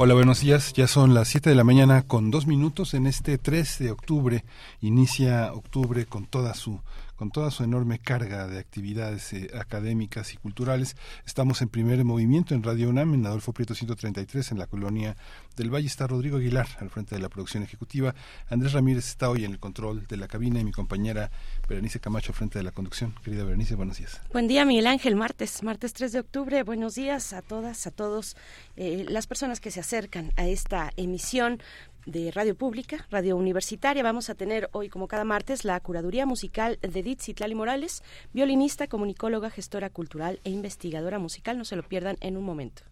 Hola, buenos días. Ya son las 7 de la mañana con dos minutos en este 3 de octubre. Inicia octubre con toda su con toda su enorme carga de actividades eh, académicas y culturales. Estamos en primer movimiento en Radio UNAM, en Adolfo Prieto 133, en la colonia del Valle. Está Rodrigo Aguilar al frente de la producción ejecutiva. Andrés Ramírez está hoy en el control de la cabina y mi compañera Berenice Camacho al frente de la conducción. Querida Berenice, buenos días. Buen día, Miguel Ángel. Martes, martes 3 de octubre. Buenos días a todas, a todos eh, las personas que se acercan a esta emisión de Radio Pública, Radio Universitaria. Vamos a tener hoy, como cada martes, la curaduría musical de Edith Citlali Morales, violinista, comunicóloga, gestora cultural e investigadora musical. No se lo pierdan en un momento.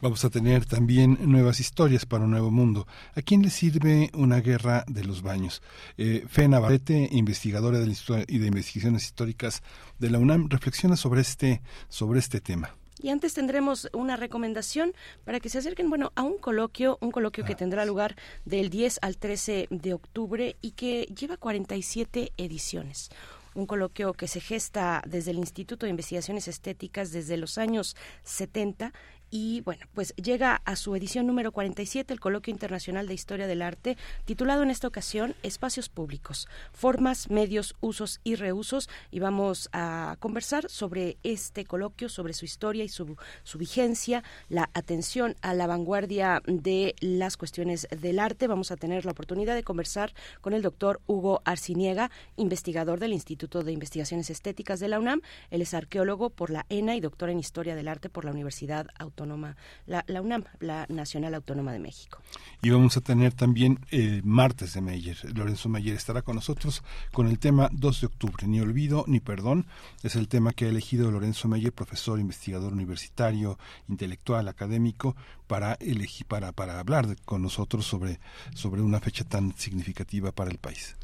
Vamos a tener también nuevas historias para un nuevo mundo. ¿A quién le sirve una guerra de los baños? Eh, Fe Navarrete, investigadora del Instituto y de Investigaciones Históricas de la UNAM, reflexiona sobre este, sobre este tema. Y antes tendremos una recomendación para que se acerquen, bueno, a un coloquio, un coloquio que ah, tendrá lugar del 10 al 13 de octubre y que lleva 47 ediciones. Un coloquio que se gesta desde el Instituto de Investigaciones Estéticas desde los años 70 y bueno, pues llega a su edición número 47 el Coloquio Internacional de Historia del Arte, titulado en esta ocasión Espacios Públicos, Formas, Medios, Usos y Reusos, y vamos a conversar sobre este coloquio, sobre su historia y su, su vigencia, la atención a la vanguardia de las cuestiones del arte. Vamos a tener la oportunidad de conversar con el doctor Hugo Arciniega, investigador del Instituto de Investigaciones Estéticas de la UNAM. Él es arqueólogo por la ENA y doctor en Historia del Arte por la Universidad Autónoma la, UNAM, la Nacional Autónoma de México. Y vamos a tener también el martes de Meyer. Lorenzo Meyer estará con nosotros con el tema 2 de octubre. Ni olvido ni perdón es el tema que ha elegido Lorenzo Meyer, profesor, investigador universitario, intelectual, académico, para elegir, para, para hablar con nosotros sobre, sobre una fecha tan significativa para el país.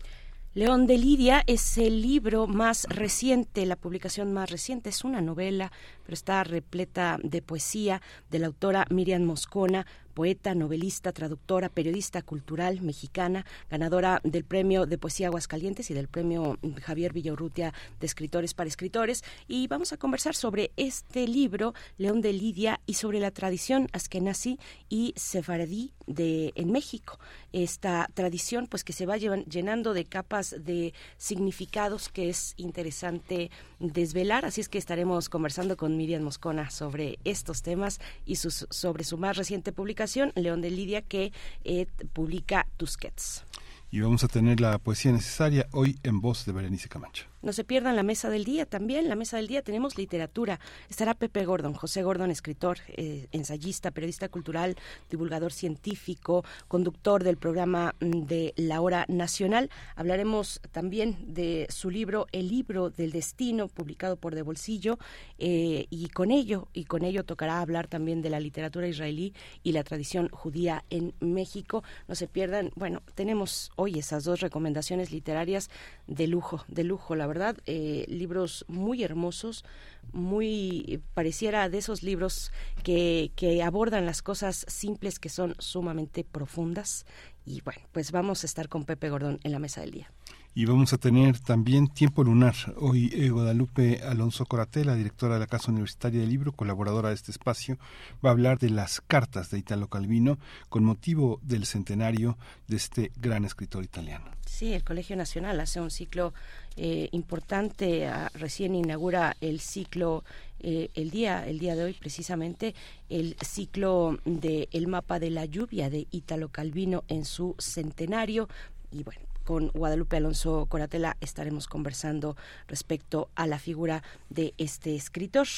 León de Lidia es el libro más reciente, la publicación más reciente, es una novela, pero está repleta de poesía de la autora Miriam Moscona, poeta, novelista, traductora, periodista cultural mexicana, ganadora del Premio de Poesía Aguascalientes y del Premio Javier Villaurrutia de Escritores para Escritores. Y vamos a conversar sobre este libro, León de Lidia, y sobre la tradición askenazi y sefaradí de, en México. Esta tradición, pues que se va llenando de capas de significados que es interesante desvelar. Así es que estaremos conversando con Miriam Moscona sobre estos temas y sobre su más reciente publicación, León de Lidia, que eh, publica Tusquets. Y vamos a tener la poesía necesaria hoy en voz de Berenice Camacho. No se pierdan la mesa del día también. La mesa del día tenemos literatura. Estará Pepe Gordon, José Gordon, escritor, eh, ensayista, periodista cultural, divulgador científico, conductor del programa mm, de La Hora Nacional. Hablaremos también de su libro El libro del destino, publicado por De Bolsillo, eh, y con ello y con ello tocará hablar también de la literatura israelí y la tradición judía en México. No se pierdan. Bueno, tenemos hoy esas dos recomendaciones literarias de lujo, de lujo. La verdad, eh, libros muy hermosos, muy pareciera de esos libros que, que abordan las cosas simples que son sumamente profundas. Y bueno, pues vamos a estar con Pepe Gordón en la mesa del día. Y vamos a tener también Tiempo Lunar. Hoy eh, Guadalupe Alonso Coratela, directora de la Casa Universitaria del Libro, colaboradora de este espacio, va a hablar de las cartas de Italo Calvino con motivo del centenario de este gran escritor italiano. Sí, el Colegio Nacional hace un ciclo eh, importante, ah, recién inaugura el ciclo eh, el día el día de hoy precisamente el ciclo de el mapa de la lluvia de Italo Calvino en su centenario. Y bueno con Guadalupe Alonso Coratela estaremos conversando respecto a la figura de este escritor.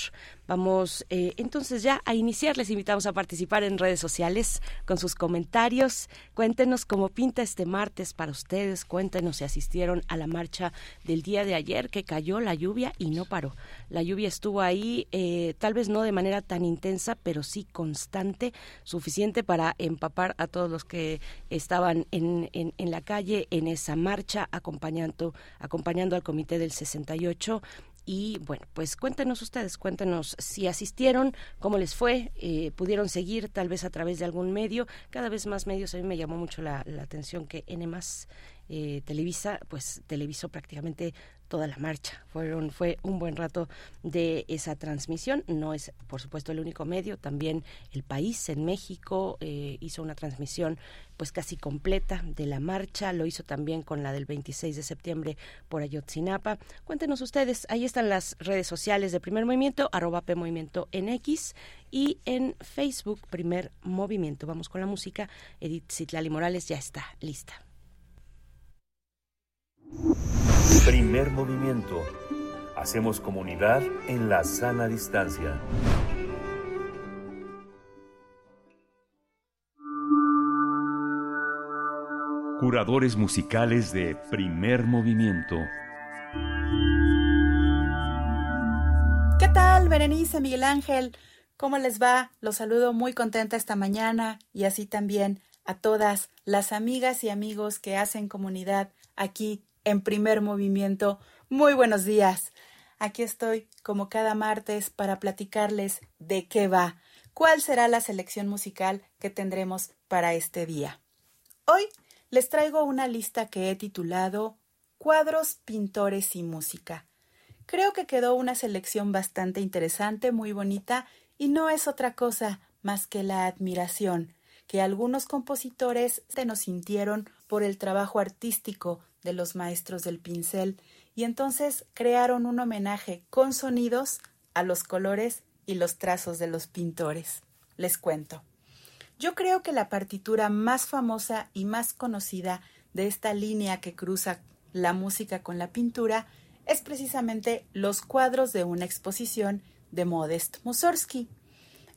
Vamos eh, entonces ya a iniciar. Les invitamos a participar en redes sociales con sus comentarios. Cuéntenos cómo pinta este martes para ustedes. Cuéntenos si asistieron a la marcha del día de ayer que cayó la lluvia y no paró. La lluvia estuvo ahí, eh, tal vez no de manera tan intensa, pero sí constante, suficiente para empapar a todos los que estaban en, la calle en esa marcha acompañando, acompañando al comité del 68 y bueno, pues cuéntenos ustedes, cuéntenos si asistieron, cómo les fue, eh, pudieron seguir tal vez a través de algún medio. Cada vez más medios, a mí me llamó mucho la, la atención que N eh, Televisa, pues televisó prácticamente toda la marcha. Fueron, fue un buen rato de esa transmisión. No es, por supuesto, el único medio. También el país en México eh, hizo una transmisión pues casi completa de la marcha. Lo hizo también con la del 26 de septiembre por Ayotzinapa. Cuéntenos ustedes. Ahí están las redes sociales de Primer Movimiento, arroba P Movimiento en X y en Facebook Primer Movimiento. Vamos con la música. Edith Citlali Morales ya está lista. Primer movimiento. Hacemos comunidad en la sana distancia. Curadores musicales de primer movimiento. ¿Qué tal, Berenice, Miguel Ángel? ¿Cómo les va? Los saludo muy contenta esta mañana y así también a todas las amigas y amigos que hacen comunidad aquí en primer movimiento. Muy buenos días. Aquí estoy como cada martes para platicarles de qué va, cuál será la selección musical que tendremos para este día. Hoy les traigo una lista que he titulado Cuadros, Pintores y Música. Creo que quedó una selección bastante interesante, muy bonita, y no es otra cosa más que la admiración que algunos compositores se nos sintieron por el trabajo artístico de los maestros del pincel y entonces crearon un homenaje con sonidos a los colores y los trazos de los pintores. Les cuento. Yo creo que la partitura más famosa y más conocida de esta línea que cruza la música con la pintura es precisamente los cuadros de una exposición de Modest Mussorgsky.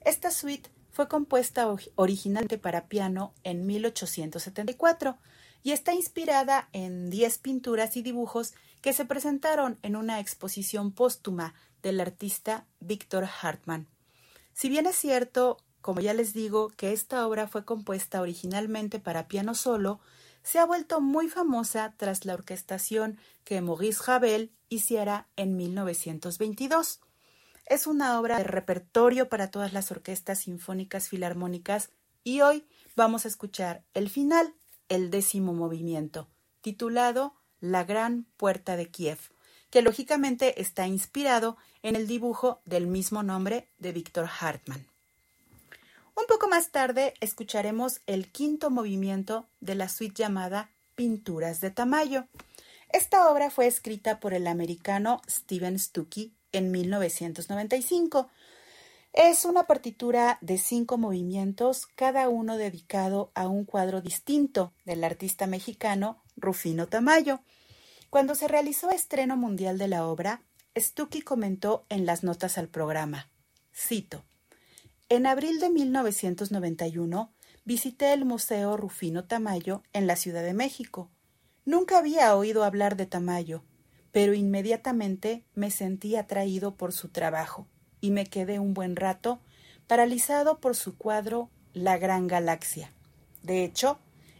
Esta suite fue compuesta originalmente para piano en 1874 y está inspirada en diez pinturas y dibujos que se presentaron en una exposición póstuma del artista Víctor Hartmann. Si bien es cierto, como ya les digo, que esta obra fue compuesta originalmente para piano solo, se ha vuelto muy famosa tras la orquestación que Maurice Ravel hiciera en 1922. Es una obra de repertorio para todas las orquestas sinfónicas filarmónicas y hoy vamos a escuchar el final el décimo movimiento, titulado La Gran Puerta de Kiev, que lógicamente está inspirado en el dibujo del mismo nombre de Víctor Hartmann. Un poco más tarde escucharemos el quinto movimiento de la suite llamada Pinturas de Tamayo. Esta obra fue escrita por el americano Steven Stuckey en 1995 es una partitura de cinco movimientos, cada uno dedicado a un cuadro distinto del artista mexicano Rufino Tamayo. Cuando se realizó estreno mundial de la obra, Stucky comentó en las notas al programa, cito, En abril de 1991 visité el Museo Rufino Tamayo en la Ciudad de México. Nunca había oído hablar de Tamayo, pero inmediatamente me sentí atraído por su trabajo y me quedé un buen rato paralizado por su cuadro La Gran Galaxia. De hecho,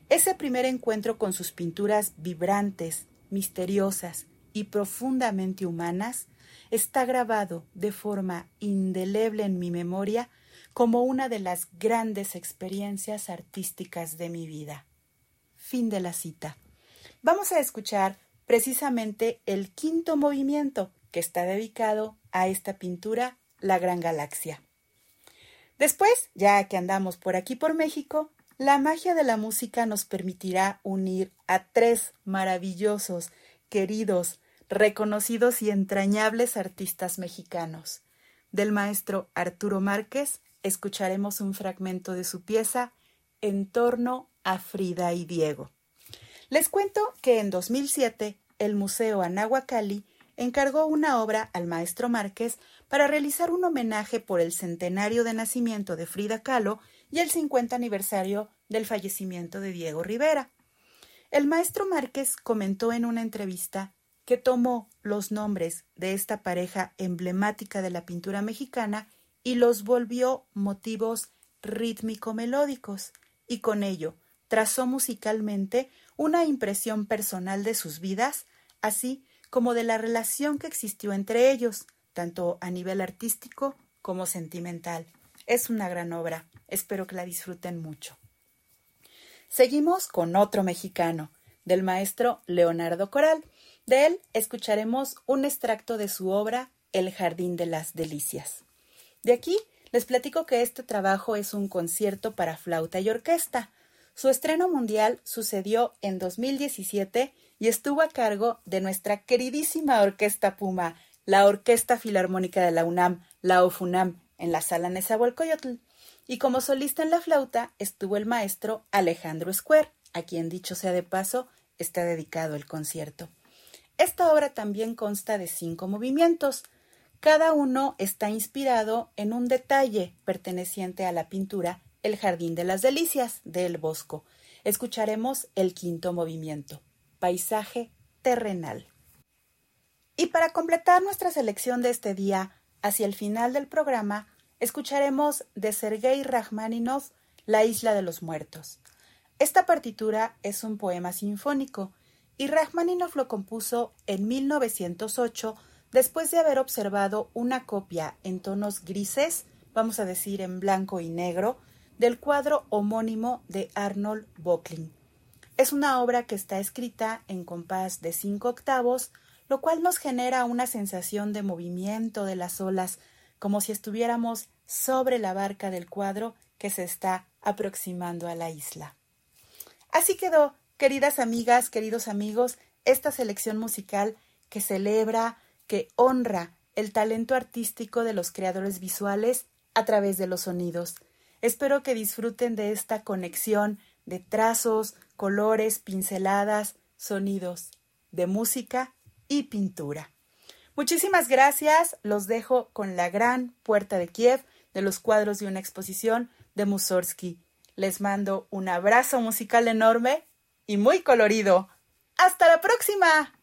ese primer encuentro con sus pinturas vibrantes, misteriosas y profundamente humanas está grabado de forma indeleble en mi memoria como una de las grandes experiencias artísticas de mi vida. Fin de la cita. Vamos a escuchar precisamente el quinto movimiento que está dedicado a esta pintura la gran galaxia. Después, ya que andamos por aquí por México, la magia de la música nos permitirá unir a tres maravillosos, queridos, reconocidos y entrañables artistas mexicanos. Del maestro Arturo Márquez escucharemos un fragmento de su pieza En torno a Frida y Diego. Les cuento que en 2007 el Museo Anahuacalli encargó una obra al maestro Márquez para realizar un homenaje por el centenario de nacimiento de Frida Kahlo y el 50 aniversario del fallecimiento de Diego Rivera. El maestro Márquez comentó en una entrevista que tomó los nombres de esta pareja emblemática de la pintura mexicana y los volvió motivos rítmico-melódicos, y con ello trazó musicalmente una impresión personal de sus vidas, así como de la relación que existió entre ellos, tanto a nivel artístico como sentimental. Es una gran obra, espero que la disfruten mucho. Seguimos con otro mexicano, del maestro Leonardo Coral. De él escucharemos un extracto de su obra El Jardín de las Delicias. De aquí les platico que este trabajo es un concierto para flauta y orquesta. Su estreno mundial sucedió en 2017 y estuvo a cargo de nuestra queridísima Orquesta Puma, la Orquesta Filarmónica de la UNAM, la OFUNAM, en la sala Nezahualcóyotl. Y como solista en la flauta estuvo el maestro Alejandro Square, a quien dicho sea de paso, está dedicado el concierto. Esta obra también consta de cinco movimientos. Cada uno está inspirado en un detalle perteneciente a la pintura El Jardín de las Delicias de El Bosco. Escucharemos el quinto movimiento, Paisaje Terrenal. Y para completar nuestra selección de este día, hacia el final del programa, escucharemos de Sergei Rachmaninoff La Isla de los Muertos. Esta partitura es un poema sinfónico y Rachmaninoff lo compuso en 1908 después de haber observado una copia en tonos grises, vamos a decir en blanco y negro, del cuadro homónimo de Arnold Böcklin. Es una obra que está escrita en compás de cinco octavos, lo cual nos genera una sensación de movimiento de las olas, como si estuviéramos sobre la barca del cuadro que se está aproximando a la isla. Así quedó Queridas amigas, queridos amigos, esta selección musical que celebra, que honra el talento artístico de los creadores visuales a través de los sonidos. Espero que disfruten de esta conexión de trazos, colores, pinceladas, sonidos, de música y pintura. Muchísimas gracias. Los dejo con la gran puerta de Kiev de los cuadros de una exposición de Mussorgsky. Les mando un abrazo musical enorme y muy colorido. ¡Hasta la próxima!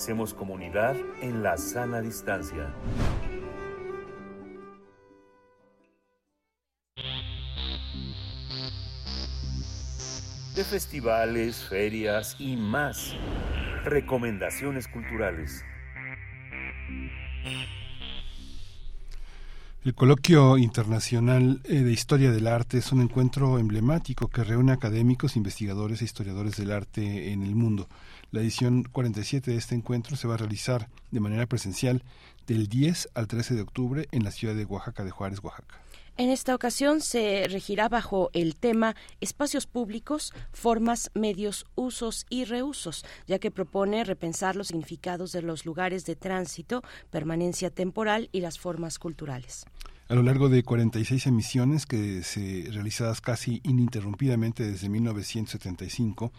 Hacemos comunidad en la sana distancia. De festivales, ferias y más. Recomendaciones culturales. El Coloquio Internacional eh, de Historia del Arte es un encuentro emblemático que reúne académicos, investigadores e historiadores del arte en el mundo. La edición 47 de este encuentro se va a realizar de manera presencial del 10 al 13 de octubre en la ciudad de Oaxaca de Juárez, Oaxaca. En esta ocasión se regirá bajo el tema espacios públicos, formas, medios, usos y reusos, ya que propone repensar los significados de los lugares de tránsito, permanencia temporal y las formas culturales. A lo largo de 46 emisiones que se realizadas casi ininterrumpidamente desde 1975,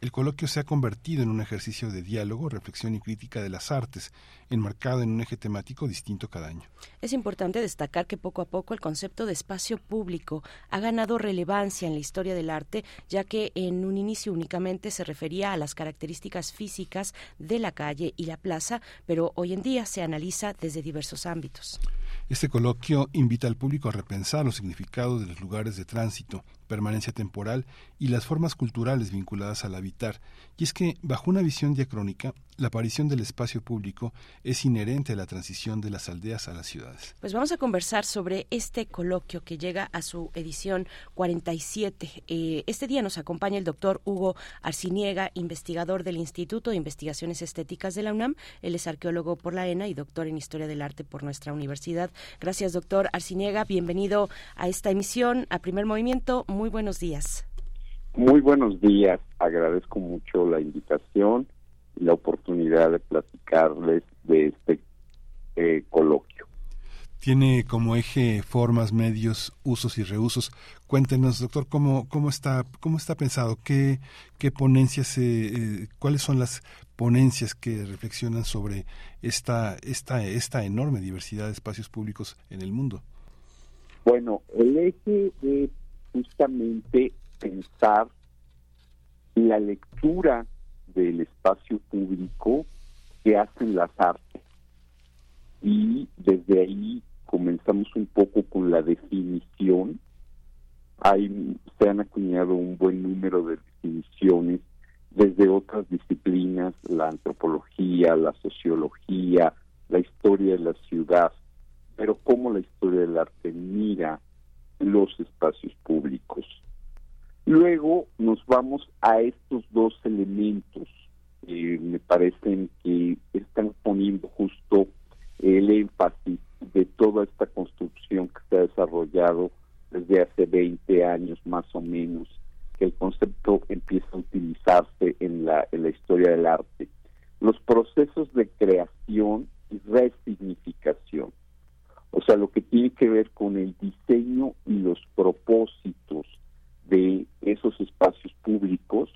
el coloquio se ha convertido en un ejercicio de diálogo, reflexión y crítica de las artes, enmarcado en un eje temático distinto cada año. Es importante destacar que poco a poco el concepto de espacio público ha ganado relevancia en la historia del arte, ya que en un inicio únicamente se refería a las características físicas de la calle y la plaza, pero hoy en día se analiza desde diversos ámbitos. Este coloquio invita al público a repensar los significados de los lugares de tránsito, permanencia temporal y las formas culturales vinculadas al habitar. Y es que, bajo una visión diacrónica, la aparición del espacio público es inherente a la transición de las aldeas a las ciudades. Pues vamos a conversar sobre este coloquio que llega a su edición 47. Eh, este día nos acompaña el doctor Hugo Arciniega, investigador del Instituto de Investigaciones Estéticas de la UNAM. Él es arqueólogo por la ENA y doctor en Historia del Arte por nuestra universidad. Gracias, doctor Arciniega. Bienvenido a esta emisión, a Primer Movimiento. Muy buenos días. Muy buenos días. Agradezco mucho la invitación y la oportunidad de platicarles de este eh, coloquio. Tiene como eje formas, medios, usos y reusos. Cuéntenos, doctor, cómo cómo está cómo está pensado, qué qué ponencias, eh, cuáles son las ponencias que reflexionan sobre esta esta esta enorme diversidad de espacios públicos en el mundo. Bueno, el eje es justamente pensar la lectura del espacio público que hacen las artes. Y desde ahí comenzamos un poco con la definición. Hay, se han acuñado un buen número de definiciones desde otras disciplinas, la antropología, la sociología, la historia de la ciudad, pero cómo la historia del arte mira los espacios públicos. Luego nos vamos a estos dos elementos que me parecen que están poniendo justo el énfasis de toda esta construcción que se ha desarrollado desde hace 20 años más o menos, que el concepto empieza a utilizarse en la, en la historia del arte. Los procesos de creación y resignificación. O sea, lo que tiene que ver con el diseño y los propósitos de esos espacios públicos,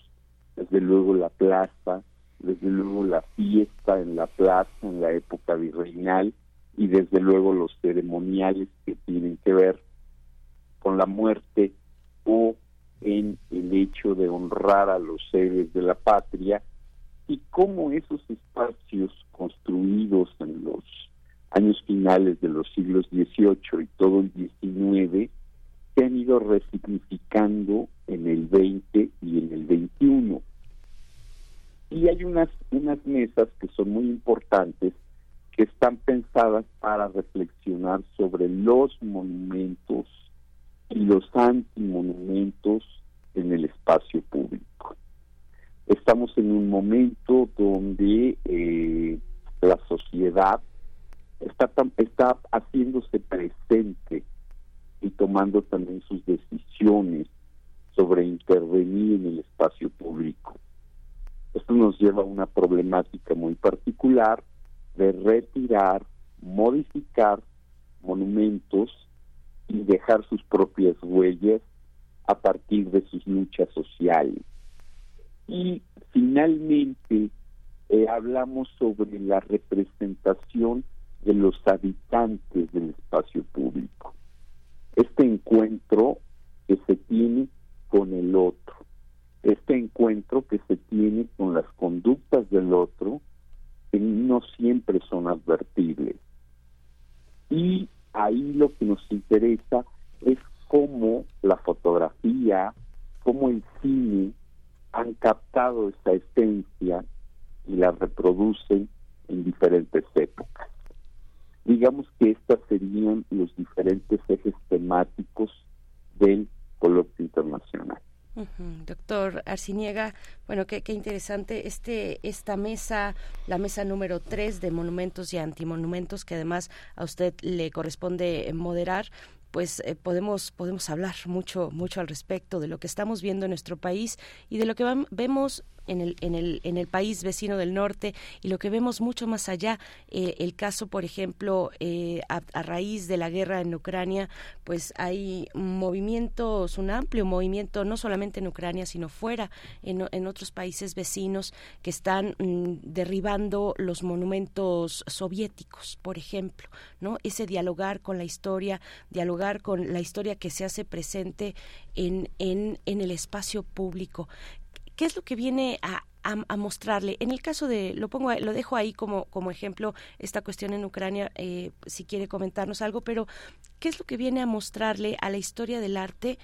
desde luego la plaza, desde luego la fiesta en la plaza en la época virreinal y desde luego los ceremoniales que tienen que ver con la muerte o en el hecho de honrar a los seres de la patria y cómo esos espacios construidos en los años finales de los siglos XVIII y todo el XIX se han ido resignificando en el 20 y en el 21. Y hay unas, unas mesas que son muy importantes que están pensadas para reflexionar sobre los monumentos y los antimonumentos en el espacio público. Estamos en un momento donde eh, la sociedad está, está haciéndose presente y tomando también sus decisiones sobre intervenir en el espacio público. Esto nos lleva a una problemática muy particular de retirar, modificar monumentos y dejar sus propias huellas a partir de sus luchas sociales. Y finalmente eh, hablamos sobre la representación de los habitantes del espacio público. Este encuentro que se tiene con el otro, este encuentro que se tiene con las conductas del otro que no siempre son advertibles. Y ahí lo que nos interesa es cómo la fotografía, cómo el cine han captado esa esencia y la reproducen en diferentes épocas. Digamos que estos serían los diferentes ejes temáticos del coloquio internacional. Doctor Arciniega, bueno, qué, qué, interesante este esta mesa, la mesa número 3 de monumentos y antimonumentos, que además a usted le corresponde moderar pues eh, podemos podemos hablar mucho mucho al respecto de lo que estamos viendo en nuestro país y de lo que vemos en el, en el, en el país vecino del norte y lo que vemos mucho más allá, eh, el caso, por ejemplo, eh, a, raíz de la guerra en Ucrania, pues hay movimientos, un amplio movimiento, no solamente en Ucrania, sino fuera, en, en otros países vecinos, que están mm, derribando los monumentos soviéticos, por ejemplo, ¿no? Ese dialogar con la historia, dialogar con la historia que se hace presente en, en, en el espacio público. ¿Qué es lo que viene a, mostrarle. En el caso de, lo pongo, lo dejo ahí como, ejemplo, esta cuestión en Ucrania, eh, si quiere comentarnos algo, pero ¿qué es lo que viene a mostrarle a la historia del arte?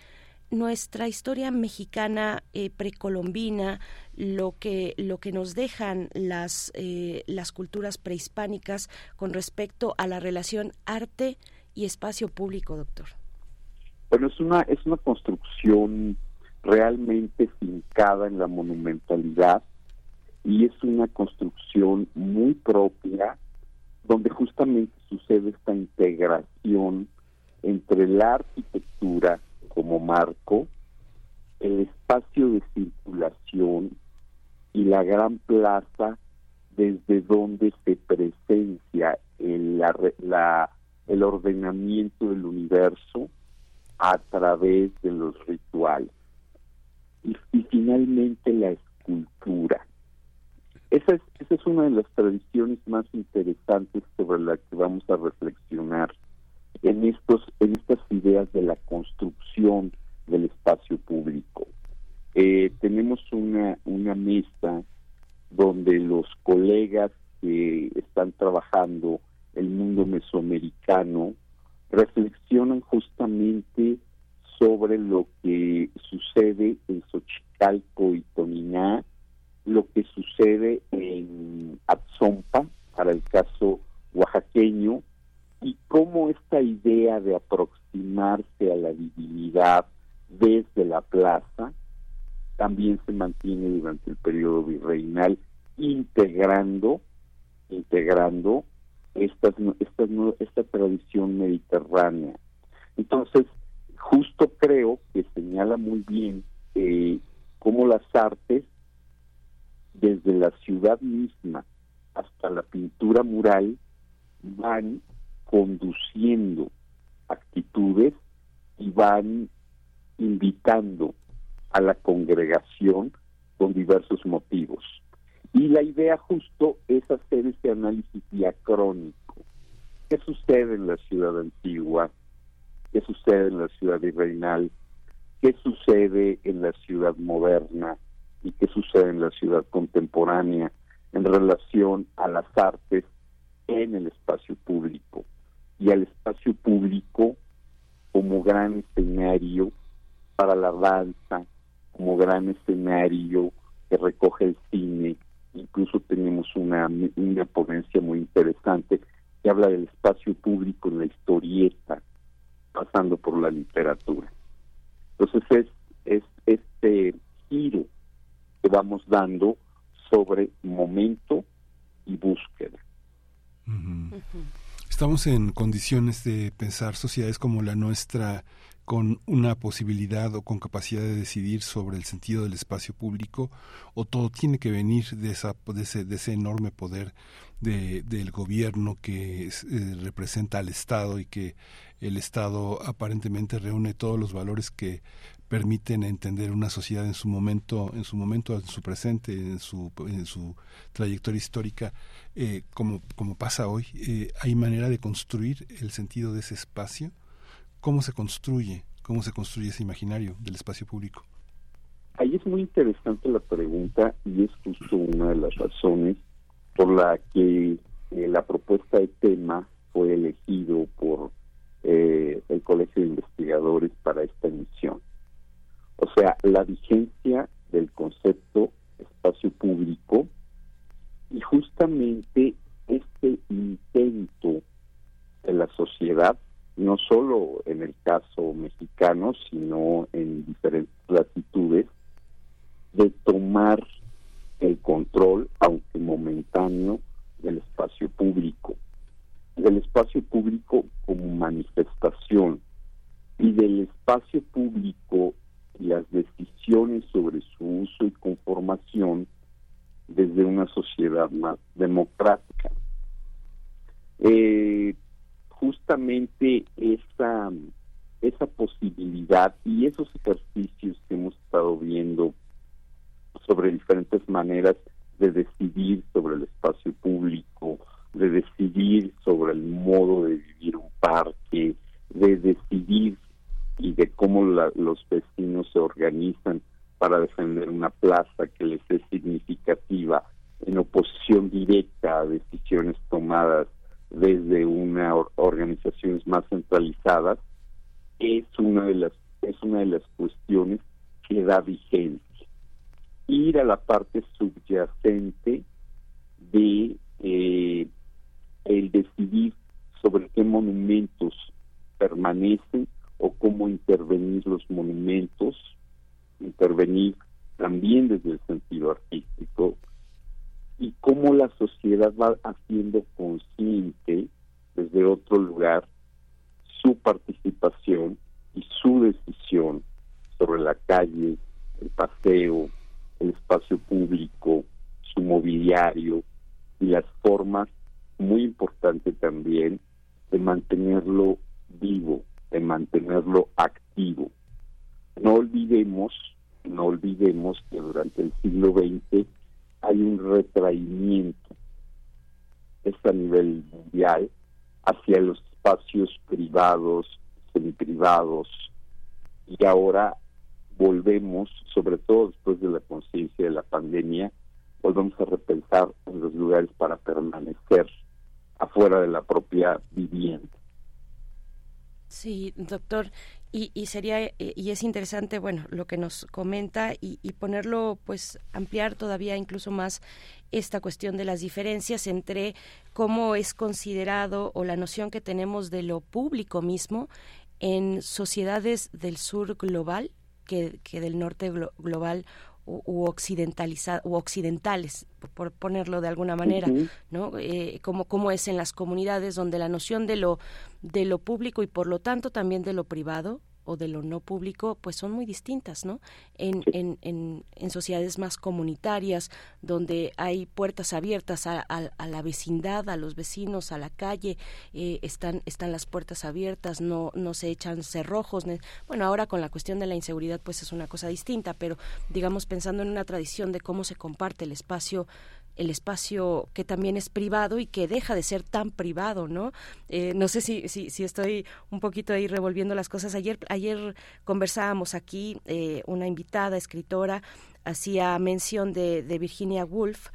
nuestra historia mexicana eh, precolombina, lo que, lo que nos dejan las, eh, las culturas prehispánicas con respecto a la relación arte y espacio público, doctor. Bueno, es una, es una construcción realmente fincada en la monumentalidad y es una construcción muy propia donde justamente sucede esta integración entre la arquitectura como marco, el espacio de circulación y la gran plaza desde donde se presencia el, ordenamiento del universo a través de los rituales y, finalmente la escultura. Esa es, esa es una de las tradiciones más interesantes sobre la que vamos a reflexionar en estos en estas ideas de la construcción del espacio público. Eh, tenemos una, una mesa donde los colegas que están trabajando el mundo mesoamericano reflexionan justamente sobre lo que sucede en Xochicalco y Toniná, lo que sucede en Atzompa, para el caso oaxaqueño, y cómo esta idea de aproximarse a la divinidad desde la plaza también se mantiene durante el periodo virreinal, integrando, integrando estas, estas, esta tradición mediterránea. Entonces, justo creo que señala muy bien eh, cómo las artes, desde la ciudad misma hasta la pintura mural, van conduciendo actitudes y van invitando a la congregación con diversos motivos. Y la idea justo es hacer ese análisis diacrónico. ¿Qué sucede en la ciudad antigua? Qué sucede en la ciudad virreinal, qué sucede en la ciudad moderna y qué sucede en la ciudad contemporánea en relación a las artes en el espacio público y al espacio público como gran escenario para la danza, como gran escenario que recoge el cine. Incluso tenemos una, una ponencia muy interesante que habla del espacio público en la historieta, pasando por la literatura. Entonces es, es este giro que vamos dando sobre momento y búsqueda. Estamos en condiciones de pensar sociedades como la nuestra con una posibilidad o con capacidad de decidir sobre el sentido del espacio público o todo tiene que venir de, esa, de, ese, enorme poder de, del gobierno que eh, representa al Estado y que el Estado aparentemente reúne todos los valores que permiten entender una sociedad en su momento, en su momento, en su presente, en su, en su trayectoria histórica, eh, como, como pasa hoy. Eh, ¿Hay manera de construir el sentido de ese espacio? ¿Cómo se construye? ¿Cómo se construye ese imaginario del espacio público? Ahí muy interesante la pregunta y es justo una de las razones por la que eh, la propuesta de tema fue elegido por eh, el Colegio de Investigadores para esta emisión. O sea, la vigencia del concepto espacio público y justamente este intento de la sociedad, no solo en el caso mexicano, sino en diferentes latitudes, de tomar el control, aunque momentáneo, del espacio público, del espacio público como manifestación y del espacio público y las decisiones sobre su uso y conformación desde una sociedad más democrática. Eh, justamente esa, esa posibilidad y esos ejercicios que hemos estado viendo sobre diferentes maneras de decidir sobre el espacio público, de decidir sobre el modo de vivir un parque, de decidir y de cómo los vecinos se organizan para defender una plaza que les es significativa en oposición directa a decisiones tomadas desde una organizaciones más centralizadas es una de las es una de las cuestiones que da vigencia. Ir a la parte subyacente de eh, el decidir sobre qué monumentos permanecen o cómo intervenir los monumentos, intervenir también desde el sentido artístico y cómo la sociedad va haciendo consciente desde otro lugar su participación y su decisión sobre la calle, el paseo, el espacio público, su mobiliario y las formas, muy importante también, de mantenerlo vivo, de mantenerlo activo. No olvidemos, no olvidemos que durante el siglo XX hay un retraimiento, es a nivel mundial, hacia los espacios privados, semiprivados, y ahora volvemos, sobre todo después de la conciencia de la pandemia, volvemos a repensar en los lugares para permanecer afuera de la propia vivienda. Sí, doctor, y, y, sería eh, y es interesante, bueno, lo que nos comenta y, ponerlo, pues, ampliar todavía incluso más esta cuestión de las diferencias entre cómo es considerado o la noción que tenemos de lo público mismo en sociedades del sur global que, del norte global u, occidentaliza, u occidentales, por ponerlo de alguna manera, ¿no? Eh, como, como es en las comunidades donde la noción de lo, de lo público y por lo tanto también de lo privado o de lo no público, pues son muy distintas, ¿no? En, en, en, en sociedades más comunitarias, donde hay puertas abiertas a, a, la vecindad, a los vecinos, a la calle, eh, están, están las puertas abiertas, no, no se echan cerrojos. Bueno, ahora con la cuestión de la inseguridad, pues es una cosa distinta, pero digamos pensando en una tradición de cómo se comparte el espacio el espacio que también es privado y que deja de ser tan privado, ¿no? Eh, no sé si, si, estoy un poquito ahí revolviendo las cosas. Ayer, ayer conversábamos aquí, eh, una invitada, escritora, hacía mención de, de Virginia Woolf,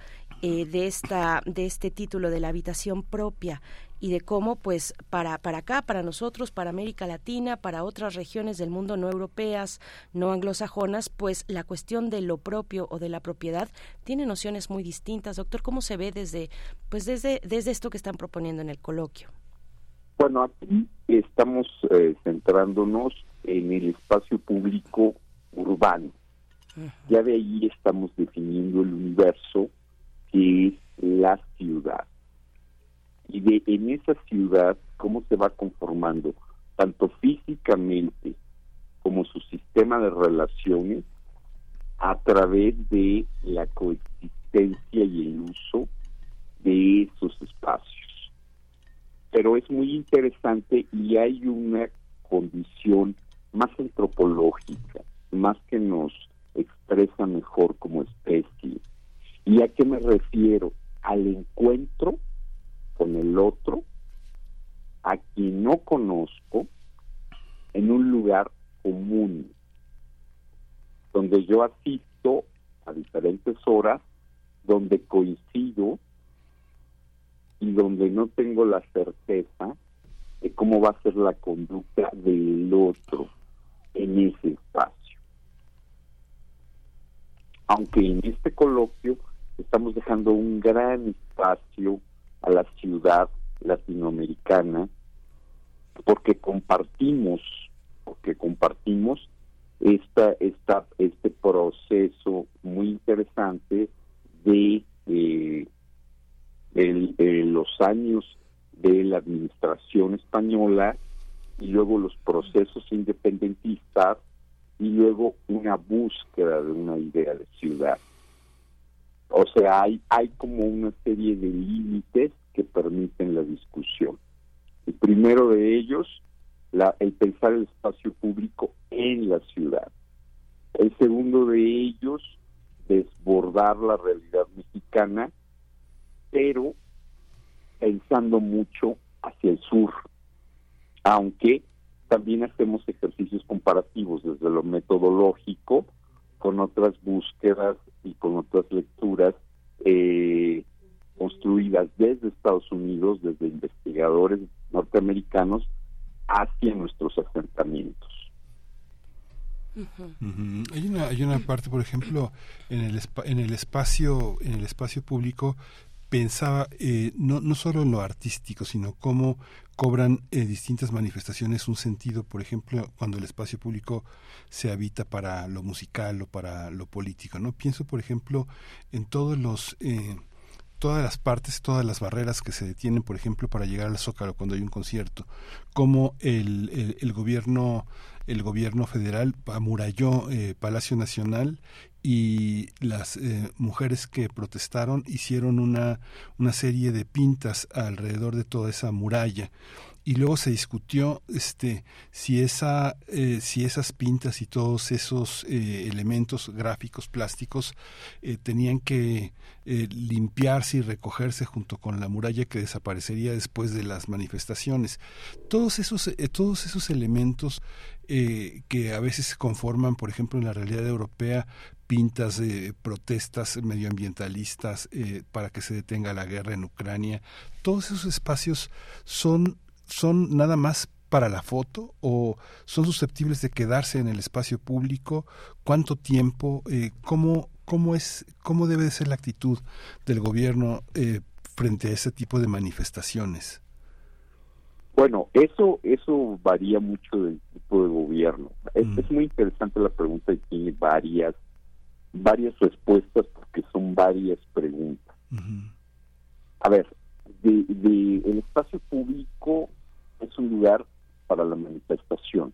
eh, de esta de este título de la habitación propia y de cómo pues para para acá para nosotros para América Latina para otras regiones del mundo no europeas no anglosajonas pues la cuestión de lo propio o de la propiedad tiene nociones muy distintas. Doctor cómo se ve desde pues desde desde esto que están proponiendo en el coloquio bueno aquí estamos eh, centrándonos en el espacio público urbano. Ya de ahí estamos definiendo el universo que es la ciudad. Y de en esa ciudad, cómo se va conformando, tanto físicamente como su sistema de relaciones, a través de la coexistencia y el uso de esos espacios. Pero es muy interesante y hay una condición más antropológica, más que nos expresa mejor como especie, ¿Y a qué me refiero? Al encuentro con el otro, a quien no conozco, en un lugar común. donde yo asisto a diferentes horas, donde coincido y donde no tengo la certeza de cómo va a ser la conducta del otro en ese espacio. Aunque en este coloquio estamos dejando un gran espacio a la ciudad latinoamericana porque compartimos porque compartimos esta, esta este proceso muy interesante de eh, los años de la administración española y luego los procesos independentistas y luego una búsqueda de una idea de ciudad. O sea, hay, hay como una serie de límites que permiten la discusión. El primero de ellos, la, el pensar el espacio público en la ciudad. El segundo de ellos, desbordar la realidad mexicana, pero pensando mucho hacia el sur, aunque también hacemos ejercicios comparativos desde lo metodológico con otras búsquedas y con otras lecturas eh, construidas desde Estados Unidos, desde investigadores norteamericanos hacia nuestros asentamientos. Hay una hay una parte, por ejemplo, en el en el espacio en el espacio público pensaba eh, no, no solo en lo artístico, sino cómo cobran eh, distintas manifestaciones un sentido, por ejemplo, cuando el espacio público se habita para lo musical o para lo político. no Pienso, por ejemplo, en todos los... Eh, todas las partes, todas las barreras que se detienen, por ejemplo, para llegar al Zócalo cuando hay un concierto, como el, el, gobierno el gobierno federal amuralló eh, Palacio Nacional y las eh, mujeres que protestaron hicieron una, una serie de pintas alrededor de toda esa muralla. Y luego se discutió este si esa eh, si esas pintas y todos esos eh, elementos gráficos plásticos eh, tenían que limpiarse y recogerse junto con la muralla que desaparecería después de las manifestaciones. Todos esos todos esos elementos que a veces se conforman por ejemplo en la realidad europea pintas de protestas medioambientalistas para que se detenga la guerra en Ucrania todos esos espacios son son nada más para la foto o son susceptibles de quedarse en el espacio público? ¿Cuánto tiempo? Eh, ¿cómo, cómo, es, ¿Cómo debe ser la actitud del gobierno eh, frente a ese tipo de manifestaciones? Bueno, eso eso varía mucho del tipo de gobierno. Es, Mm. es muy interesante la pregunta y tiene varias varias respuestas porque son varias preguntas. A ver, de, de el espacio público es un lugar para la manifestación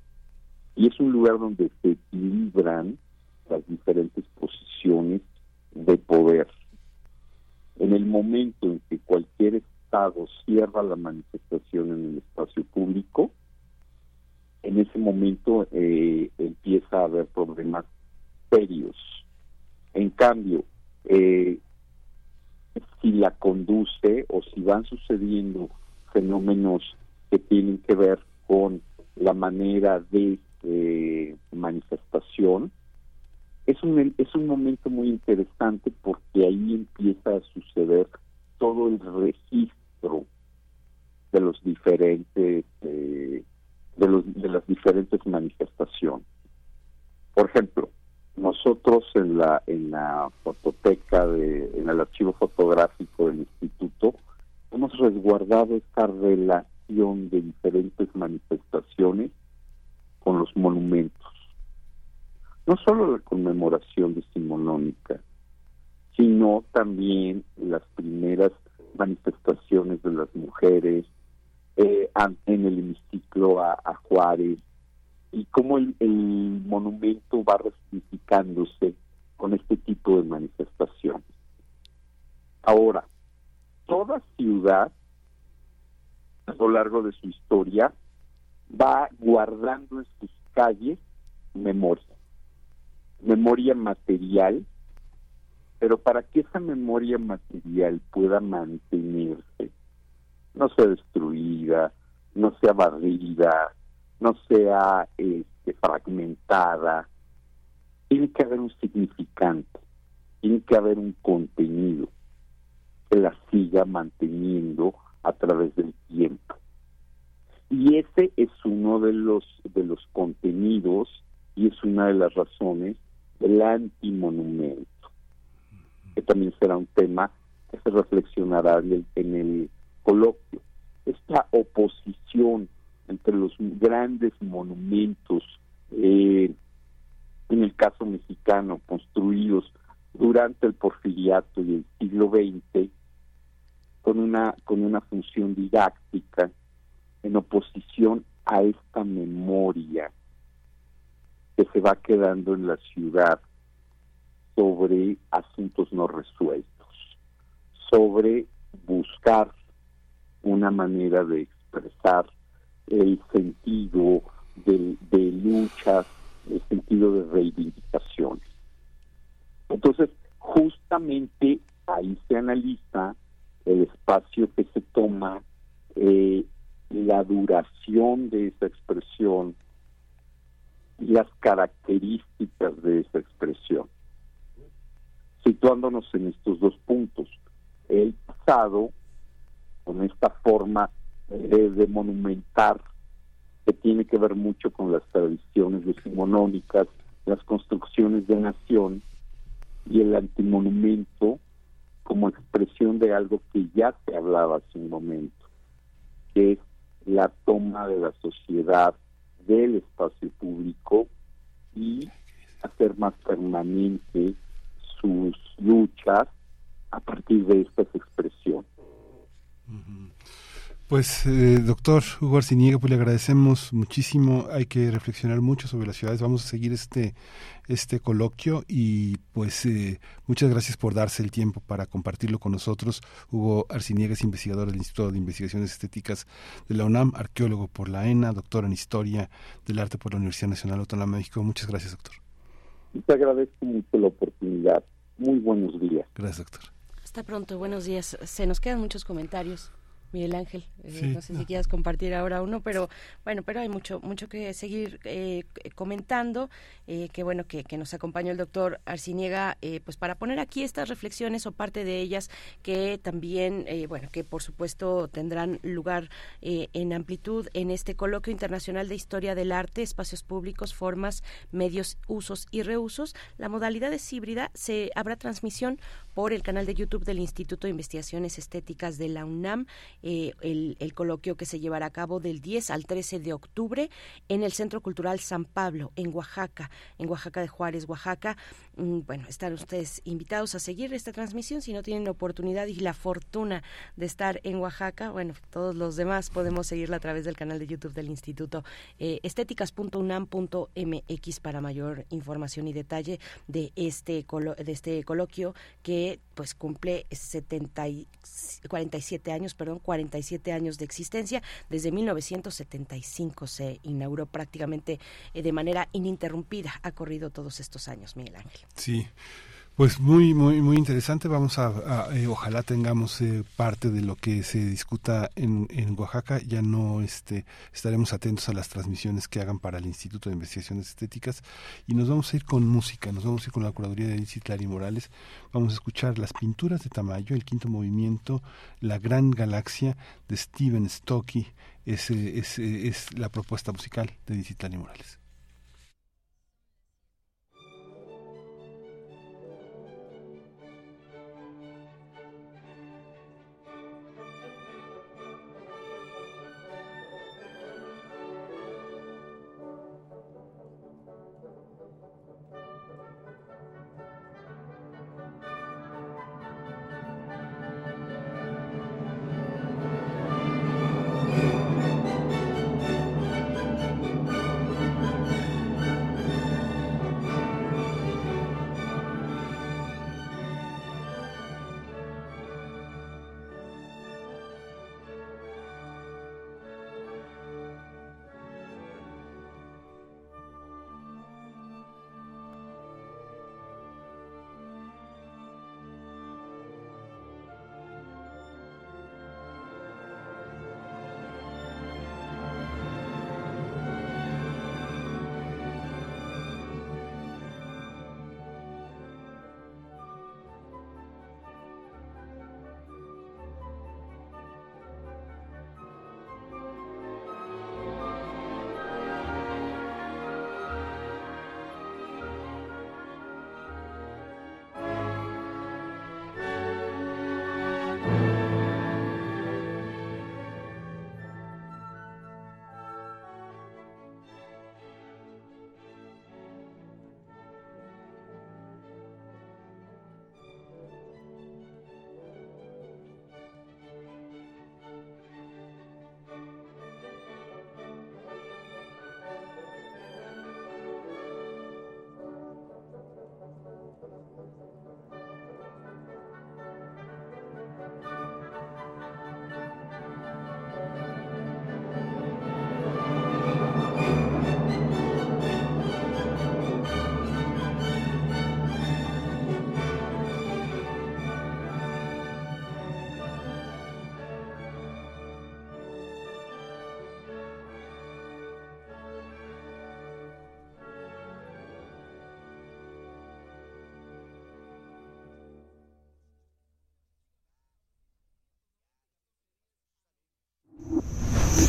y es un lugar donde se equilibran las diferentes posiciones de poder. En el momento en que cualquier Estado cierra la manifestación en el espacio público, en ese momento eh, empieza a haber problemas serios. En cambio, eh, si la conduce o si van sucediendo fenómenos que tienen que ver con la manera de eh, manifestación, es un, es un momento muy interesante porque ahí empieza a suceder todo el registro de los diferentes eh, de, los, de las diferentes manifestaciones. Por ejemplo, nosotros en la en la fototeca de en el archivo fotográfico del instituto hemos resguardado esta relación de diferentes manifestaciones con los monumentos. No solo la conmemoración decimonónica sino también las primeras manifestaciones de las mujeres eh, en el hemiciclo a, a Juárez y cómo el, monumento va resignificándose con este tipo de manifestaciones. Ahora, toda ciudad a lo largo de su historia va guardando en sus calles memoria, memoria material, pero para que esa memoria material pueda mantenerse, no sea destruida, no sea barrida, no sea este, fragmentada, tiene que haber un significante, tiene que haber un contenido que la siga manteniendo a través del tiempo. Y ese es uno de los de los contenidos y es una de las razones del antimonumento, que también será un tema que se reflexionará en el, en el coloquio. Esta oposición entre los grandes monumentos, eh, en el caso mexicano, construidos durante el porfiriato y el siglo XX, con una, con una función didáctica, en oposición a esta memoria que se va quedando en la ciudad sobre asuntos no resueltos, sobre buscar una manera de expresar el sentido de, luchas, el sentido de reivindicaciones. Entonces, justamente ahí se analiza el espacio que se toma, eh, la duración de esa expresión y las características de esa expresión. Situándonos en estos dos puntos, el pasado, con esta forma eh, de monumentar, que tiene que ver mucho con las tradiciones decimonónicas, las construcciones de nación, y el antimonumento como expresión de algo que ya se hablaba hace un momento, que es la toma de la sociedad del espacio público y hacer más permanente sus luchas a partir de estas expresiones. Pues, eh, doctor Hugo Arciniega, pues le agradecemos muchísimo. Hay que reflexionar mucho sobre las ciudades. Vamos a seguir este, este coloquio y pues eh, muchas gracias por darse el tiempo para compartirlo con nosotros. Hugo Arciniega es investigador del Instituto de Investigaciones Estéticas de la UNAM, arqueólogo por la ENA, doctor en Historia del Arte por la Universidad Nacional Autónoma de México. Muchas gracias, doctor. Te agradezco mucho la oportunidad. Muy buenos días. Gracias, doctor. Hasta pronto, buenos días. Se nos quedan muchos comentarios. Miguel Ángel. Eh, no sé si quieras compartir ahora uno, pero bueno, pero hay mucho mucho que seguir eh, comentando. Eh, que bueno que, que, nos acompañó el doctor Arciniega, pues para poner aquí estas reflexiones o parte de ellas que también, bueno, que por supuesto tendrán lugar en amplitud en este coloquio internacional de historia del arte, espacios públicos, formas, medios, usos y reusos. La modalidad es híbrida. Se habrá transmisión por el canal de YouTube del Instituto de Investigaciones Estéticas de la UNAM eh, el, coloquio que se llevará a cabo del 10 al 13 de octubre en el Centro Cultural San Pablo, en Oaxaca, en Oaxaca de Juárez, Oaxaca. Mm, bueno, están ustedes invitados a seguir esta transmisión si no tienen oportunidad y la fortuna de estar en Oaxaca. Bueno, todos los demás podemos seguirla a través del canal de YouTube del Instituto eh, estéticas.unam.mx para mayor información y detalle de este de este coloquio que pues cumple 70 47 años, perdón, 47 años de existencia. Desde 1975 se inauguró prácticamente eh, de manera ininterrumpida. Ha corrido todos estos años, Miguel Ángel. Sí. Pues muy, muy, muy interesante. Vamos a, eh, ojalá tengamos eh, parte de lo que se discuta en, en, Oaxaca. Ya no este, estaremos atentos a las transmisiones que hagan para el Instituto de Investigaciones Estéticas y nos vamos a ir con música. Nos vamos a ir con la curaduría de Edith Clary Morales. Vamos a escuchar las pinturas de Tamayo, el quinto movimiento, La Gran Galaxia de Steven Stocky. Es, es, es la propuesta musical de Edith Clary Morales.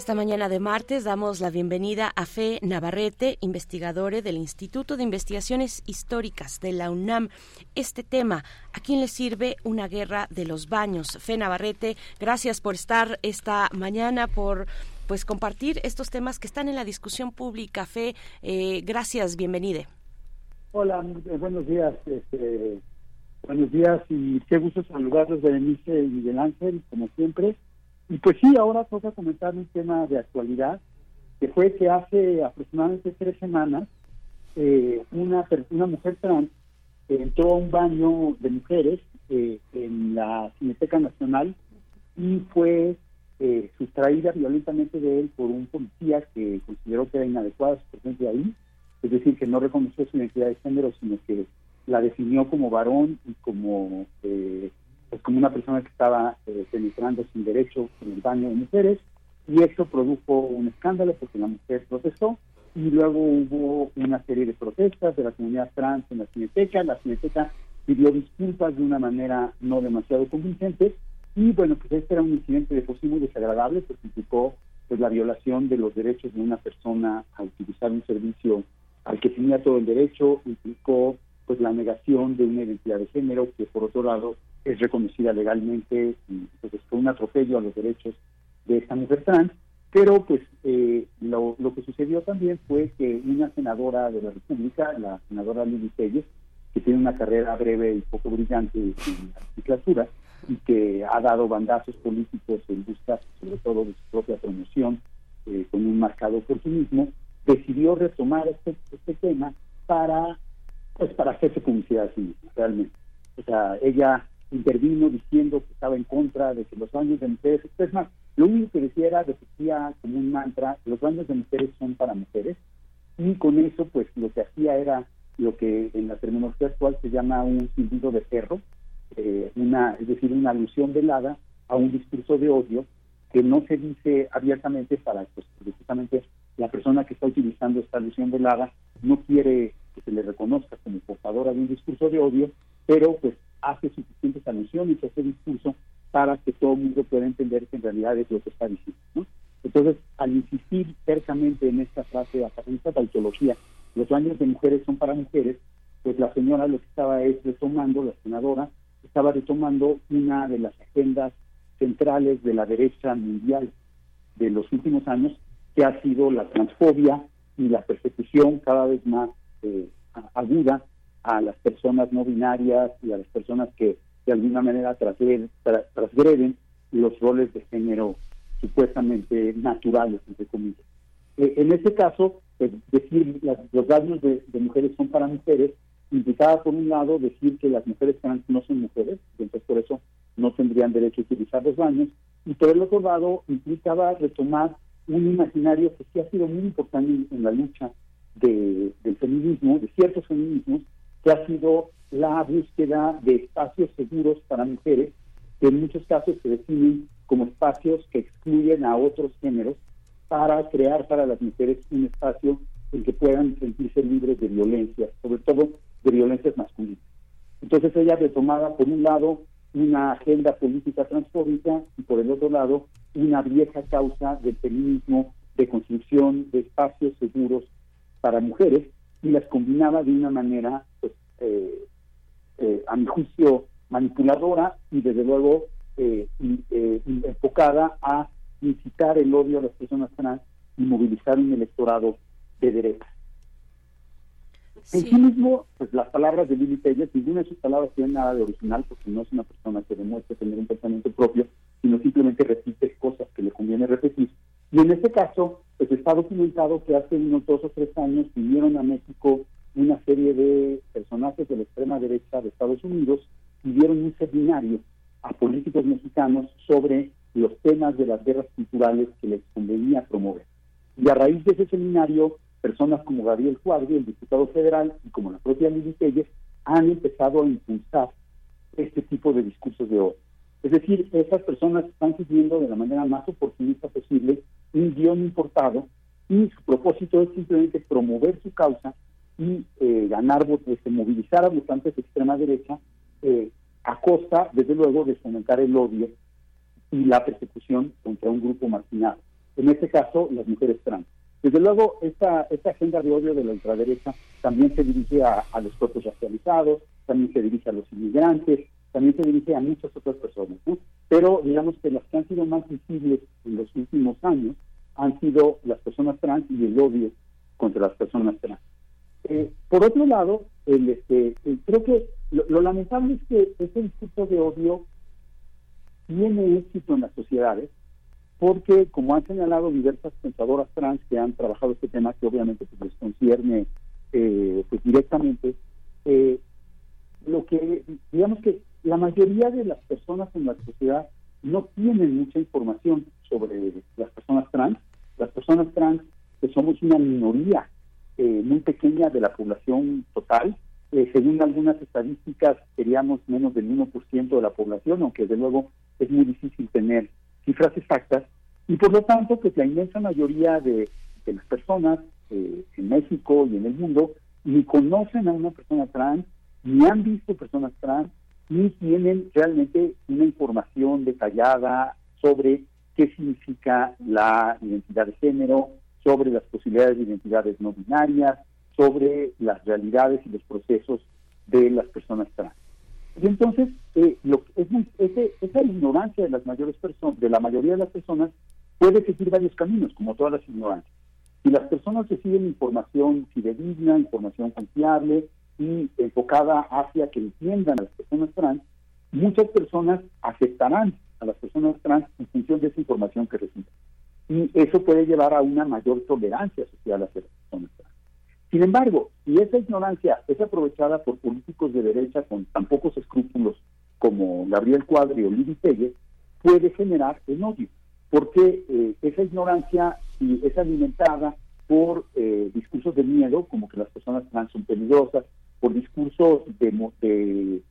Esta mañana de martes damos la bienvenida a Fe Navarrete, investigadora del Instituto de Investigaciones Históricas de la UNAM. Este tema, ¿a quién le sirve una guerra de los baños? Fe Navarrete, gracias por estar esta mañana, por pues compartir estos temas que están en la discusión pública. Fe, eh, gracias, bienvenida. Hola, buenos días. Este, buenos días y qué gusto saludarlos, Berenice y Miguel Ángel, como siempre. Y pues sí, ahora toca comentar un tema de actualidad, que fue que hace aproximadamente tres semanas eh, una, una mujer trans entró a un baño de mujeres eh, en la Cineteca Nacional y fue eh, sustraída violentamente de él por un policía que consideró que era inadecuada su presencia ahí, es decir, que no reconoció su identidad de género, sino que la definió como varón y como eh, pues como una persona que estaba eh, penetrando sin derecho en el baño de mujeres y eso produjo un escándalo porque la mujer protestó y luego hubo una serie de protestas de la comunidad trans en la Cineteca, la Cineteca pidió disculpas de una manera no demasiado convincente y bueno, pues este era un incidente de por sí muy desagradable porque implicó pues la violación de los derechos de una persona a utilizar un servicio al que tenía todo el derecho, implicó pues la negación de una identidad de género que por otro lado es reconocida legalmente y pues fue un atropello a los derechos de esta mujer trans, pero pues eh, lo, que sucedió también fue que una senadora de la República, la senadora Lili Telles, que tiene una carrera breve y poco brillante en la legislatura y que ha dado bandazos políticos en busca sobre todo de su propia promoción eh, con un marcado oportunismo, decidió retomar este, este tema para pues para hacerse publicidad a sí misma, realmente. O sea, ella intervino diciendo que estaba en contra de que los baños de mujeres, es más, lo único que decía era, repetía como un mantra, los baños de mujeres son para mujeres, y con eso pues lo que hacía era lo que en la terminología actual se llama un silbido de perro, eh, una, es decir, una alusión velada a un discurso de odio que no se dice abiertamente para pues, precisamente la persona que está utilizando esta alusión velada no quiere que se le reconozca como portadora de un discurso de odio, pero pues hace suficientes alusiones a ese discurso para que todo el mundo pueda entender que en realidad es lo que está diciendo. ¿no? Entonces, al insistir cercamente en esta frase, en esta tautología, los baños de mujeres son para mujeres, pues la señora lo que estaba es retomando, la senadora, estaba retomando una de las agendas centrales de la derecha mundial de los últimos años, que ha sido la transfobia y la persecución cada vez más eh, aguda a las personas no binarias y a las personas que de alguna manera transgreden, transgreden los roles de género supuestamente naturales, entre comillas. Eh, en este caso, pues, decir los baños de, mujeres son para mujeres implicaba por un lado decir que las mujeres no son mujeres, entonces por eso no tendrían derecho a utilizar los baños, y por el otro lado implicaba retomar un imaginario que sí ha sido muy importante en, la lucha de, del feminismo, de ciertos feminismos, que ha sido la búsqueda de espacios seguros para mujeres, que en muchos casos se definen como espacios que excluyen a otros géneros para crear para las mujeres un espacio en que puedan sentirse libres de violencia, sobre todo de violencias masculinas. Entonces ella retomaba por un lado una agenda política transfóbica y por el otro lado una vieja causa del feminismo de construcción de espacios seguros para mujeres y las combinaba de una manera, pues, eh, eh, a mi juicio, manipuladora y desde luego eh, enfocada a incitar el odio a las personas trans y movilizar un electorado de derecha. En sí mismo, pues las palabras de Lili Telles, ninguna de sus palabras tiene nada de original, porque no es una persona que demuestre tener un pensamiento propio, sino simplemente repite cosas que le conviene repetir. Y en este caso, pues está documentado que hace unos dos o tres años vinieron a México una serie de personajes de la extrema derecha de Estados Unidos y dieron un seminario a políticos mexicanos sobre los temas de las guerras culturales que les convenía promover. Y a raíz de ese seminario, personas como Gabriel Cuadri, el diputado federal, y como la propia Lili Telles, han empezado a impulsar este tipo de discursos de odio. Es decir, esas personas están siguiendo de la manera más oportunista posible un guion importado y su propósito es simplemente promover su causa y eh, ganar votos, este, movilizar a votantes de extrema derecha eh, a costa, desde luego, de fomentar el odio y la persecución contra un grupo marginado. En este caso, las mujeres trans. Desde luego, esta, agenda de odio de la ultraderecha también se dirige a, los cuerpos racializados, también se dirige a los inmigrantes, también se dirige a muchas otras personas. Pero digamos que las que han sido más visibles en los últimos años han sido las personas trans y el odio contra las personas trans. Eh, por otro lado, el, este, creo que lo, lamentable es que ese discurso de odio tiene éxito en las sociedades porque, como han señalado diversas pensadoras trans que han trabajado este tema, que obviamente pues, les concierne eh, pues directamente, eh, lo que, digamos que la mayoría de las personas en la sociedad no tienen mucha información sobre las personas trans. Las personas trans, que somos una minoría eh, muy pequeña de la población total, eh, según algunas estadísticas seríamos menos del 1% de la población, aunque desde luego es muy difícil tener cifras exactas, y por lo tanto, pues la inmensa mayoría de, las personas eh, en México y en el mundo ni conocen a una persona trans, ni han visto personas trans, ni tienen realmente una información detallada sobre qué significa la identidad de género, sobre las posibilidades de identidades no binarias, sobre las realidades y los procesos de las personas trans. Y entonces, eh, lo, es, esa ignorancia de las mayores personas, de la mayoría de las personas, puede seguir varios caminos, como todas las ignorancias. Si las personas reciben información fidedigna, información confiable, y enfocada hacia que entiendan a las personas trans, muchas personas aceptarán a las personas trans en función de esa información que reciben. Y eso puede llevar a una mayor tolerancia social hacia las personas trans. Sin embargo, si esa ignorancia es aprovechada por políticos de derecha con tan pocos escrúpulos como Gabriel Cuadri o Lili Pérez, puede generar el odio, porque eh, esa ignorancia si es alimentada por eh, discursos de miedo, como que las personas trans son peligrosas, por discursos de,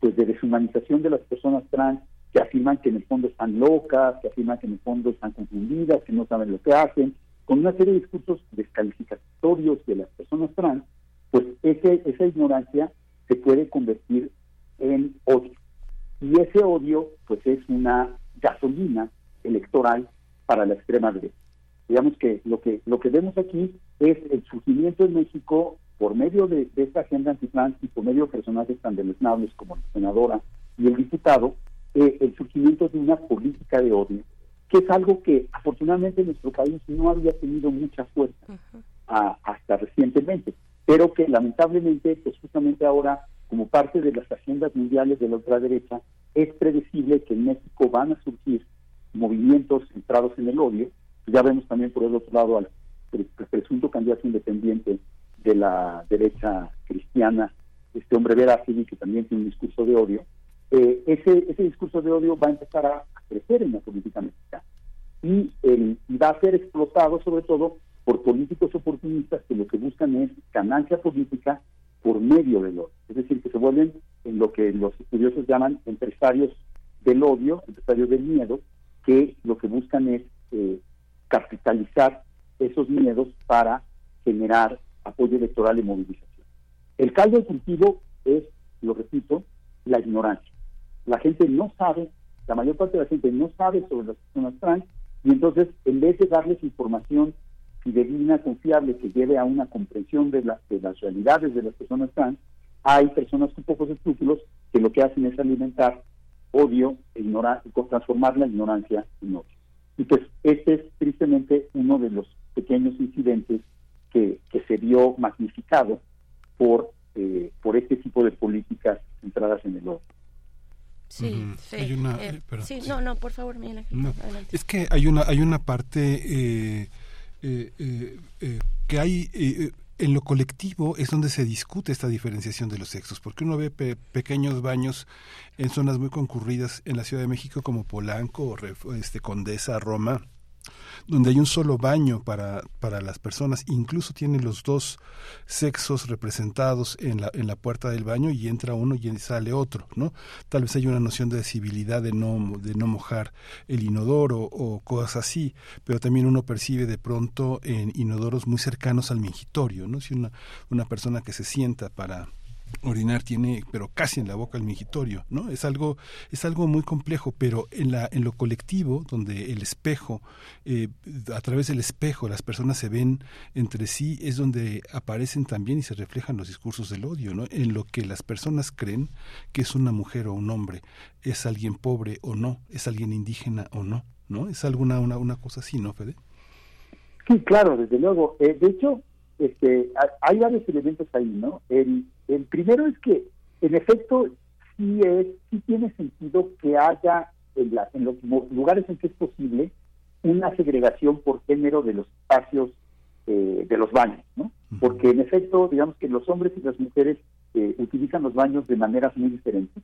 pues de deshumanización de las personas trans que afirman que en el fondo están locas, que afirman que en el fondo están confundidas, que no saben lo que hacen, con una serie de discursos descalificatorios de las personas trans, pues ese, esa ignorancia se puede convertir en odio. Y ese odio, pues es una gasolina electoral para la extrema derecha. Digamos que lo que lo que vemos aquí es el surgimiento en México por medio de, esta agenda antitrans y por medio de personajes tan deleznables como la senadora y el diputado, eh, el surgimiento de una política de odio, que es algo que afortunadamente en nuestro país no había tenido mucha fuerza hasta recientemente, pero que lamentablemente, pues justamente ahora, como parte de las agendas mundiales de la ultraderecha, es predecible que en México van a surgir movimientos centrados en el odio. Ya vemos también por el otro lado al presunto candidato independiente de la derecha cristiana, este hombre Verástegui, que también tiene un discurso de odio, eh, ese, ese discurso de odio va a empezar a, crecer en la política mexicana y, va a ser explotado sobre todo por políticos oportunistas que lo que buscan es ganancia política por medio del odio. Es decir, que se vuelven en lo que los estudiosos llaman empresarios del odio, empresarios del miedo, que lo que buscan es eh, capitalizar esos miedos para generar apoyo electoral y movilización. El caldo de cultivo es, lo repito, la ignorancia. La gente no sabe, la mayor parte de la gente no sabe sobre las personas trans y entonces en vez de darles información fidedigna, confiable, que lleve a una comprensión de, de las realidades de las personas trans, hay personas con pocos escrúpulos que lo que hacen es alimentar odio e transformar la ignorancia en odio. Y pues este es tristemente uno de los pequeños incidentes que, se vio magnificado por, eh, por este tipo de políticas centradas en el oro. Sí, sí. Eh, sí, no, no, por favor, Miguel Es que hay una, hay una parte eh, que hay en lo colectivo es donde se discute esta diferenciación de los sexos, porque uno ve pequeños baños en zonas muy concurridas en la Ciudad de México como Polanco, o este, Condesa, Roma, donde hay un solo baño para, para las personas, incluso tiene los dos sexos representados en la, en la puerta del baño y entra uno y sale otro, ¿no? Tal vez hay una noción de civilidad de no, de no mojar el inodoro o cosas así, pero también uno percibe de pronto en inodoros muy cercanos al mingitorio, ¿no? Si una, una persona que se sienta para orinar tiene pero casi en la boca el mingitorio no es algo es algo muy complejo pero en la en lo colectivo donde el espejo eh, a través del espejo las personas se ven entre sí es donde aparecen también y se reflejan los discursos del odio no en lo que las personas creen que es una mujer o un hombre es alguien pobre o no es alguien indígena o no no es alguna una una cosa así no Fede sí claro desde luego. Eh, de hecho este, hay varios elementos ahí, ¿no? El, el primero es que, en efecto, sí, es, sí tiene sentido que haya en, la, en los lugares en que es posible una segregación por género de los espacios eh, de los baños, ¿no? Porque en efecto, digamos que los hombres y las mujeres eh, utilizan los baños de maneras muy diferentes.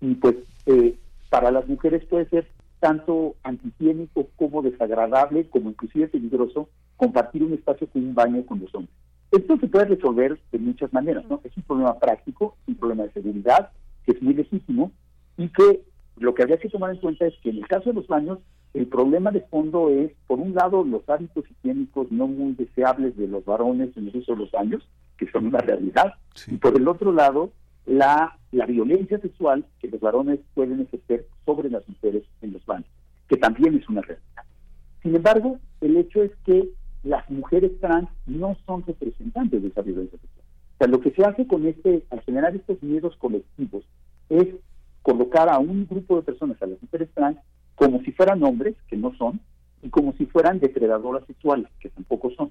Y pues eh, para las mujeres puede ser tanto antihigiénico como desagradable, como inclusive peligroso, compartir un espacio con un baño con los hombres. Esto se puede resolver de muchas maneras, ¿no? Es un problema práctico, un problema de seguridad, que es muy legítimo, y que lo que habría que tomar en cuenta es que en el caso de los baños, el problema de fondo es, por un lado, los hábitos higiénicos no muy deseables de los varones en el uso de los baños, que son una realidad, y por el otro lado, la, la violencia sexual que los varones pueden ejercer sobre las mujeres en los baños, que también es una realidad. Sin embargo, el hecho es que las mujeres trans no son representantes de esa violencia sexual. O sea, lo que se hace con este, al generar estos miedos colectivos, es colocar a un grupo de personas, a las mujeres trans, como si fueran hombres, que no son, y como si fueran depredadoras sexuales, que tampoco son.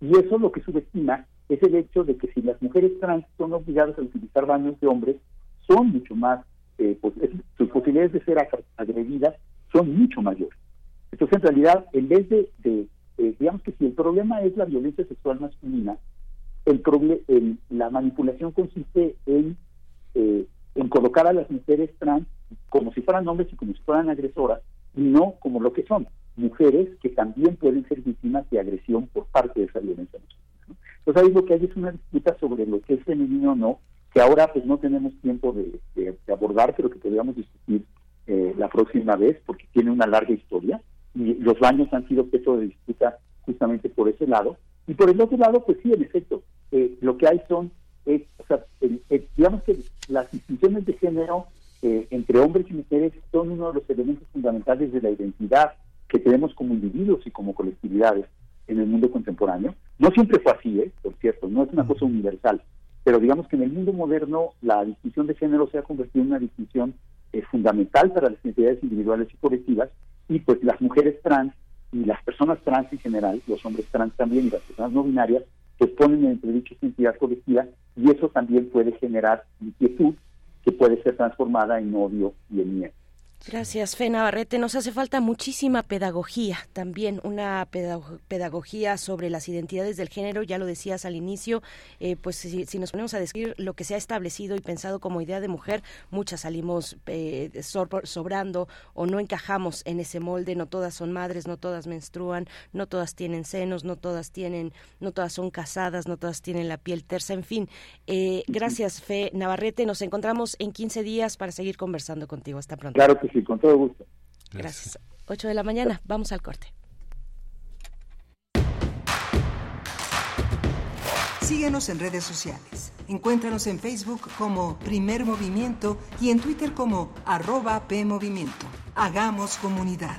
Y eso lo que subestima es el hecho de que si las mujeres trans son obligadas a utilizar baños de hombres, son mucho más, eh, pues, sus posibilidades de ser agredidas son mucho mayores. Entonces, en realidad, en vez de eh, digamos que si el problema es la violencia sexual masculina, el en, la manipulación consiste en, eh, en colocar a las mujeres trans como si fueran hombres y como si fueran agresoras, y no como lo que son, mujeres que también pueden ser víctimas de agresión por parte de esa violencia masculina. Entonces ahí lo que hay es una disputa sobre lo que es femenino o no, que ahora pues no tenemos tiempo de, abordar, pero que podríamos discutir eh, la próxima vez, porque tiene una larga historia y los baños han sido objeto de disputa justamente por ese lado. Y por el otro lado, pues sí, en efecto, eh, lo que hay son, digamos que las distinciones de género eh, entre hombres y mujeres son uno de los elementos fundamentales de la identidad que tenemos como individuos y como colectividades en el mundo contemporáneo. No siempre fue así, ¿eh? por cierto, no es una cosa universal, pero digamos que en el mundo moderno la distinción de género se ha convertido en una distinción fundamental para las identidades individuales y colectivas y pues las mujeres trans y las personas trans en general, los hombres trans también y las personas no binarias, pues ponen en entredicho su identidad colectiva y eso también puede generar inquietud que puede ser transformada en odio y en miedo. Gracias, Fe Navarrete. Nos hace falta muchísima pedagogía, también una pedagogía sobre las identidades del género. Ya lo decías al inicio, eh, pues si, nos ponemos a decir lo que se ha establecido y pensado como idea de mujer, muchas salimos eh, sobrando o no encajamos en ese molde. No todas son madres, no todas menstruan, no todas tienen senos, no todas tienen, no todas son casadas, no todas tienen la piel tersa. En fin, eh, gracias, Fe Navarrete. Nos encontramos en 15 días para seguir conversando contigo. Hasta pronto. Claro que sí, con todo gusto. Gracias. 8 de la mañana, vamos al corte. Síguenos en redes sociales. Encuéntranos en Facebook como Primer Movimiento y en Twitter como arroba PMovimiento. Hagamos comunidad.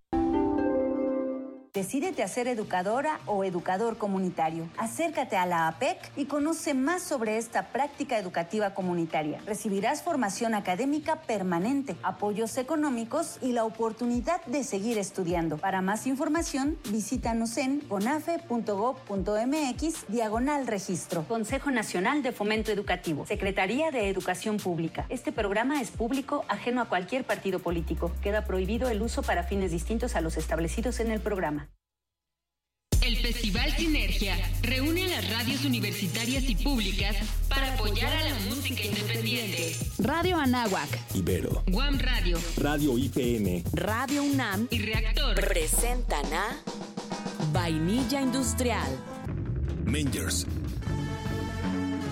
Decídete a ser educadora o educador comunitario. Acércate a la APEC y conoce más sobre esta práctica educativa comunitaria. Recibirás formación académica permanente, apoyos económicos y la oportunidad de seguir estudiando. Para más información, visítanos en conafe.gov.mx diagonal registro. Consejo Nacional de Fomento Educativo. Secretaría de Educación Pública. Este programa es público, ajeno a cualquier partido político. Queda prohibido el uso para fines distintos a los establecidos en el programa. El Festival Sinergia reúne a las radios universitarias y públicas para apoyar a la música independiente. Radio Anáhuac, Ibero, Guam Radio, Radio IPN, Radio UNAM. Y Reactor. Presentan a Vainilla Industrial, Mangers,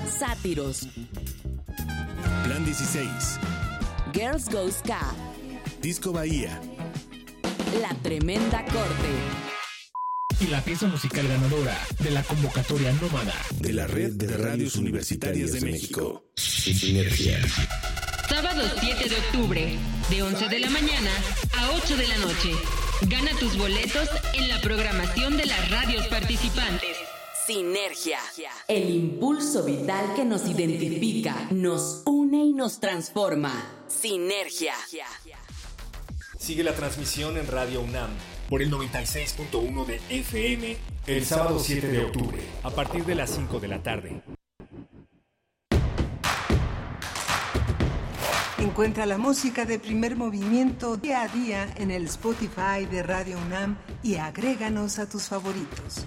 Sátiros, Plan 16, Girls Go Ska, Disco Bahía, La Tremenda Corte y la pieza musical ganadora de la convocatoria nómada de la Red de Radios Universitarias de México. Sinergia. Sábado 7 de octubre, de 11 de la mañana a 8 de la noche. Gana tus boletos en la programación de las radios participantes. Sinergia. El impulso vital que nos identifica, nos une y nos transforma. Sinergia. Sigue la transmisión en Radio UNAM por el 96.1 de FM el sábado 7 de octubre, a partir de las 5 de la tarde. Encuentra la música de primer movimiento día a día en el Spotify de Radio UNAM y agréganos a tus favoritos.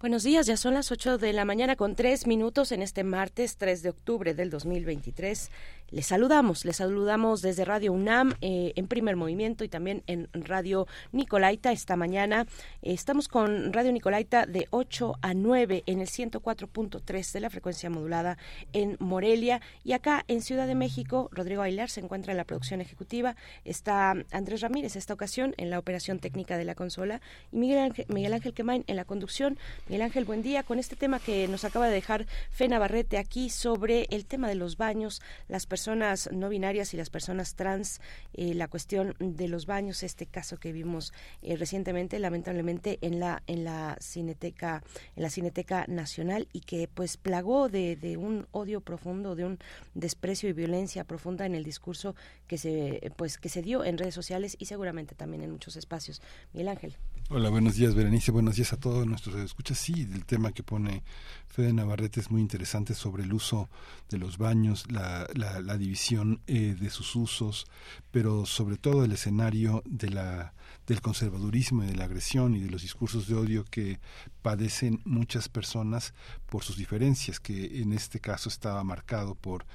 Buenos días, ya son las 8 de la mañana con tres minutos en este martes 3 de octubre del 2023. Les saludamos, les saludamos desde Radio UNAM eh, en primer movimiento y también en Radio Nicolaita esta mañana. Eh, estamos con Radio Nicolaita de 8 a 9 en el 104.3 de la frecuencia modulada en Morelia y acá en Ciudad de México. Rodrigo Ailar se encuentra en la producción ejecutiva. Está Andrés Ramírez esta ocasión en la operación técnica de la consola y Miguel Ángel, Miguel Ángel Quemain en la conducción. Miguel Ángel, buen día con este tema que nos acaba de dejar Fe Navarrete aquí sobre el tema de los baños, las personas no binarias y las personas trans, eh, la cuestión de los baños, este caso que vimos eh, recientemente, lamentablemente, en la, en la Cineteca, en la Cineteca Nacional y que pues plagó de, de un odio profundo, de un desprecio y violencia profunda en el discurso que se, pues, que se dio en redes sociales y seguramente también en muchos espacios. Miguel Ángel. Hola, buenos días, Berenice. Buenos días a todos nuestros escuchas. Sí, el tema que pone Fede Navarrete es muy interesante sobre el uso de los baños, la, la, división eh, de sus usos, pero sobre todo el escenario de la del conservadurismo y de la agresión y de los discursos de odio que padecen muchas personas por sus diferencias, que en este caso estaba marcado por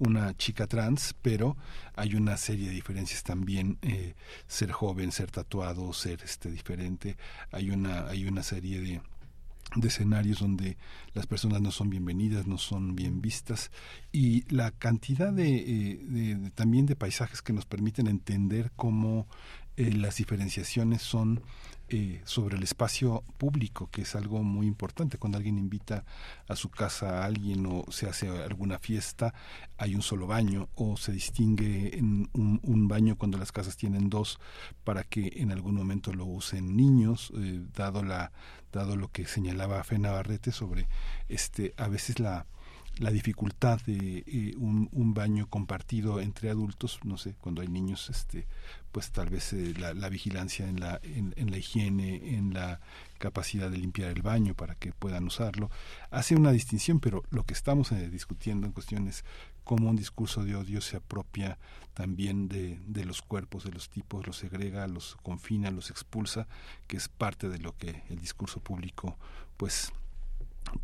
una chica trans, pero hay una serie de diferencias también, eh, ser joven, ser tatuado, ser este diferente, hay una, hay una serie de de escenarios donde las personas no son bienvenidas, no son bien vistas. Y la cantidad de, eh, también de paisajes que nos permiten entender cómo eh, las diferenciaciones son eh, sobre el espacio público, que es algo muy importante. Cuando alguien invita a su casa a alguien o se hace alguna fiesta, hay un solo baño o se distingue en un, baño cuando las casas tienen dos para que en algún momento lo usen niños, eh, dado la dado lo que señalaba Fe Navarrete sobre este a veces la la dificultad de eh, un, baño compartido entre adultos, no sé, cuando hay niños, este, pues tal vez eh, la, la, vigilancia en la, en, la higiene, en la capacidad de limpiar el baño para que puedan usarlo, hace una distinción, pero lo que estamos eh, discutiendo en cuestión es cómo un discurso de odio se apropia también de, de los cuerpos, de los tipos, los segrega, los confina, los expulsa, que es parte de lo que el discurso público pues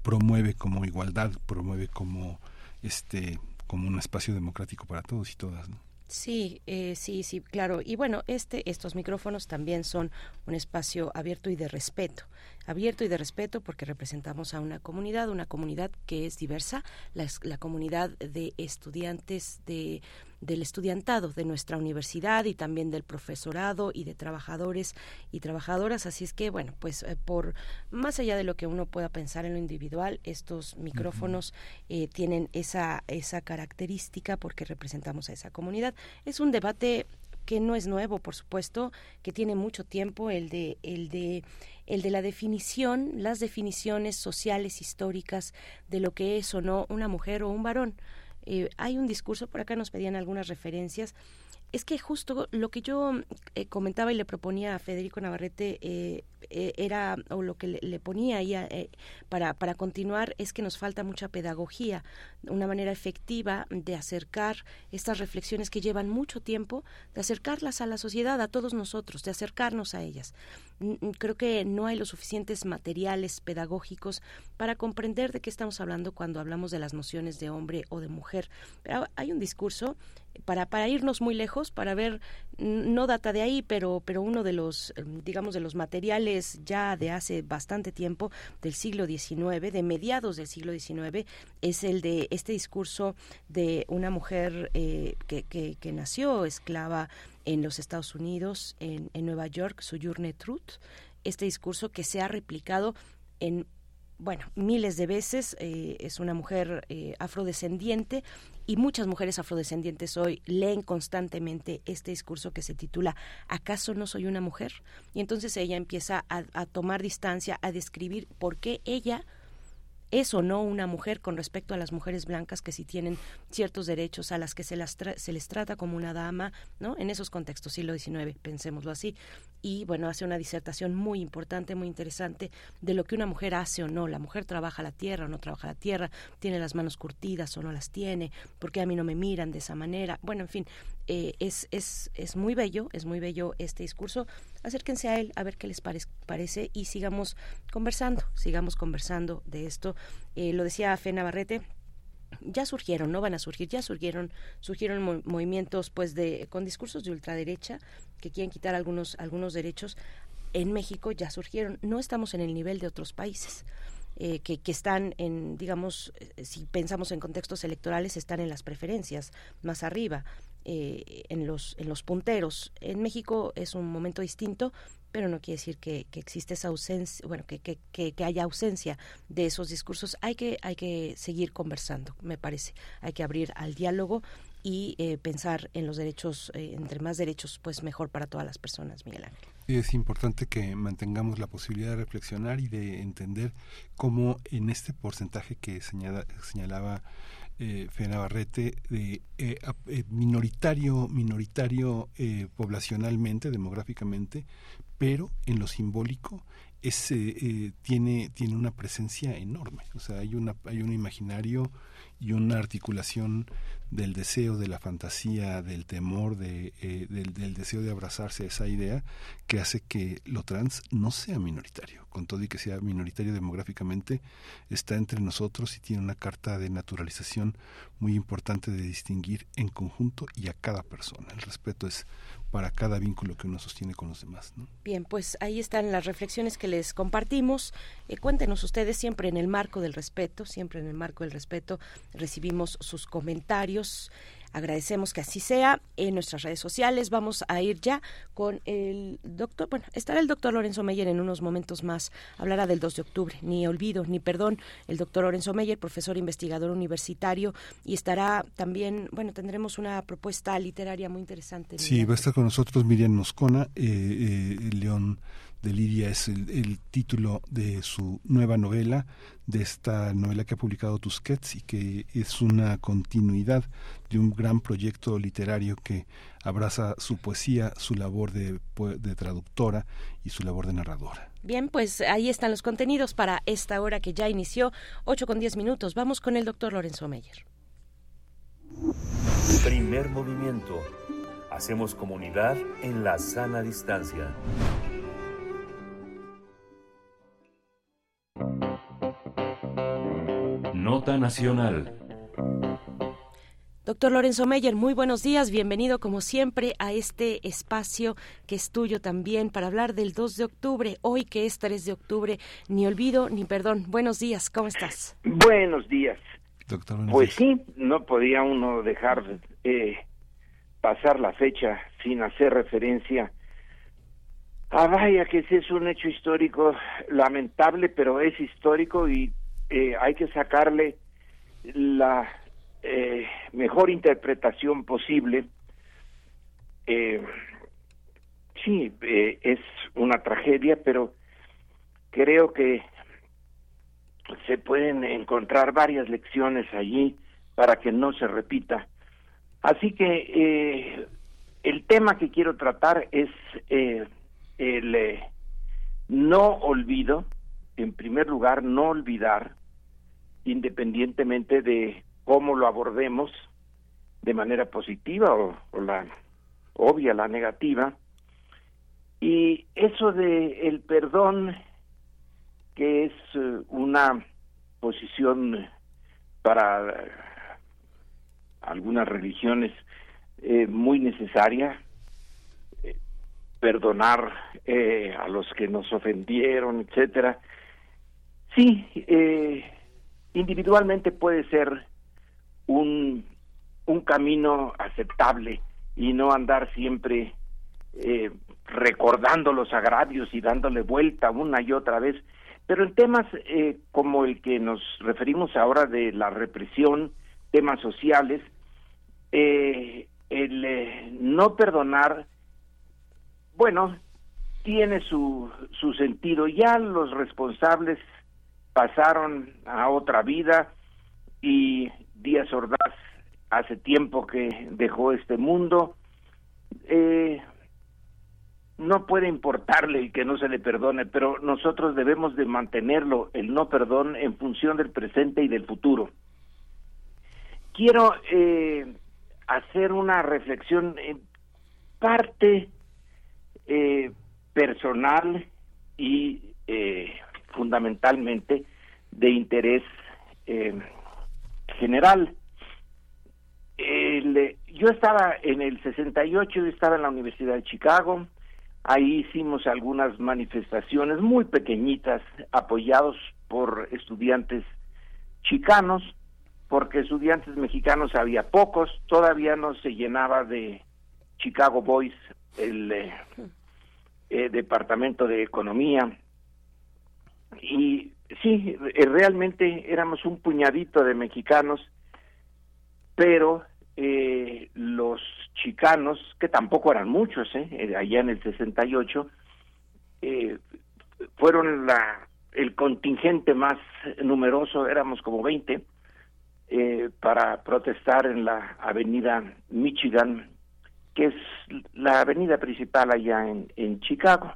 promueve como igualdad, promueve como este como un espacio democrático para todos y todas. Sí, eh, sí, sí, claro. Y bueno, este, estos micrófonos también son un espacio abierto y de respeto abierto y de respeto porque representamos a una comunidad, una comunidad que es diversa, la, la comunidad de estudiantes de del estudiantado de nuestra universidad y también del profesorado y de trabajadores y trabajadoras. Así es que, bueno, pues eh, por más allá de lo que uno pueda pensar en lo individual, estos micrófonos eh, tienen esa, esa característica porque representamos a esa comunidad. Es un debate que no es nuevo, por supuesto, que tiene mucho tiempo, el de, el de el de la definición, las definiciones sociales históricas de lo que es o no una mujer o un varón. Eh, hay un discurso, por acá nos pedían algunas referencias, es que justo lo que yo eh, comentaba y le proponía a Federico Navarrete eh, eh, era, o lo que le, ponía ahí para, para continuar, es que nos falta mucha pedagogía, una manera efectiva de acercar estas reflexiones que llevan mucho tiempo, de acercarlas a la sociedad, a todos nosotros, de acercarnos a ellas. Creo que no hay los suficientes materiales pedagógicos para comprender de qué estamos hablando cuando hablamos de las nociones de hombre o de mujer. Pero hay un discurso para, para irnos muy lejos, para ver, no data de ahí, pero, pero uno de los, em, digamos, de los materiales ya de hace bastante tiempo, del siglo XIX, de mediados del siglo XIX, es el de este discurso de una mujer eh, que, que, nació esclava en los Estados Unidos, en, en Nueva York, Sojourner Truth, este discurso que se ha replicado en bueno, miles de veces, eh, es una mujer eh, afrodescendiente y muchas mujeres afrodescendientes hoy leen constantemente este discurso que se titula ¿Acaso no soy una mujer? Y entonces ella empieza a, a tomar distancia, a describir por qué ella es o no una mujer con respecto a las mujeres blancas que sí tienen ciertos derechos a las que se, las se les trata como una dama, ¿no? En esos contextos, siglo XIX, pensémoslo así. Y bueno, hace una disertación muy importante, muy interesante de lo que una mujer hace o no. La mujer trabaja la tierra o no trabaja la tierra, tiene las manos curtidas o no las tiene, porque a mí no me miran de esa manera. Bueno, en fin, eh, es, es, es muy bello, es muy bello este discurso. Acérquense a él a ver qué les parece y sigamos conversando, sigamos conversando de esto. Eh, lo decía Fe Navarrete, ya surgieron, no van a surgir, ya surgieron, surgieron movimientos pues de con discursos de ultraderecha que quieren quitar algunos algunos derechos. En México ya surgieron, no estamos en el nivel de otros países. Eh, que, que, están en, digamos, si pensamos en contextos electorales, están en las preferencias, más arriba. Eh, en, los, en los punteros. En México es un momento distinto, pero no quiere decir que, que existe esa ausencia, bueno, que, que, que, haya ausencia de esos discursos. Hay que, hay que seguir conversando, me parece. Hay que abrir al diálogo y eh, pensar en los derechos, eh, entre más derechos, pues mejor para todas las personas, Miguel Ángel. Es importante que mantengamos la posibilidad de reflexionar y de entender cómo en este porcentaje que señala, señalaba eh, de, eh, eh, minoritario, minoritario eh, poblacionalmente, demográficamente, pero en lo simbólico es, tiene, tiene una presencia enorme. O sea, hay, una, hay un imaginario y una articulación del deseo, de la fantasía, del temor, de, eh, del, deseo de abrazarse a esa idea que hace que lo trans no sea minoritario. Con todo y que sea minoritario demográficamente, está entre nosotros y tiene una carta de naturalización muy importante de distinguir en conjunto y a cada persona. El respeto es para cada vínculo que uno sostiene con los demás. Bien, pues ahí están las reflexiones que les compartimos. Eh, cuéntenos ustedes siempre en el marco del respeto, siempre en el marco del respeto recibimos sus comentarios. Agradecemos que así sea. En nuestras redes sociales vamos a ir ya con el doctor, bueno, estará el doctor Lorenzo Meyer en unos momentos más. Hablará del 2 de octubre, ni olvido, ni perdón, el doctor Lorenzo Meyer, profesor investigador universitario, y estará también, bueno, tendremos una propuesta literaria muy interesante. Sí, va a estar con nosotros Miriam Moscona, eh, eh, León de Lidia es el, el, título de su nueva novela, de esta novela que ha publicado Tusquets y que es una continuidad de un gran proyecto literario que abraza su poesía, su labor de, de traductora y su labor de narradora. Bien, pues ahí están los contenidos para esta hora que ya inició, 8 con 10 minutos. Vamos con el doctor Lorenzo Meyer. Primer movimiento. Hacemos comunidad en la sana distancia. Nota Nacional. Doctor Lorenzo Meyer, muy buenos días, bienvenido como siempre a este espacio que es tuyo también para hablar del 2 de octubre, hoy que es 3 de octubre, ni olvido ni perdón. Buenos días, ¿cómo estás? Buenos días. Doctor, pues sí, no podía uno dejar eh, pasar la fecha sin hacer referencia Ah, vaya que sí es un hecho histórico lamentable, pero es histórico y eh, hay que sacarle la eh, mejor interpretación posible. Eh, sí, eh, es una tragedia, pero creo que se pueden encontrar varias lecciones allí para que no se repita. Así que eh, el tema que quiero tratar es el eh, no olvido, en primer lugar, no olvidar, independientemente de cómo lo abordemos, de manera positiva o, la obvia, la negativa. Y eso de el perdón, que es eh, una posición para algunas religiones eh, muy necesaria, perdonar eh, a los que nos ofendieron, etcétera. Sí, eh, individualmente puede ser un, un camino aceptable y no andar siempre eh, recordando los agravios y dándole vuelta una y otra vez. Pero en temas eh, como el que nos referimos ahora de la represión, temas sociales, el no perdonar, bueno, tiene su, su sentido. Ya los responsables pasaron a otra vida y Díaz Ordaz hace tiempo que dejó este mundo. Eh, no puede importarle el que no se le perdone, pero nosotros debemos de mantenerlo, el no perdón, en función del presente y del futuro. Quiero eh, hacer una reflexión en parte eh, personal y eh, fundamentalmente de interés eh, general. Yo estaba en el 68, yo estaba en la Universidad de Chicago, ahí hicimos algunas manifestaciones muy pequeñitas apoyados por estudiantes chicanos, porque estudiantes mexicanos había pocos, todavía no se llenaba de Chicago Boys el eh, eh, departamento de economía. Y sí, eh, realmente éramos un puñadito de mexicanos, pero eh, los chicanos, que tampoco eran muchos, eh, allá en el 68, eh, fueron la, el contingente más numeroso, éramos como 20, eh, para protestar en la avenida Michigan, que es la avenida principal allá en, en Chicago.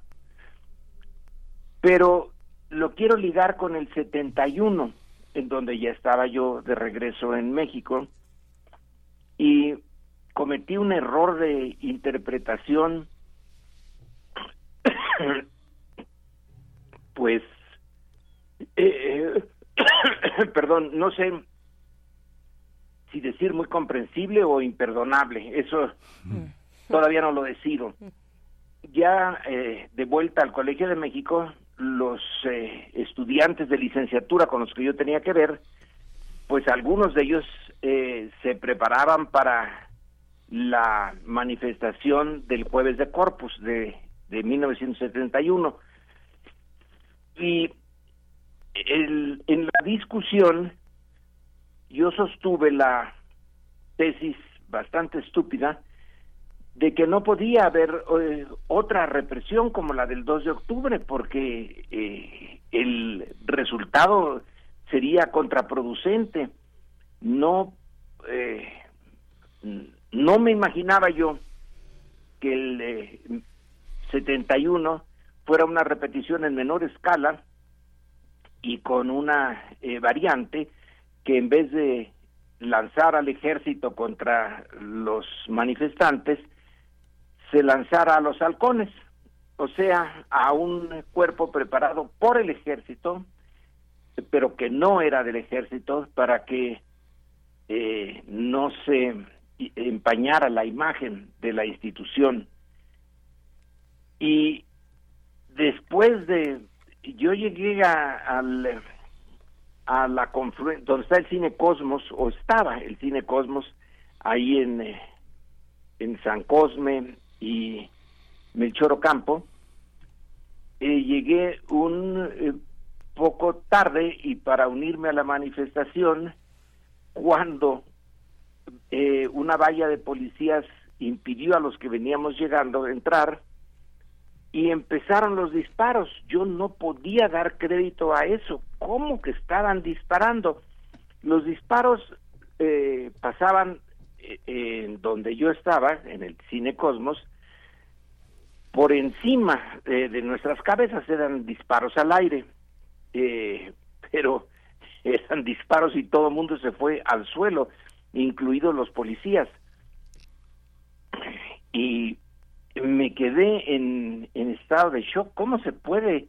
Pero lo quiero ligar con el 71, en donde ya estaba yo de regreso en México, y cometí un error de interpretación, pues, eh, perdón, no sé si decir muy comprensible o imperdonable, eso todavía no lo decido. Ya eh, de vuelta al Colegio de México, los eh, estudiantes de licenciatura con los que yo tenía que ver, pues algunos de ellos eh, se preparaban para la manifestación del jueves de Corpus de, de 1971. Y el, en la discusión yo sostuve la tesis bastante estúpida de que no podía haber eh, otra represión como la del 2 de octubre porque eh, el resultado sería contraproducente. No, eh, no me imaginaba yo que el eh, 71 fuera una repetición en menor escala y con una eh, variante que en vez de lanzar al ejército contra los manifestantes, se lanzara a los halcones, o sea, a un cuerpo preparado por el ejército, pero que no era del ejército, para que eh, no se empañara la imagen de la institución. Y después de, yo llegué a, al, a la confluencia, donde está el Cine Cosmos, o estaba el Cine Cosmos, ahí en, eh, en San Cosme y Melchor Ocampo, eh, llegué un eh, poco tarde y para unirme a la manifestación cuando eh, una valla de policías impidió a los que veníamos llegando entrar y empezaron los disparos. Yo no podía dar crédito a eso. ¿Cómo que estaban disparando? Los disparos eh, pasaban eh, en donde yo estaba, en el Cine Cosmos, por encima de nuestras cabezas eran disparos al aire, pero eran disparos y todo el mundo se fue al suelo incluidos los policías. Y me quedé en, estado de shock. ¿Cómo se puede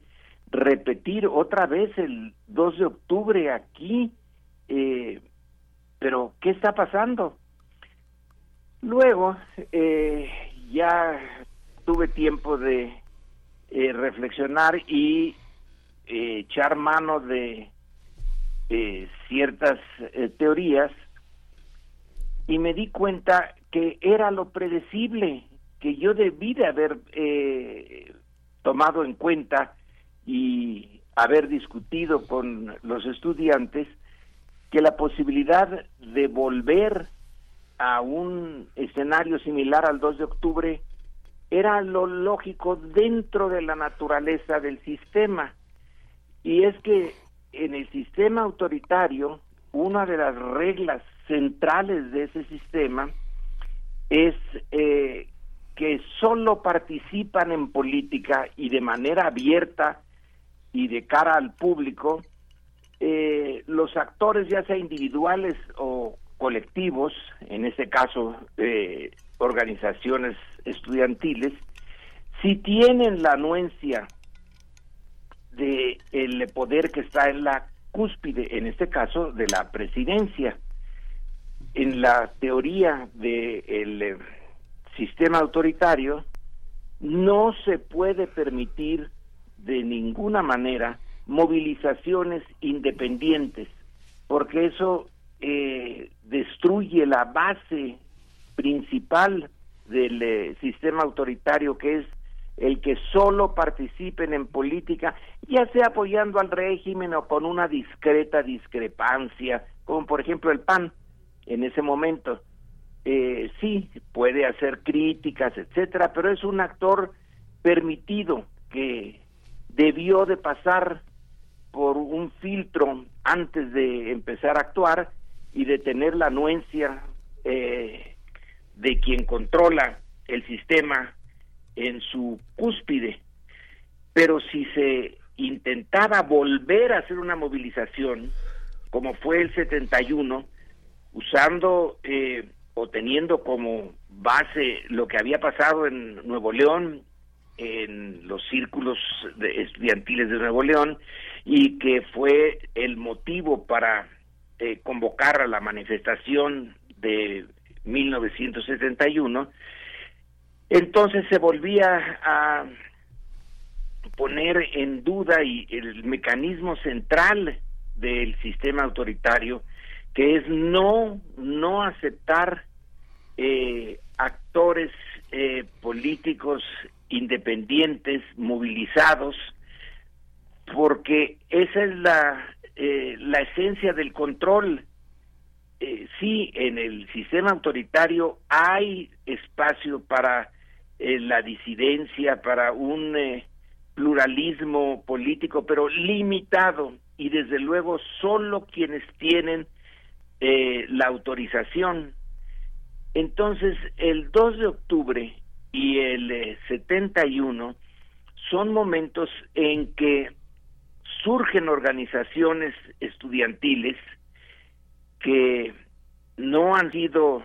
repetir otra vez el 2 de octubre aquí? Eh, pero, ¿qué está pasando? Luego, eh, ya tuve tiempo de eh, reflexionar y echar mano de ciertas teorías y me di cuenta que era lo predecible, que yo debí de haber eh, tomado en cuenta y haber discutido con los estudiantes que la posibilidad de volver a un escenario similar al 2 de octubre era lo lógico dentro de la naturaleza del sistema. Y es que en el sistema autoritario, una de las reglas centrales de ese sistema es eh, que solo participan en política y de manera abierta y de cara al público eh, los actores ya sea individuales o colectivos, en este caso eh, organizaciones estudiantiles, si tienen la anuencia de el poder que está en la cúspide, en este caso de la presidencia en la teoría del eh, sistema autoritario no se puede permitir de ninguna manera movilizaciones independientes, porque eso eh, destruye la base principal del eh, sistema autoritario, que es el que solo participen en política, ya sea apoyando al régimen o con una discreta discrepancia, como por ejemplo el PAN en ese momento. Eh, sí, puede hacer críticas, etcétera, pero es un actor permitido que debió de pasar por un filtro antes de empezar a actuar y de tener la anuencia eh, de quien controla el sistema en su cúspide. Pero si se intentaba volver a hacer una movilización, como fue el 71, usando eh, o teniendo como base lo que había pasado en Nuevo León, en los círculos de estudiantiles de Nuevo León, y que fue el motivo para eh, convocar a la manifestación de 1971, entonces se volvía a poner en duda y el mecanismo central del sistema autoritario que es no, no aceptar eh, actores eh, políticos independientes, movilizados, porque esa es la, eh, la esencia del control. sí, en el sistema autoritario hay espacio para la disidencia, para un pluralismo político, pero limitado y desde luego solo quienes tienen eh, la autorización. Entonces, el 2 de octubre y el 71 eh, son momentos en que surgen organizaciones estudiantiles que no han sido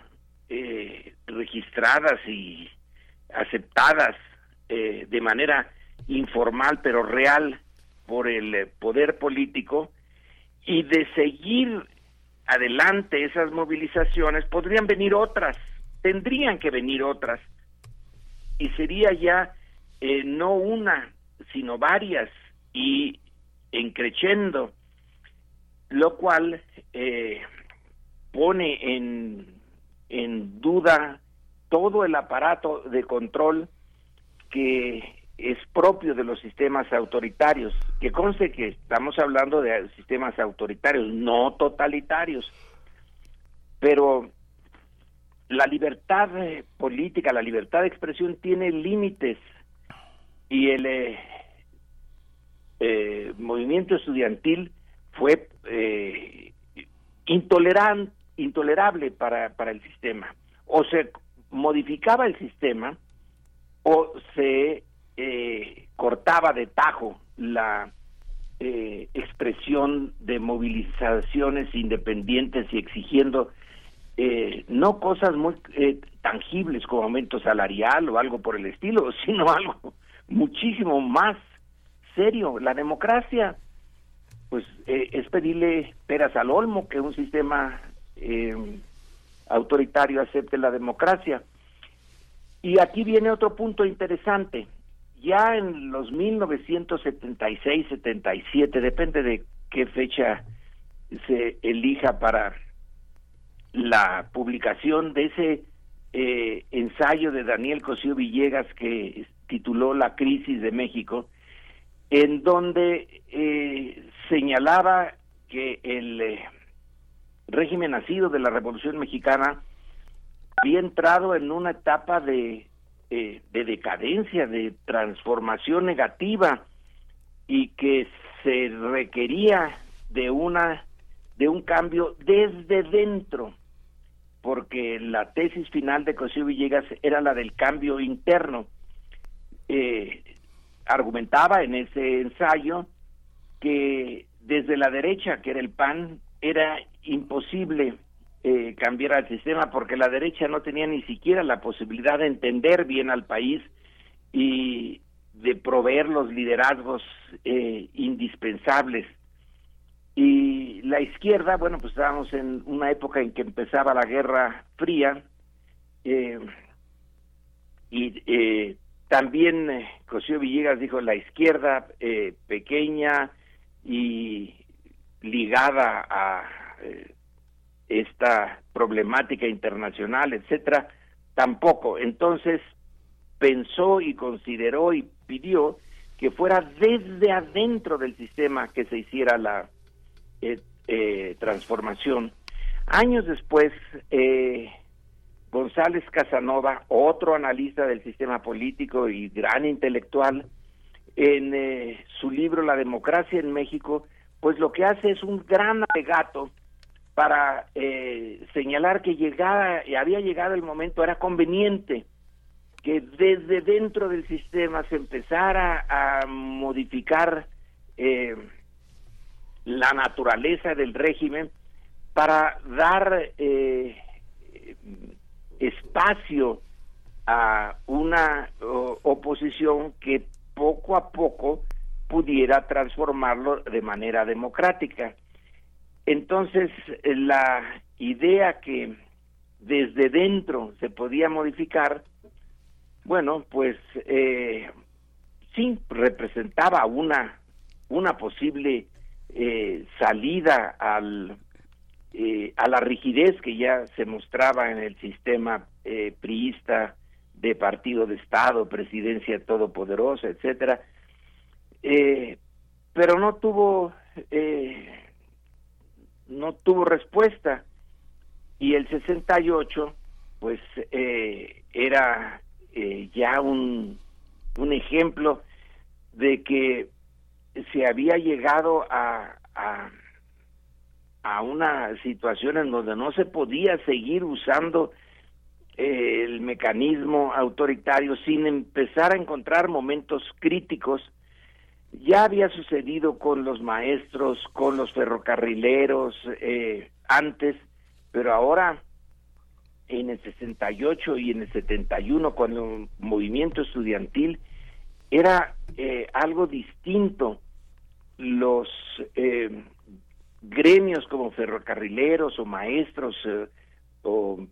eh, registradas y aceptadas de manera informal pero real por el poder político y de seguir adelante esas movilizaciones, podrían venir otras, tendrían que venir otras, y sería ya eh, no una, sino varias, y encrechendo, lo cual eh, pone en, en duda todo el aparato de control que es propio de los sistemas autoritarios, que conste que estamos hablando de sistemas autoritarios, no totalitarios, pero la libertad eh, política, la libertad de expresión tiene límites y el eh, eh, movimiento estudiantil fue intolerable para, para el sistema. O se modificaba el sistema o se eh, cortaba de tajo la eh, expresión de movilizaciones independientes y exigiendo eh, no cosas muy tangibles como aumento salarial o algo por el estilo, sino algo muchísimo más serio. La democracia, pues es pedirle peras al olmo que un sistema autoritario acepte la democracia. Y aquí viene otro punto interesante ya en los 1976, 77, depende de qué fecha se elija para la publicación de ese eh, ensayo de Daniel Cosío Villegas que tituló La crisis de México, en donde eh, señalaba que el eh, régimen nacido de la Revolución Mexicana había entrado en una etapa de eh, de decadencia, de transformación negativa y que se requería de una de un cambio desde dentro, porque la tesis final de Cosío Villegas era la del cambio interno. Eh, argumentaba en ese ensayo que desde la derecha, que era el PAN, era imposible eh, cambiar al sistema porque la derecha no tenía ni siquiera la posibilidad de entender bien al país y de proveer los liderazgos eh, indispensables. Y la izquierda, bueno, pues estábamos en una época en que empezaba la Guerra Fría eh, y eh, también eh, Cosío Villegas dijo la izquierda pequeña y ligada a esta problemática internacional, etcétera, tampoco. Entonces pensó y consideró y pidió que fuera desde adentro del sistema que se hiciera la eh, eh, transformación. Años después, eh, González Casanova, otro analista del sistema político y gran intelectual, en su libro La democracia en México, pues lo que hace es un gran alegato para eh, señalar que llegaba, había llegado el momento, era conveniente que desde dentro del sistema se empezara a modificar eh, la naturaleza del régimen para dar eh, espacio a una oposición que poco a poco pudiera transformarlo de manera democrática. Entonces, eh, la idea que desde dentro se podía modificar, bueno, pues eh, sí representaba una, una posible eh, salida al, a la rigidez que ya se mostraba en el sistema priista de partido de Estado, presidencia todopoderosa, etcétera, pero no tuvo no tuvo respuesta. Y el 68 pues eh, era eh, ya un, un ejemplo de que se había llegado a, a, una situación en donde no se podía seguir usando eh, el mecanismo autoritario sin empezar a encontrar momentos críticos ya había sucedido con los maestros, con los ferrocarrileros eh, antes, pero ahora en el 68 y en el 71 con el movimiento estudiantil era eh, algo distinto los eh, gremios como ferrocarrileros o maestros eh, o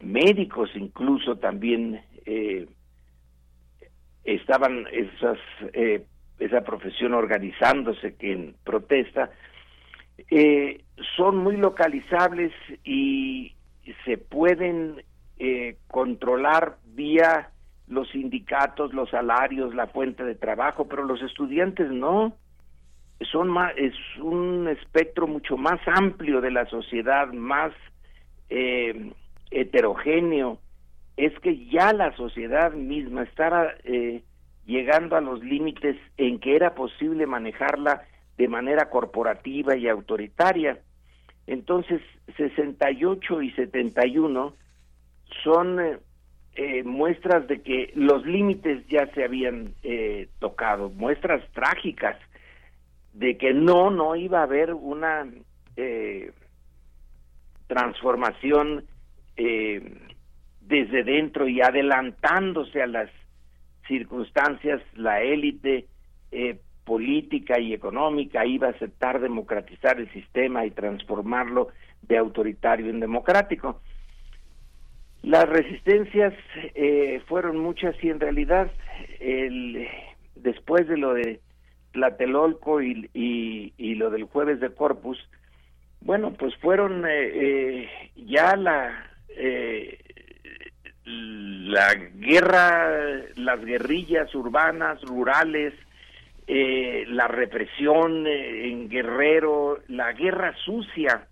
médicos incluso también eh, estaban esas eh, esa profesión organizándose que protesta eh, son muy localizables y se pueden eh, controlar vía los sindicatos, los salarios, la fuente de trabajo, pero los estudiantes no. Son más, es un espectro mucho más amplio de la sociedad, más eh, heterogéneo. Es que ya la sociedad misma está eh, llegando a los límites en que era posible manejarla de manera corporativa y autoritaria. Entonces, 68 y 71 son eh, eh, muestras de que los límites ya se habían eh, tocado, muestras trágicas de que no, no iba a haber una eh, transformación eh, desde dentro y adelantándose a las circunstancias, la élite eh, política y económica iba a aceptar democratizar el sistema y transformarlo de autoritario en democrático. Las resistencias eh, fueron muchas y en realidad el, después de lo de Tlatelolco y, y, y lo del jueves de Corpus, bueno, pues fueron eh, eh, ya la la guerra, las guerrillas urbanas, rurales, eh, la represión eh, en Guerrero, la guerra sucia,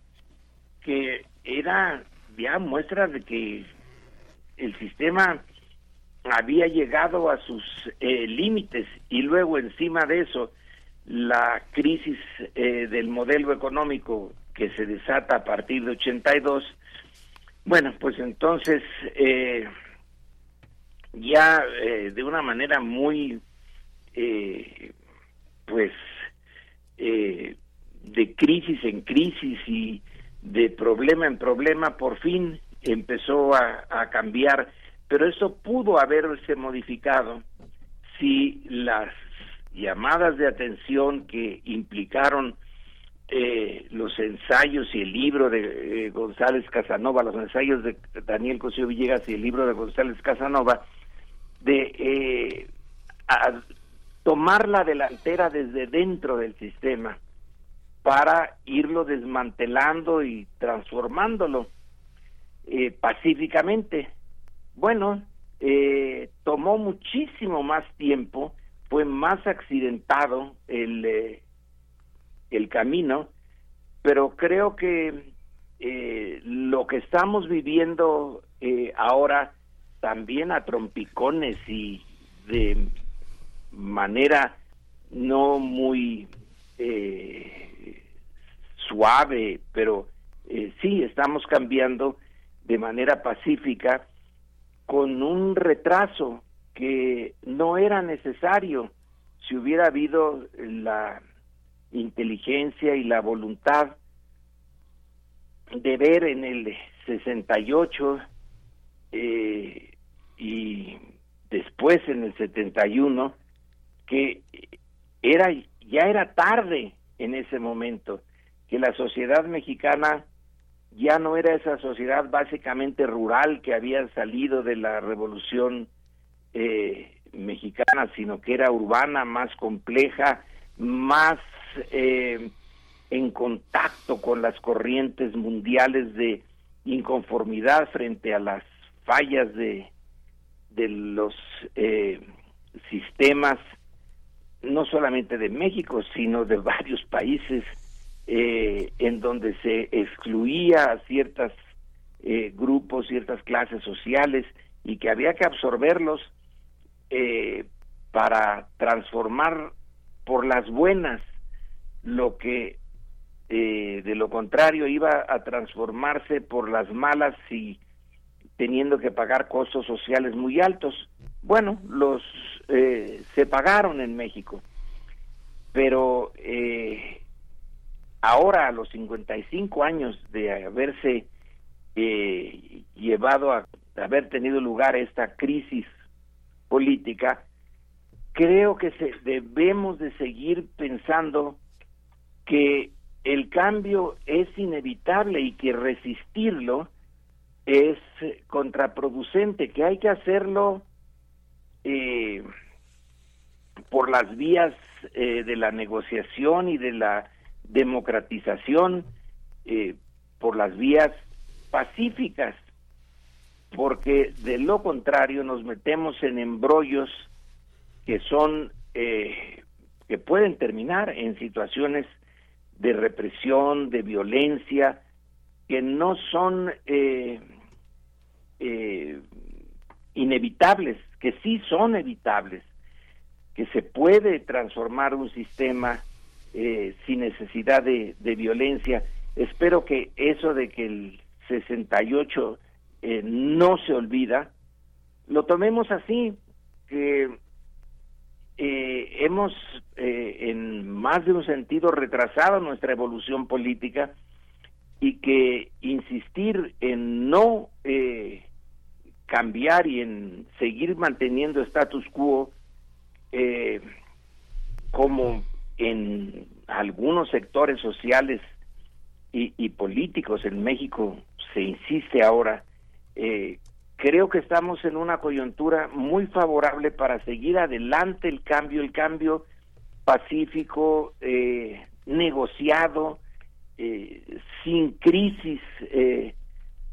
que era ya muestra de que el sistema había llegado a sus eh, límites y luego encima de eso la crisis eh, del modelo económico que se desata a partir de 82 bueno pues entonces eh, ya eh, de una manera muy eh, pues eh, de crisis en crisis y de problema en problema por fin empezó a, a cambiar. Pero eso pudo haberse modificado si las llamadas de atención que implicaron eh, los ensayos y el libro de eh, González Casanova, los ensayos de Daniel Cosío Villegas y el libro de González Casanova, de eh, tomar la delantera desde dentro del sistema para irlo desmantelando y transformándolo eh, pacíficamente. Bueno, eh, tomó muchísimo más tiempo, fue más accidentado el, el camino, pero creo que eh, lo que estamos viviendo eh, ahora también a trompicones y de manera no muy eh, suave, pero eh, sí estamos cambiando de manera pacífica con un retraso que no era necesario. Si hubiera habido la inteligencia y la voluntad de ver en el 68 eh, y después en el 71 que era ya era tarde en ese momento que la sociedad mexicana ya no era esa sociedad básicamente rural que había salido de la revolución eh, mexicana, sino que era urbana, más compleja, más eh, en contacto con las corrientes mundiales de inconformidad frente a las fallas de, de los eh, sistemas, no solamente de México, sino de varios países eh, en donde se excluía a ciertos grupos, ciertas clases sociales y que había que absorberlos para transformar por las buenas lo que eh, de lo contrario iba a transformarse por las malas y teniendo que pagar costos sociales muy altos. Bueno, los eh, se pagaron en México, pero eh, ahora a los 55 años de haberse eh, llevado a haber tenido lugar esta crisis política, creo que se, debemos de seguir pensando que el cambio es inevitable y que resistirlo es contraproducente, que hay que hacerlo eh, por las vías eh, de la negociación y de la democratización, eh, por las vías pacíficas, porque de lo contrario nos metemos en embrollos que son eh, que pueden terminar en situaciones de represión, de violencia, que no son eh, eh, inevitables, que sí son evitables, que se puede transformar un sistema eh, sin necesidad de, de, violencia. Espero que eso de que el 68 eh, no se olvida, lo tomemos así, que eh, hemos eh, en más de un sentido retrasado nuestra evolución política y que insistir en no eh, cambiar y en seguir manteniendo status quo eh, como en algunos sectores sociales y, políticos en México se insiste ahora, creo que estamos en una coyuntura muy favorable para seguir adelante el cambio, el cambio pacífico, eh, negociado, eh, sin crisis eh,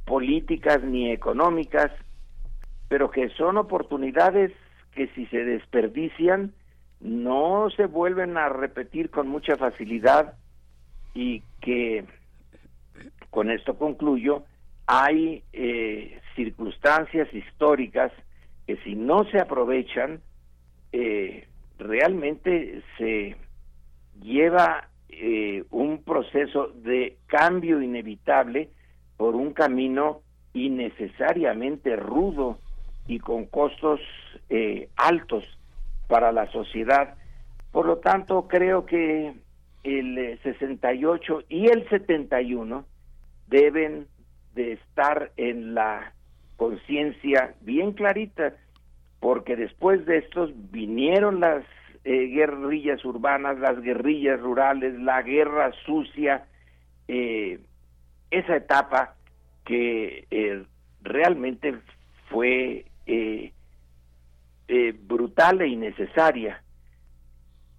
políticas ni económicas, pero que son oportunidades que si se desperdician no se vuelven a repetir con mucha facilidad y que con esto concluyo hay eh, circunstancias históricas que si no se aprovechan eh, realmente se lleva eh, un proceso de cambio inevitable por un camino innecesariamente rudo y con costos eh, altos para la sociedad. Por lo tanto, creo que el 68 y el 71 deben de estar en la conciencia bien clarita, porque después de estos vinieron las eh, guerrillas urbanas, las guerrillas rurales, la guerra sucia, eh, esa etapa que eh, realmente fue eh, eh, brutal e innecesaria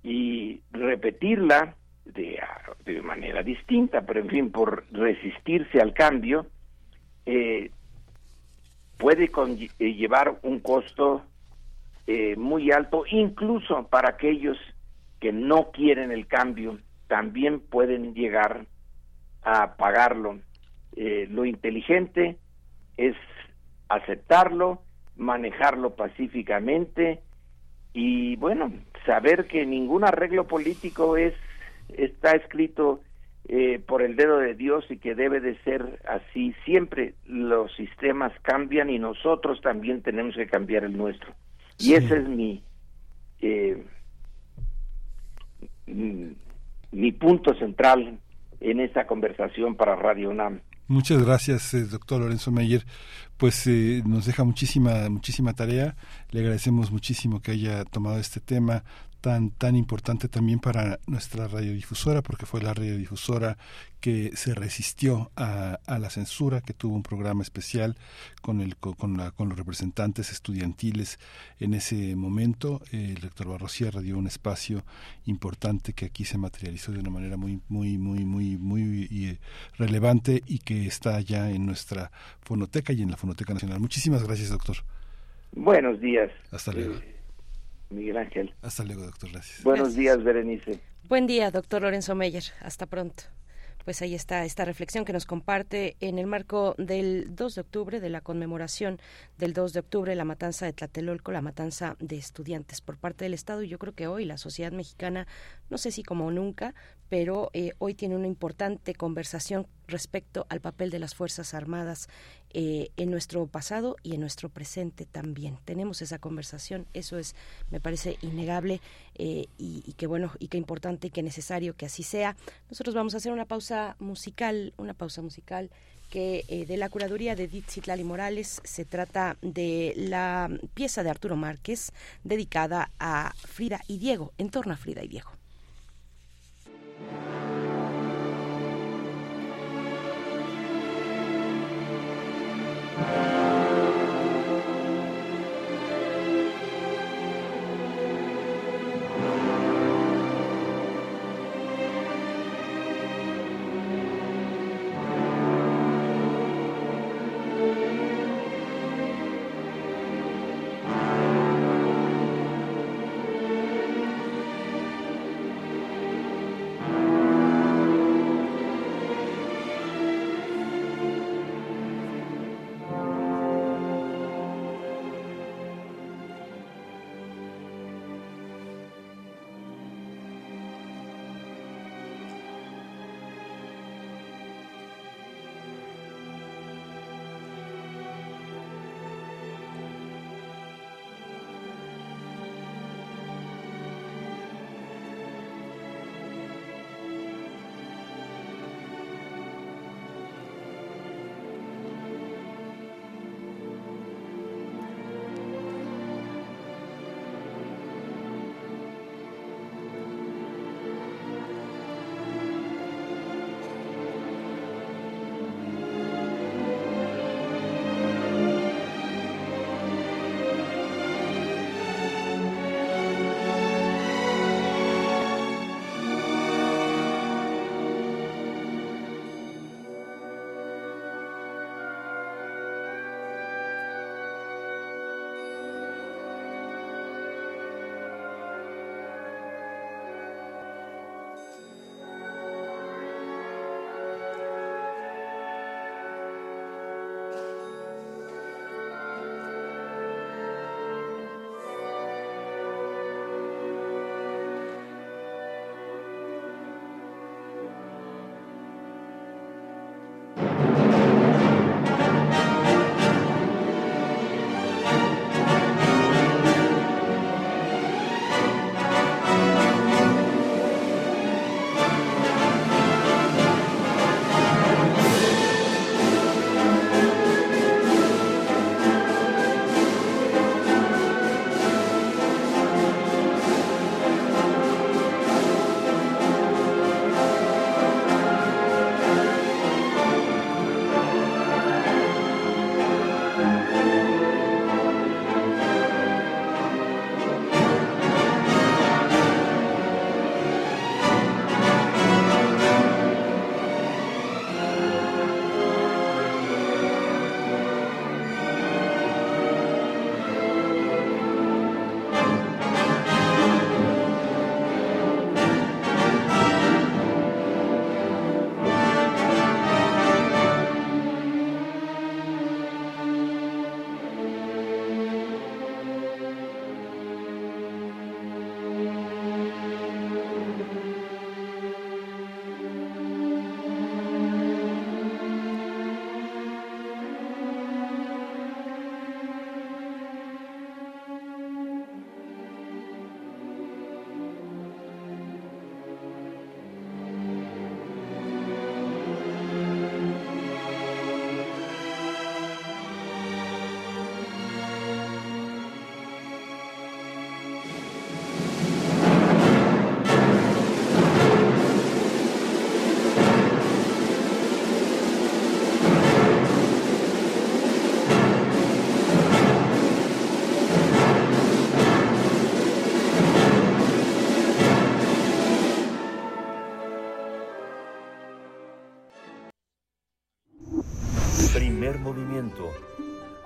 y repetirla de, de, manera distinta, pero en fin, por resistirse al cambio, eh, puede llevar un costo eh, muy alto, incluso para aquellos que no quieren el cambio, también pueden llegar a pagarlo. Eh, lo inteligente es aceptarlo, manejarlo pacíficamente y bueno, saber que ningún arreglo político es está escrito eh, por el dedo de Dios y que debe de ser así. Siempre los sistemas cambian y nosotros también tenemos que cambiar el nuestro. Sí. Y ese es mi, eh, mi punto central en esta conversación para Radio UNAM. Muchas gracias, eh, doctor Lorenzo Meyer. Pues eh, nos deja muchísima, muchísima tarea. Le agradecemos muchísimo que haya tomado este tema tan tan importante también para nuestra radiodifusora porque fue la radiodifusora que se resistió a, a la censura que tuvo un programa especial con el con, la, con los representantes estudiantiles en ese momento. El rector Barrosierra dio un espacio importante que aquí se materializó de una manera muy muy muy muy muy y, relevante y que está ya en nuestra fonoteca y en la fonoteca nacional. Muchísimas gracias doctor. Buenos días. Hasta luego. Eh, Miguel Ángel. Hasta luego, doctor. Gracias. Buenos Gracias. días, Berenice. Buen día, doctor Lorenzo Meyer. Hasta pronto. Pues ahí está esta reflexión que nos comparte en el marco del 2 de octubre, de la conmemoración del 2 de octubre, la matanza de Tlatelolco, la matanza de estudiantes por parte del Estado. Y yo creo que hoy la sociedad mexicana, no sé si como nunca, pero eh, hoy tiene una importante conversación respecto al papel de las Fuerzas Armadas eh, en nuestro pasado y en nuestro presente también. Tenemos esa conversación, eso es, me parece innegable eh, y, que bueno, y que importante y que necesario que así sea. Nosotros vamos a hacer una pausa musical, una pausa musical que eh, de la curaduría de Edith Citlali Morales se trata de la pieza de Arturo Márquez dedicada a Frida y Diego, en torno a Frida y Diego.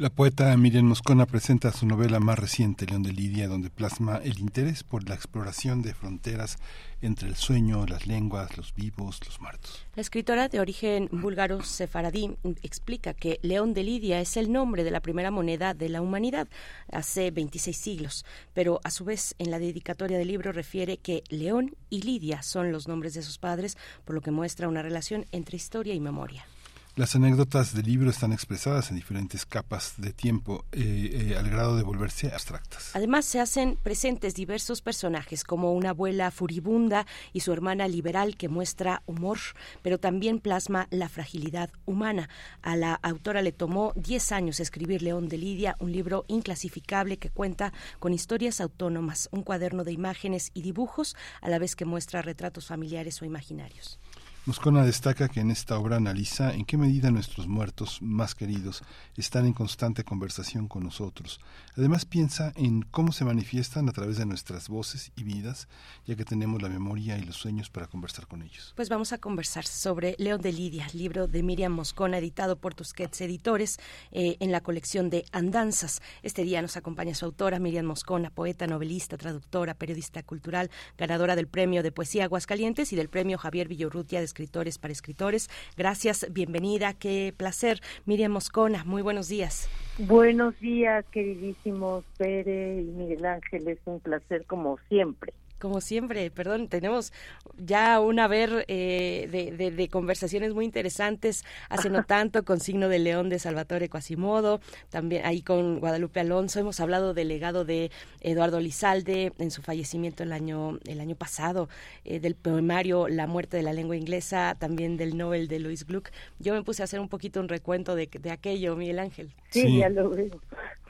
La poeta Miriam Moscona presenta su novela más reciente, León de Lidia, donde plasma el interés por la exploración de fronteras entre el sueño, las lenguas, los vivos, los muertos. La escritora de origen búlgaro sefaradí explica que León de Lidia es el nombre de la primera moneda de la humanidad hace 26 siglos, pero a su vez en la dedicatoria del libro refiere que León y Lidia son los nombres de sus padres, por lo que muestra una relación entre historia y memoria. Las anécdotas del libro están expresadas en diferentes capas de tiempo eh, eh, al grado de volverse abstractas. Además, se hacen presentes diversos personajes, como una abuela furibunda y su hermana liberal que muestra humor, pero también plasma la fragilidad humana. A la autora le tomó 10 años escribir León de Lidia, un libro inclasificable que cuenta con historias autónomas, un cuaderno de imágenes y dibujos, a la vez que muestra retratos familiares o imaginarios. Moscona destaca que en esta obra analiza en qué medida nuestros muertos más queridos están en constante conversación con nosotros. Además piensa en cómo se manifiestan a través de nuestras voces y vidas, ya que tenemos la memoria y los sueños para conversar con ellos. Pues vamos a conversar sobre León de Lidia, libro de Miriam Moscona, editado por Tusquets Editores eh, en la colección de Andanzas. Este día nos acompaña su autora, Miriam Moscona, poeta, novelista, traductora, periodista cultural, ganadora del Premio de Poesía Aguascalientes y del Premio Javier Villorrutia de escritores para escritores. Gracias, bienvenida, qué placer. Miriam Moscona, muy buenos días. Buenos días, queridísimos Pere y Miguel Ángel, es un placer como siempre como siempre, perdón, tenemos ya un haber eh, de, de, conversaciones muy interesantes, hace no tanto con Signo de León de Salvatore Quasimodo, también ahí con Guadalupe Alonso, hemos hablado del legado de Eduardo Lizalde en su fallecimiento el año, el año pasado, eh, del poemario La muerte de la lengua inglesa, también del Nobel de Louis Gluck. Yo me puse a hacer un poquito un recuento de, de aquello, Miguel Ángel. Sí, ya lo veo.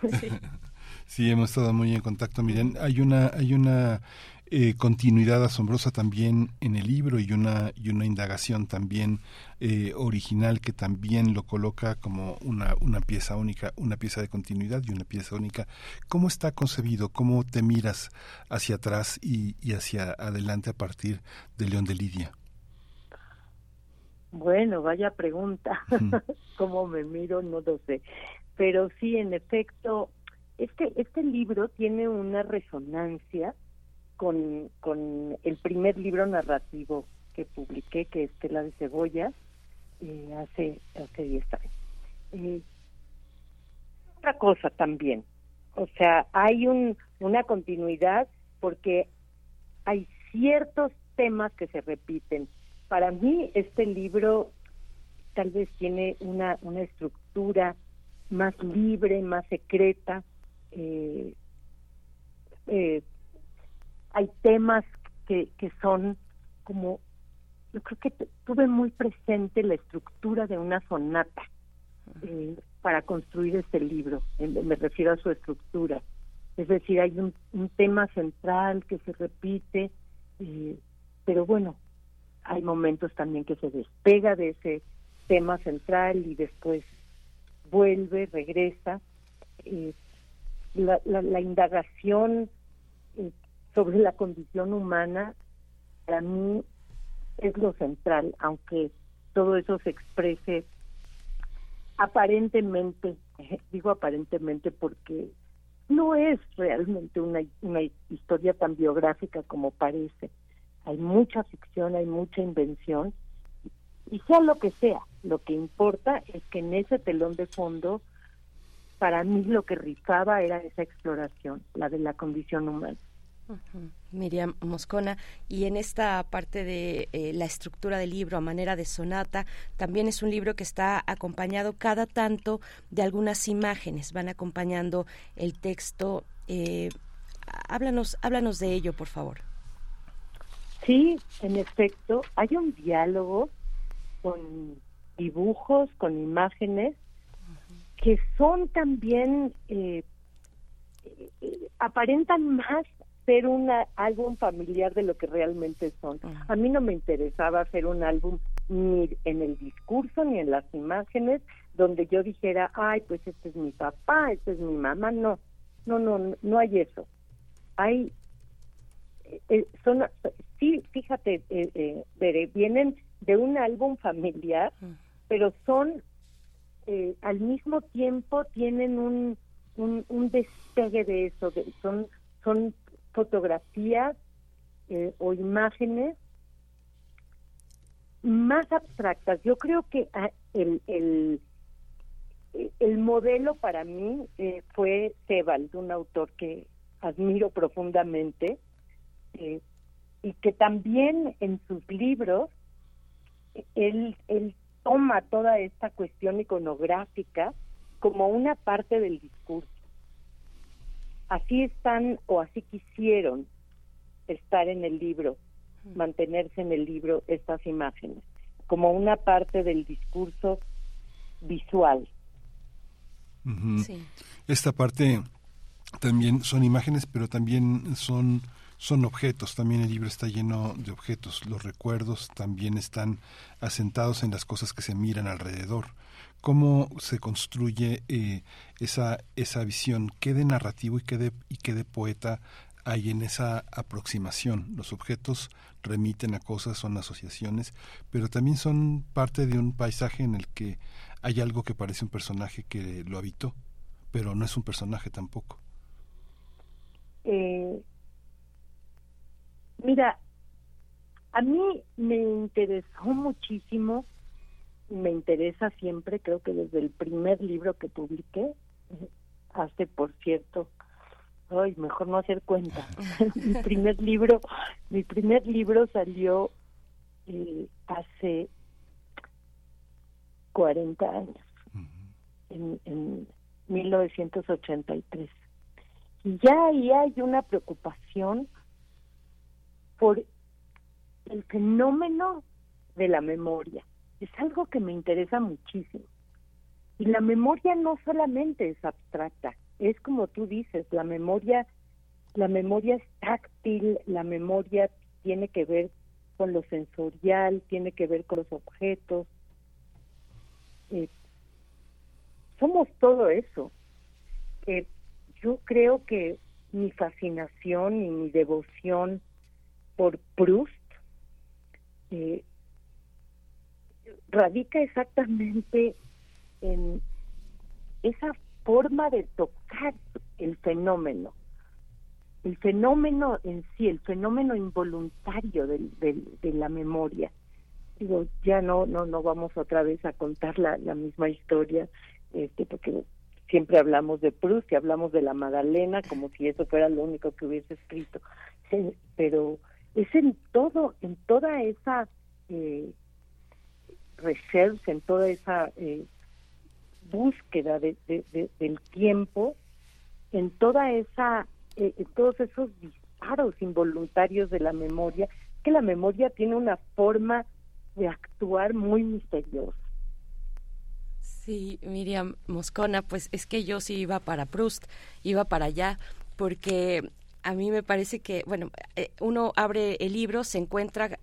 sí. hemos estado muy en contacto. Miren, hay una, hay una eh, continuidad asombrosa también en el libro y una, y una indagación también eh, original que también lo coloca como una, una pieza única, una pieza de continuidad y una pieza única. ¿Cómo está concebido? ¿Cómo te miras hacia atrás y, y hacia adelante a partir de León de Lidia? Bueno, vaya pregunta. ¿Cómo me miro? No lo sé. Pero sí, en efecto, este, este libro tiene una resonancia con, con el primer libro narrativo que publiqué, que es Tela de Cebolla, eh, hace, hace 10 años. Eh, otra cosa también, o sea, hay un, una continuidad porque hay ciertos temas que se repiten. Para mí este libro tal vez tiene una, una estructura más libre, más secreta, eh, hay temas que, que son como, yo creo que tuve muy presente la estructura de una sonata eh, para construir este libro, me refiero a su estructura. Es decir, hay un, un tema central que se repite, eh, pero bueno, hay momentos también que se despega de ese tema central y después vuelve, regresa. Eh, la, la, la, indagación sobre la condición humana, para mí es lo central, aunque todo eso se exprese aparentemente, digo aparentemente porque no es realmente una, una historia tan biográfica como parece. Hay mucha ficción, hay mucha invención, y sea lo que sea, lo que importa es que en ese telón de fondo, para mí lo que rifaba era esa exploración, la de la condición humana. Miriam Moscona, y en esta parte de eh, la estructura del libro a manera de sonata, también es un libro que está acompañado cada tanto de algunas imágenes, van acompañando el texto. Eh, háblanos, háblanos de ello, por favor. Sí, en efecto, hay un diálogo con dibujos, con imágenes, que son también, eh, aparentan más ser un álbum familiar de lo que realmente son. A mí no me interesaba hacer un álbum ni en el discurso ni en las imágenes donde yo dijera, ay, pues este es mi papá, este es mi mamá, no, no, no, no hay eso. Hay, eh, eh, son, sí, fíjate, eh, eh, vienen de un álbum familiar, pero son, al mismo tiempo tienen un, un, un despegue de eso, de, son, son fotografías o imágenes más abstractas. Yo creo que ah, el, el, el modelo para mí eh, fue Sebald, un autor que admiro profundamente eh, y que también en sus libros él, él toma toda esta cuestión iconográfica como una parte del discurso. Así están o así quisieron estar en el libro mantenerse en el libro estas imágenes, como una parte del discurso visual. Esta parte también son imágenes, pero también son son objetos, también el libro está lleno de objetos, los recuerdos también están asentados en las cosas que se miran alrededor. ¿Cómo se construye eh, esa, esa visión? ¿Qué de narrativo y qué de, y qué de poeta hay en esa aproximación. Los objetos remiten a cosas, son asociaciones, pero también son parte de un paisaje en el que hay algo que parece un personaje que lo habitó, pero no es un personaje tampoco. Eh, mira, a mí me interesó muchísimo, me interesa siempre, creo que desde el primer libro que publiqué, hace por cierto ay, mejor no hacer cuenta. mi primer libro, mi primer libro salió eh, hace 40 años, en, en 1983. Y ya ahí hay una preocupación por el fenómeno de la memoria. Es algo que me interesa muchísimo. Y la memoria no solamente es abstracta, es como tú dices, la memoria, la memoria es táctil, la memoria tiene que ver con lo sensorial, tiene que ver con los objetos. Eh, somos todo eso. Eh, yo creo que mi fascinación y mi devoción por Proust eh, radica exactamente en esa forma de tocar el fenómeno. El fenómeno en sí, el fenómeno involuntario de la memoria. Digo, ya no, no, no vamos otra vez a contar la, misma historia, este, porque siempre hablamos de Proust y hablamos de la Magdalena como si eso fuera lo único que hubiese escrito. pero es en todo, en toda esa eh, research, en toda esa eh, búsqueda de, del tiempo en toda esa eh, en todos esos disparos involuntarios de la memoria que la memoria tiene una forma de actuar muy misteriosa. Sí, Miriam Moscona, pues es que yo sí iba para Proust, iba para allá, porque a mí me parece que, bueno, eh, uno abre el libro, se encuentra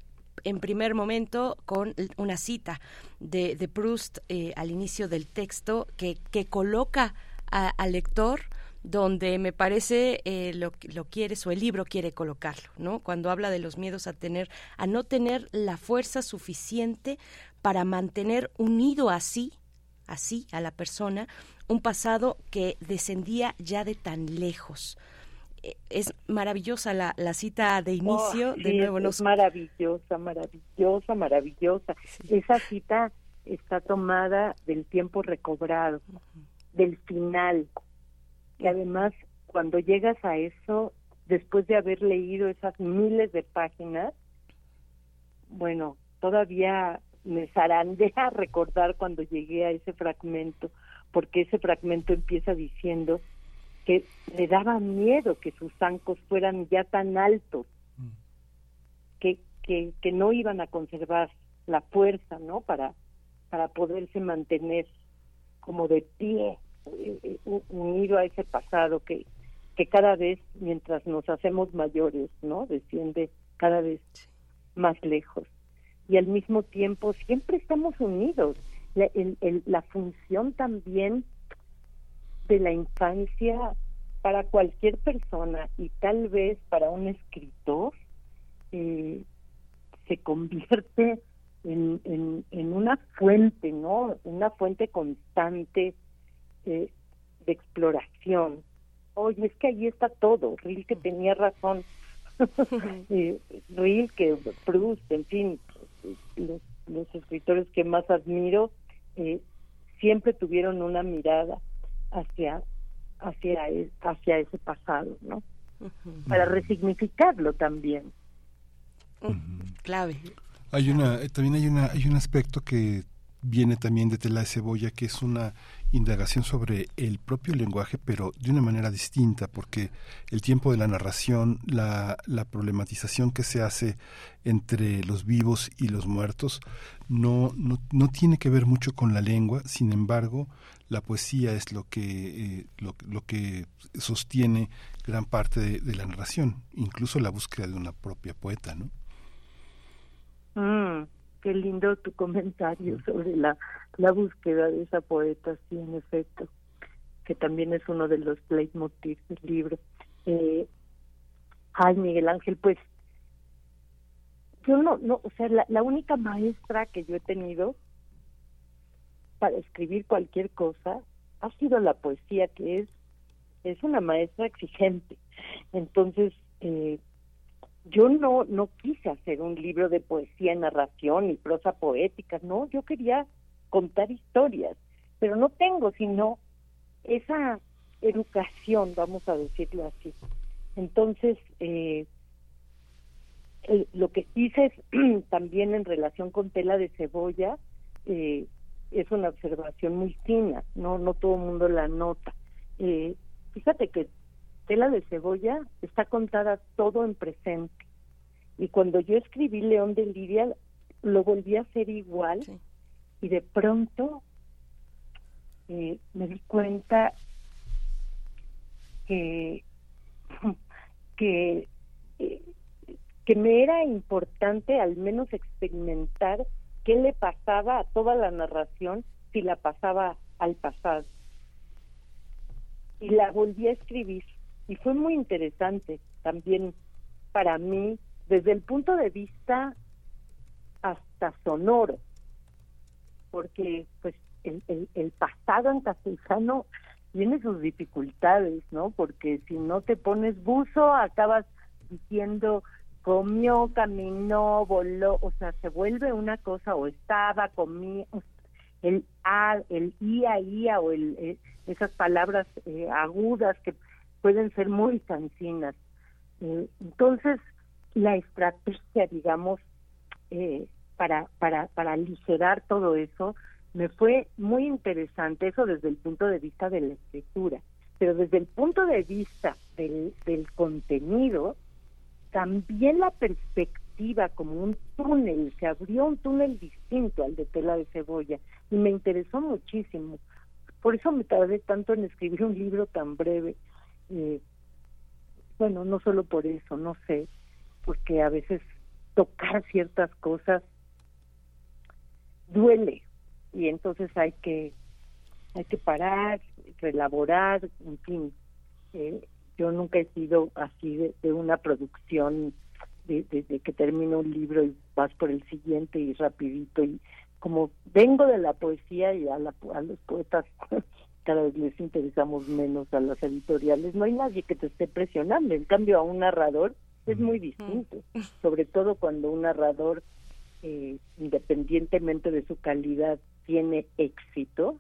en primer momento con una cita de, de Proust eh, al inicio del texto que, que coloca al lector donde me parece eh, lo, lo quieres o el libro quiere colocarlo, ¿no? Cuando habla de los miedos a tener, a no tener la fuerza suficiente para mantener unido así, así a la persona, un pasado que descendía ya de tan lejos es maravillosa la, la cita de inicio. Oh, de nuevo, es, maravillosa, maravillosa, maravillosa. Esa cita está tomada del tiempo recobrado, del final. Y además, cuando llegas a eso, después de haber leído esas miles de páginas, bueno, todavía me zarandea recordar cuando llegué a ese fragmento, porque ese fragmento empieza diciendo que le daba miedo que sus zancos fueran ya tan altos mm. que, que, que no iban a conservar la fuerza no para para poderse mantener como de pie eh, eh, unido a ese pasado que que cada vez mientras nos hacemos mayores no desciende cada vez más lejos y al mismo tiempo siempre estamos unidos. La, la función también de la infancia para cualquier persona y tal vez para un escritor eh, se convierte en, en, una fuente, ¿no? Una fuente constante eh, de exploración. Oye, es que ahí está todo. Rilke tenía razón. eh, Rilke, Proust, en fin, los, los escritores que más admiro eh, siempre tuvieron una mirada hacia hacia e, hacia ese pasado, ¿no? Para resignificarlo también. Clave. Hay una eh, también hay una hay un aspecto que viene también de Tela de Cebolla, que es una indagación sobre el propio lenguaje, pero de una manera distinta, porque el tiempo de la narración, la, la problematización que se hace entre los vivos y los muertos, no, no, no tiene que ver mucho con la lengua, sin embargo, la poesía es lo que, eh, lo, lo, que sostiene gran parte de, la narración, incluso la búsqueda de una propia poeta, ¿no? Mm, qué lindo tu comentario sobre la, la búsqueda de esa poeta, sí, en efecto, que también es uno de los leitmotivs del libro. Eh, ay, Miguel Ángel, pues yo no, no, o sea, la, la única maestra que yo he tenido para escribir cualquier cosa ha sido la poesía, que es, es una maestra exigente. Entonces, eh, yo no, no quise hacer un libro de poesía, narración y prosa poética, no, yo quería contar historias, pero no tengo sino esa educación, vamos a decirlo así. Entonces, eh, lo que hice también en relación con tela de cebolla, eh, es una observación muy fina, no no todo el mundo la nota. Eh, fíjate que Tela de Cebolla está contada todo en presente. Y cuando yo escribí León de Lidia, lo volví a hacer igual y de pronto eh, me di cuenta que, que, eh, que me era importante al menos experimentar qué le pasaba a toda la narración si la pasaba al pasado. Y la volví a escribir y fue muy interesante también para mí desde el punto de vista hasta sonoro, porque pues el, el, pasado en castellano tiene sus dificultades, ¿no? Porque si no te pones buzo, acabas diciendo comió, caminó, voló, o sea, se vuelve una cosa, o estaba, comía, el a, el ia, ia, o el, eh, esas palabras eh, agudas que pueden ser muy cansinas. Eh, entonces, la estrategia, digamos, para, para, para aligerar todo eso, me fue muy interesante, eso desde el punto de vista de la escritura, pero desde el punto de vista del, del contenido, también la perspectiva como un túnel, se abrió un túnel distinto al de tela de cebolla y me interesó muchísimo. Por eso me tardé tanto en escribir un libro tan breve. Eh, bueno, no solo por eso, no sé, porque a veces tocar ciertas cosas duele y entonces hay que hay que parar, relaborar, en fin. Eh, yo nunca he sido así de, una producción de, que termino un libro y vas por el siguiente y rapidito y como vengo de la poesía y a, la, a los poetas cada vez les interesamos menos a las editoriales, no hay nadie que te esté presionando, en cambio a un narrador es muy distinto, sobre todo cuando un narrador, eh, independientemente de su calidad, tiene éxito,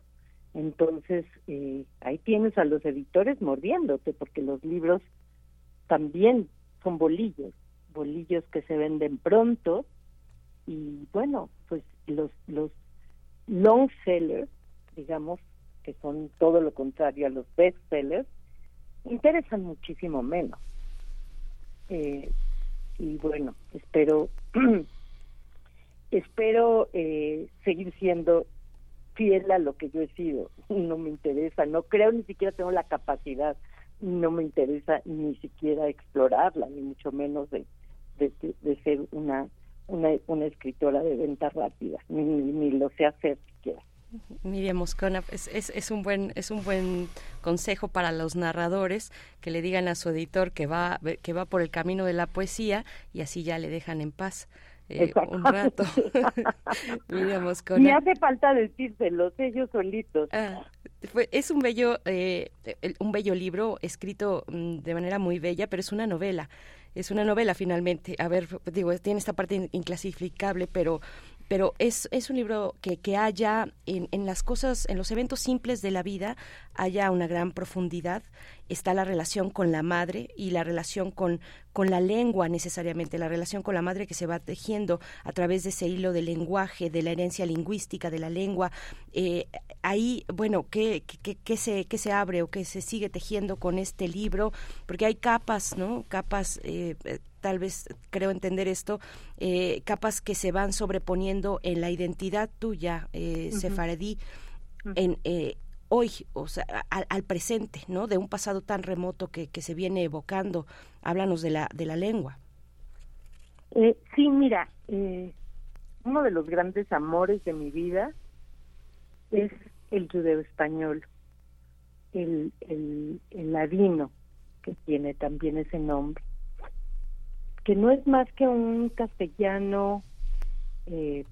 entonces, eh, ahí tienes a los editores mordiéndote, porque los libros también son bolillos, bolillos que se venden pronto, y bueno, pues los, los long sellers, digamos, que son todo lo contrario a los best sellers, interesan muchísimo menos. Eh, y bueno, espero espero eh, seguir siendo fiel a lo que yo he sido, no me interesa, no creo ni siquiera tengo la capacidad, no me interesa ni siquiera explorarla, ni mucho menos de, de, ser una una, una escritora de venta rápida, ni, ni lo sé hacer siquiera. Miriam Moscona, es, es, es, un buen es un buen consejo para los narradores que le digan a su editor que va que va por el camino de la poesía y así ya le dejan en paz. Eh, un rato. Miriam. Y hace falta decírselos ellos solitos. Ah, fue, es un bello eh, un bello libro escrito mm, de manera muy bella, pero es una novela es una novela finalmente. A ver, digo, tiene esta parte inclasificable, pero pero es, es un libro que, que haya en, en, las cosas, en los eventos simples de la vida, haya una gran profundidad. Está la relación con la madre y la relación con, con la lengua necesariamente, la relación con la madre que se va tejiendo a través de ese hilo del lenguaje, de la herencia lingüística de la lengua. Eh, ahí, bueno, ¿qué, qué, qué, se, ¿qué se abre o qué se sigue tejiendo con este libro? Porque hay capas, ¿no? Capas eh, tal vez creo entender esto, eh, capas que se van sobreponiendo en la identidad tuya, eh, sefaradí, en, eh, hoy, o sea, al, presente, ¿no? De un pasado tan remoto que, que se viene evocando. Háblanos de la, de la lengua. Eh, sí, mira, uno de los grandes amores de mi vida es el judeo español, el, el, el ladino, que tiene también ese nombre que no es más que un castellano, eh,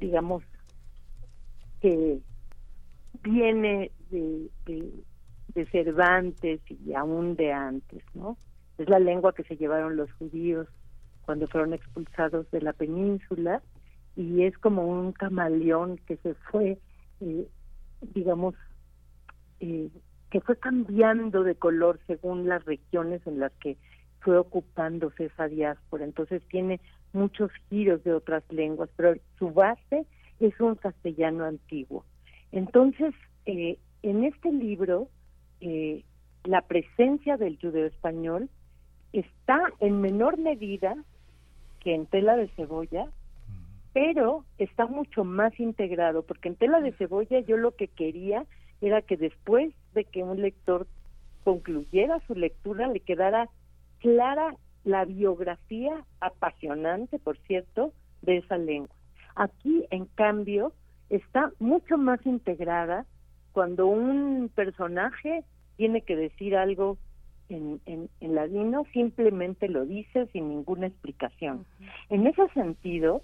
digamos, que viene de, de, Cervantes y aún de antes, ¿no? Es la lengua que se llevaron los judíos cuando fueron expulsados de la península y es como un camaleón que se fue, eh, digamos, eh, que fue cambiando de color según las regiones en las que fue ocupándose esa diáspora. Entonces tiene muchos giros de otras lenguas, pero su base es un castellano antiguo. Entonces, eh, en este libro, eh, la presencia del judeo español está en menor medida que en tela de cebolla, pero está mucho más integrado, porque en tela de cebolla yo lo que quería era que después de que un lector concluyera su lectura le quedara clara la biografía apasionante, por cierto, de esa lengua. Aquí, en cambio, está mucho más integrada cuando un personaje tiene que decir algo en, en, en ladino, simplemente lo dice sin ninguna explicación. En ese sentido,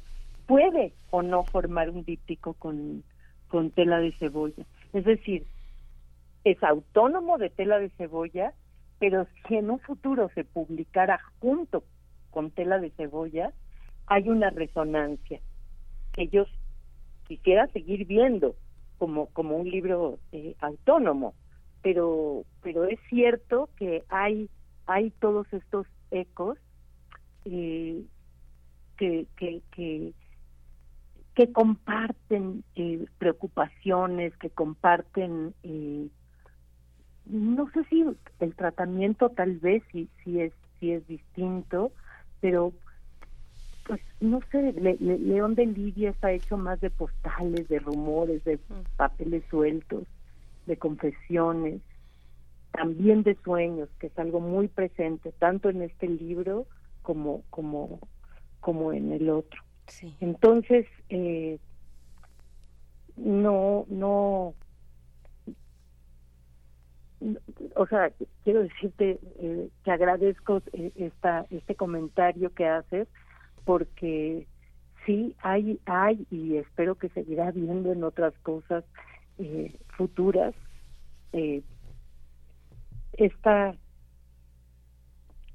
puede o no formar un díptico con, con tela de cebolla. Es decir, es autónomo de tela de cebolla pero si en un futuro se publicara junto con tela de cebolla, hay una resonancia que yo quisiera seguir viendo como, como un libro eh, autónomo, pero, pero es cierto que hay, hay todos estos ecos eh, que, que, que, que comparten eh, preocupaciones, que comparten no sé si el tratamiento tal vez sí, sí es sí es distinto, pero pues no sé, León de Lidia está hecho más de postales, de rumores, de papeles sueltos, de confesiones, también de sueños, que es algo muy presente tanto en este libro como como como en el otro. Entonces eh, no no o sea, quiero decirte eh, que agradezco eh, esta este comentario que haces porque sí hay hay y espero que seguirá viendo en otras cosas eh, futuras. Eh, esta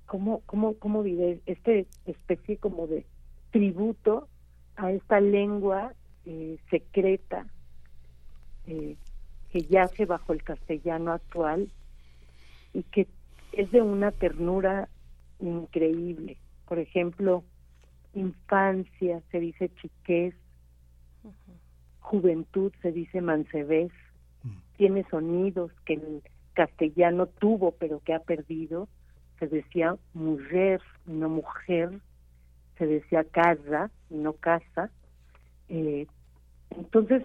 cómo cómo cómo diré este especie como de tributo a esta lengua secreta que yace bajo el castellano actual y que es de una ternura increíble. Por ejemplo, infancia se dice chiquez, juventud se dice mancebés, tiene sonidos que el castellano tuvo pero que ha perdido, se decía mujer, no mujer, se decía casa, no casa. Eh, entonces,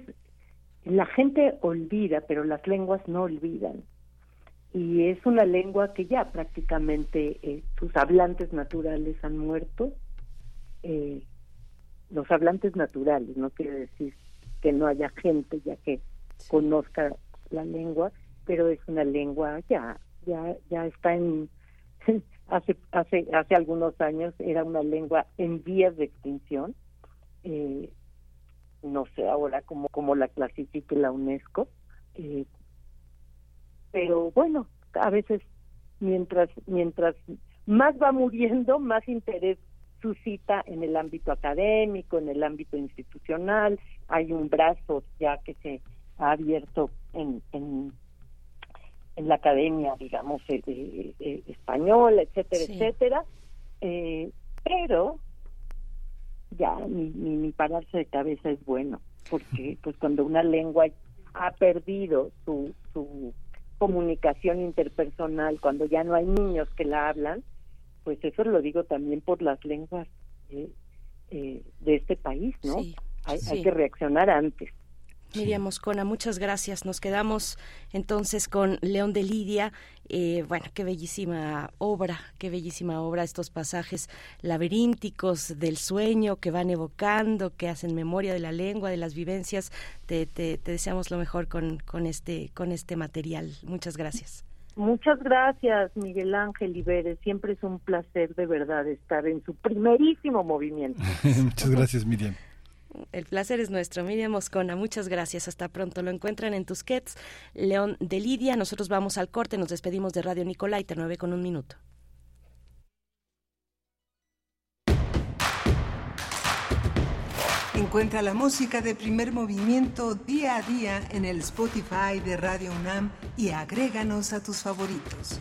la gente olvida, pero las lenguas no olvidan. Y es una lengua que ya prácticamente eh, sus hablantes naturales han muerto. Eh, los hablantes naturales, no quiere decir que no haya gente ya que conozca la lengua, pero es una lengua ya ya ya está en hace hace hace algunos años era una lengua en vías de extinción. Eh, no sé ahora cómo cómo la clasifique la UNESCO eh, pero bueno a veces mientras mientras más va muriendo más interés suscita en el ámbito académico en el ámbito institucional hay un brazo ya que se ha abierto en, en en la academia, digamos, eh, eh, eh, española, etcétera, etcétera. pero ya ni, ni, pararse de cabeza es bueno, porque pues cuando una lengua ha perdido su, su comunicación interpersonal, cuando ya no hay niños que la hablan, pues eso lo digo también por las lenguas de este país, ¿no? hay, hay que reaccionar antes. Miriam Moscona, muchas gracias. Nos quedamos entonces con León de Lidia. Eh, bueno, qué bellísima obra, qué bellísima obra, estos pasajes laberínticos del sueño que van evocando, que hacen memoria de la lengua, de las vivencias. Te, te, deseamos lo mejor con, con, este, con este material. Muchas gracias. Muchas gracias, Miguel Ángel Iberes. Siempre es un placer de verdad estar en su primerísimo movimiento. Muchas gracias, Miriam. El placer es nuestro. Miriam Moscona, muchas gracias. Hasta pronto. Lo encuentran en Tusquets, León de Lidia. Nosotros vamos al corte. Nos despedimos de Radio Nicolaita, 9 con un minuto. Encuentra la música de primer movimiento día a día en el Spotify de Radio UNAM y agréganos a tus favoritos.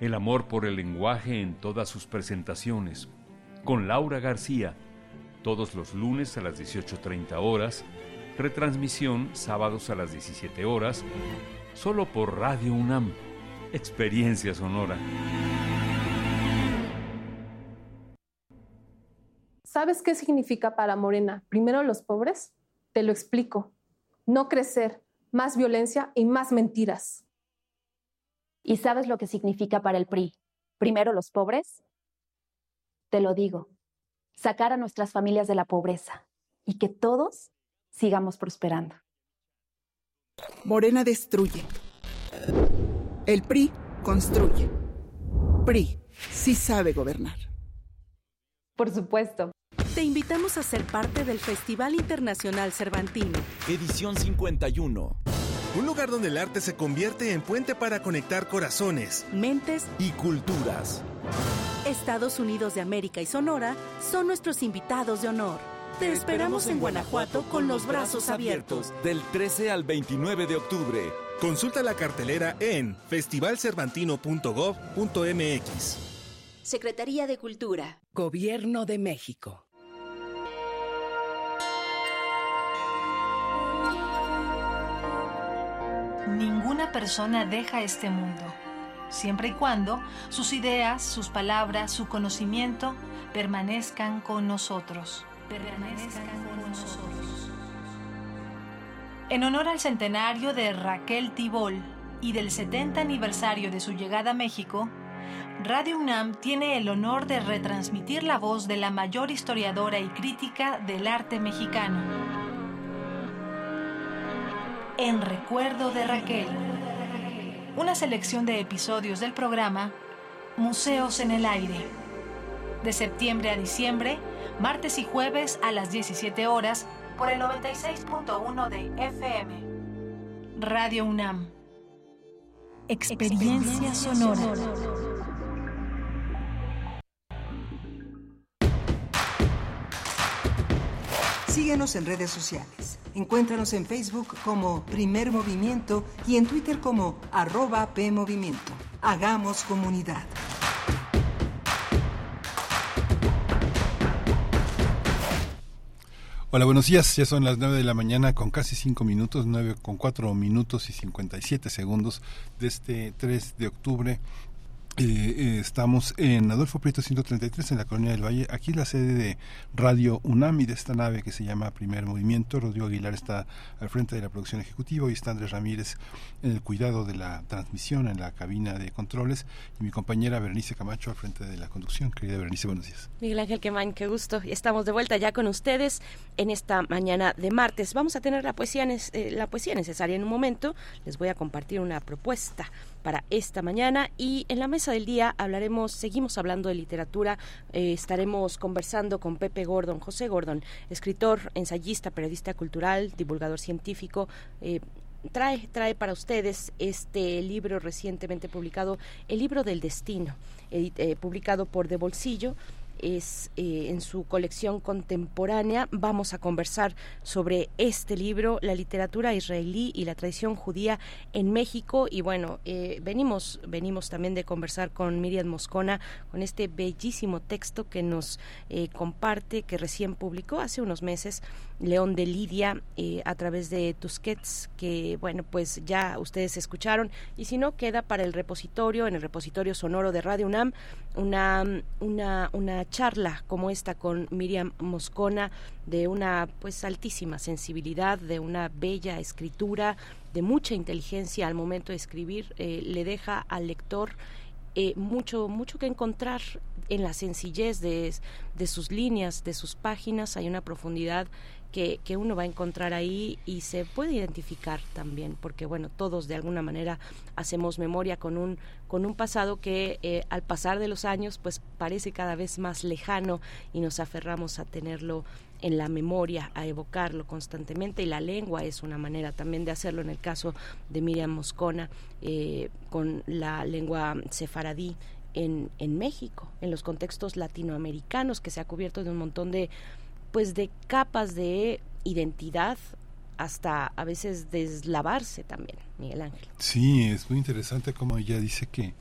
el amor por el lenguaje en todas sus presentaciones, con Laura García, todos los lunes a las 18.30 horas, retransmisión sábados a las 17 horas, solo por Radio UNAM, experiencia sonora. ¿Sabes qué significa para Morena? Primero los pobres. Te lo explico. No crecer, más violencia y más mentiras. ¿Y sabes lo que significa para el PRI? Primero los pobres. Te lo digo, sacar a nuestras familias de la pobreza y que todos sigamos prosperando. Morena destruye. El PRI construye. PRI sí sabe gobernar. Por supuesto. Te invitamos a ser parte del Festival Internacional Cervantino. Edición 51 un lugar donde el arte se convierte en puente para conectar corazones, mentes y culturas. Estados Unidos de América y Sonora son nuestros invitados de honor. Te esperamos en Guanajuato con los brazos abiertos. Del 13 al 29 de octubre. Consulta la cartelera en festivalcervantino.gov.mx. Secretaría de Cultura. Gobierno de México. Ninguna persona deja este mundo, siempre y cuando sus ideas, sus palabras, su conocimiento permanezcan con nosotros. Permanezcan con nosotros. En honor al centenario de Raquel Tibol y del 70 aniversario de su llegada a México, Radio UNAM tiene el honor de retransmitir la voz de la mayor historiadora y crítica del arte mexicano en recuerdo de Raquel. Una selección de episodios del programa Museos en el Aire. De septiembre a diciembre, martes y jueves a las 17 horas por el 96.1 de FM. Radio UNAM. Experiencia, sonora. Síguenos en redes sociales Encuéntranos en Facebook como Primer Movimiento y en Twitter como arroba PMovimiento. Hagamos comunidad. Hola, buenos días. Ya son las 9 de la mañana con casi 5 minutos, 9 con 4 minutos y 57 segundos de este 3 de octubre eh, estamos en Adolfo Prieto 133 en la Colonia del Valle. Aquí la sede de Radio UNAM y de esta nave que se llama Primer Movimiento. Rodrigo Aguilar está al frente de la producción ejecutiva y está Andrés Ramírez en el cuidado de la transmisión en la cabina de controles y mi compañera Berenice Camacho al frente de la conducción. Querida Berenice, buenos días. Miguel Ángel Quemain, qué gusto. Estamos de vuelta ya con ustedes en esta mañana de martes. Vamos a tener la poesía, eh, la poesía necesaria en un momento. Les voy a compartir una propuesta para esta mañana y en la mesa del día hablaremos, seguimos hablando de literatura, eh, estaremos conversando con Pepe Gordon, José Gordon, escritor, ensayista, periodista cultural, divulgador científico. Eh, trae, trae para ustedes este libro recientemente publicado, El libro del destino, eh, publicado por De Bolsillo, es eh, en su colección contemporánea. Vamos a conversar sobre este libro, la literatura israelí y la tradición judía en México. Y bueno, eh, venimos, venimos también de conversar con Miriam Moscona con este bellísimo texto que nos eh, comparte, que recién publicó hace unos meses León de Lidia a través de Tusquets, que bueno, pues ya ustedes escucharon. Y si no, queda para el repositorio, en el repositorio sonoro de Radio UNAM, una, una, una charla como esta con Miriam Moscona de una pues altísima sensibilidad, de una bella escritura, de mucha inteligencia al momento de escribir, eh, le deja al lector eh, mucho mucho que encontrar en la sencillez de, de sus líneas, de sus páginas, hay una profundidad que, que, uno va a encontrar ahí y se puede identificar también, porque bueno, todos de alguna manera hacemos memoria con un, con un pasado que eh, al pasar de los años pues parece cada vez más lejano y nos aferramos a tenerlo en la memoria, a evocarlo constantemente. Y la lengua es una manera también de hacerlo en el caso de Miriam Moscona eh, con la lengua sefaradí en, en México, en los contextos latinoamericanos que se ha cubierto de un montón de pues de capas de identidad hasta a veces deslavarse también, Miguel Ángel. Sí, es muy interesante como ella dice que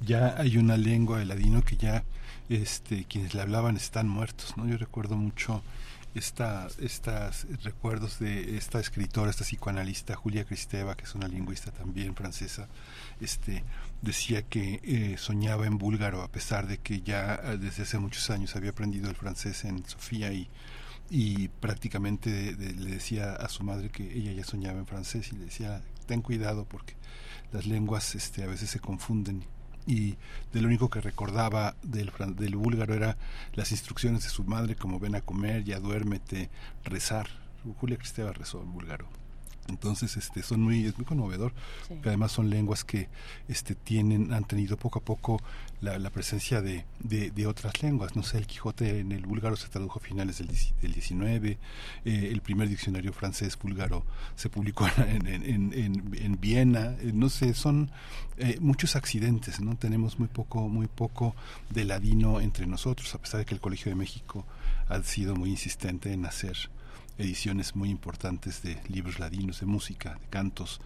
ya hay una lengua de ladino que ya este quienes la hablaban están muertos, ¿no? Yo recuerdo mucho esta, estas recuerdos de esta escritora, esta psicoanalista Julia Cristeva, que es una lingüista también francesa, este decía que eh, soñaba en búlgaro a pesar de que ya eh, desde hace muchos años había aprendido el francés en Sofía y y prácticamente le decía a su madre que ella ya soñaba en francés y le decía ten cuidado porque las lenguas este a veces se confunden y de lo único que recordaba del, del búlgaro era las instrucciones de su madre como ven a comer, ya duérmete, rezar. Julia Cristeva rezó en búlgaro. Entonces, este, son muy, es muy conmovedor, que además son lenguas que este, tienen, han tenido poco a poco la, la presencia de, de, otras lenguas. No sé, el Quijote en el búlgaro se tradujo a finales del, del 19, eh, el primer diccionario francés búlgaro se publicó en, en, en, en Viena, eh, no sé, son eh, muchos accidentes, ¿no? Tenemos muy poco, muy poco de ladino entre nosotros, a pesar de que el Colegio de México ha sido muy insistente en hacer ediciones muy importantes de libros ladinos, de música, de cantos.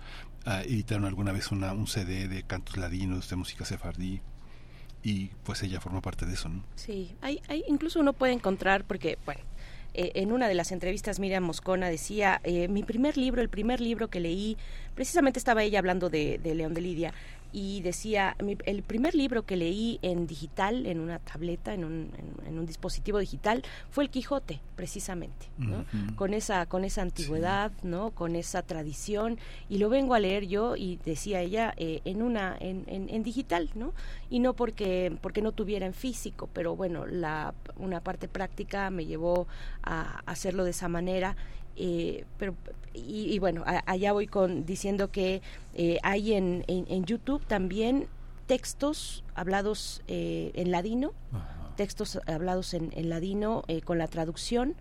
Ah, editaron alguna vez una, un CD de cantos ladinos, de música sefardí, y pues ella forma parte de eso, ¿no? Sí, hay, incluso uno puede encontrar, porque, bueno, eh, en una de las entrevistas Miriam Moscona decía, eh, mi primer libro, el primer libro que leí, precisamente estaba ella hablando de León de Lidia, y decía, el primer libro que leí en digital, en una tableta, en un, en, un dispositivo digital, fue El Quijote, precisamente, ¿no? Con esa, con esa antigüedad, ¿no? Con esa tradición, y lo vengo a leer yo, y decía ella, eh, en una, en, en, digital, ¿no? Y no porque, porque no tuviera en físico, pero bueno, la, una parte práctica me llevó a hacerlo de esa manera, eh, pero y, bueno, allá voy con diciendo que eh, hay en, en, YouTube también textos hablados eh, en ladino, textos hablados en, en ladino con la traducción,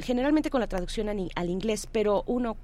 generalmente con la traducción al, inglés, pero uno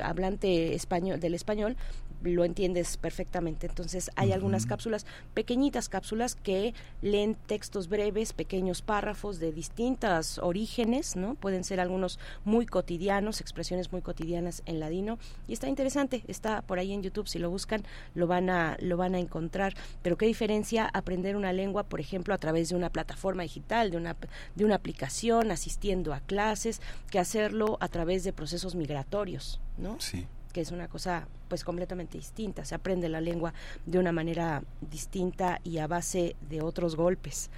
hablante español del español lo entiendes perfectamente. Entonces hay algunas cápsulas, pequeñitas cápsulas que leen textos breves, pequeños párrafos de distintos orígenes, ¿no? Pueden ser algunos muy cotidianos, expresiones muy cotidianas en ladino y está interesante, está por ahí en YouTube, si lo buscan lo van a lo van a encontrar. Pero qué diferencia aprender una lengua, por ejemplo, a través de una plataforma digital, de una de una aplicación, asistiendo a clases, que hacerlo a través de procesos migratorios, ¿no? Sí que es una cosa pues completamente distinta, se aprende la lengua de una manera distinta y a base de otros golpes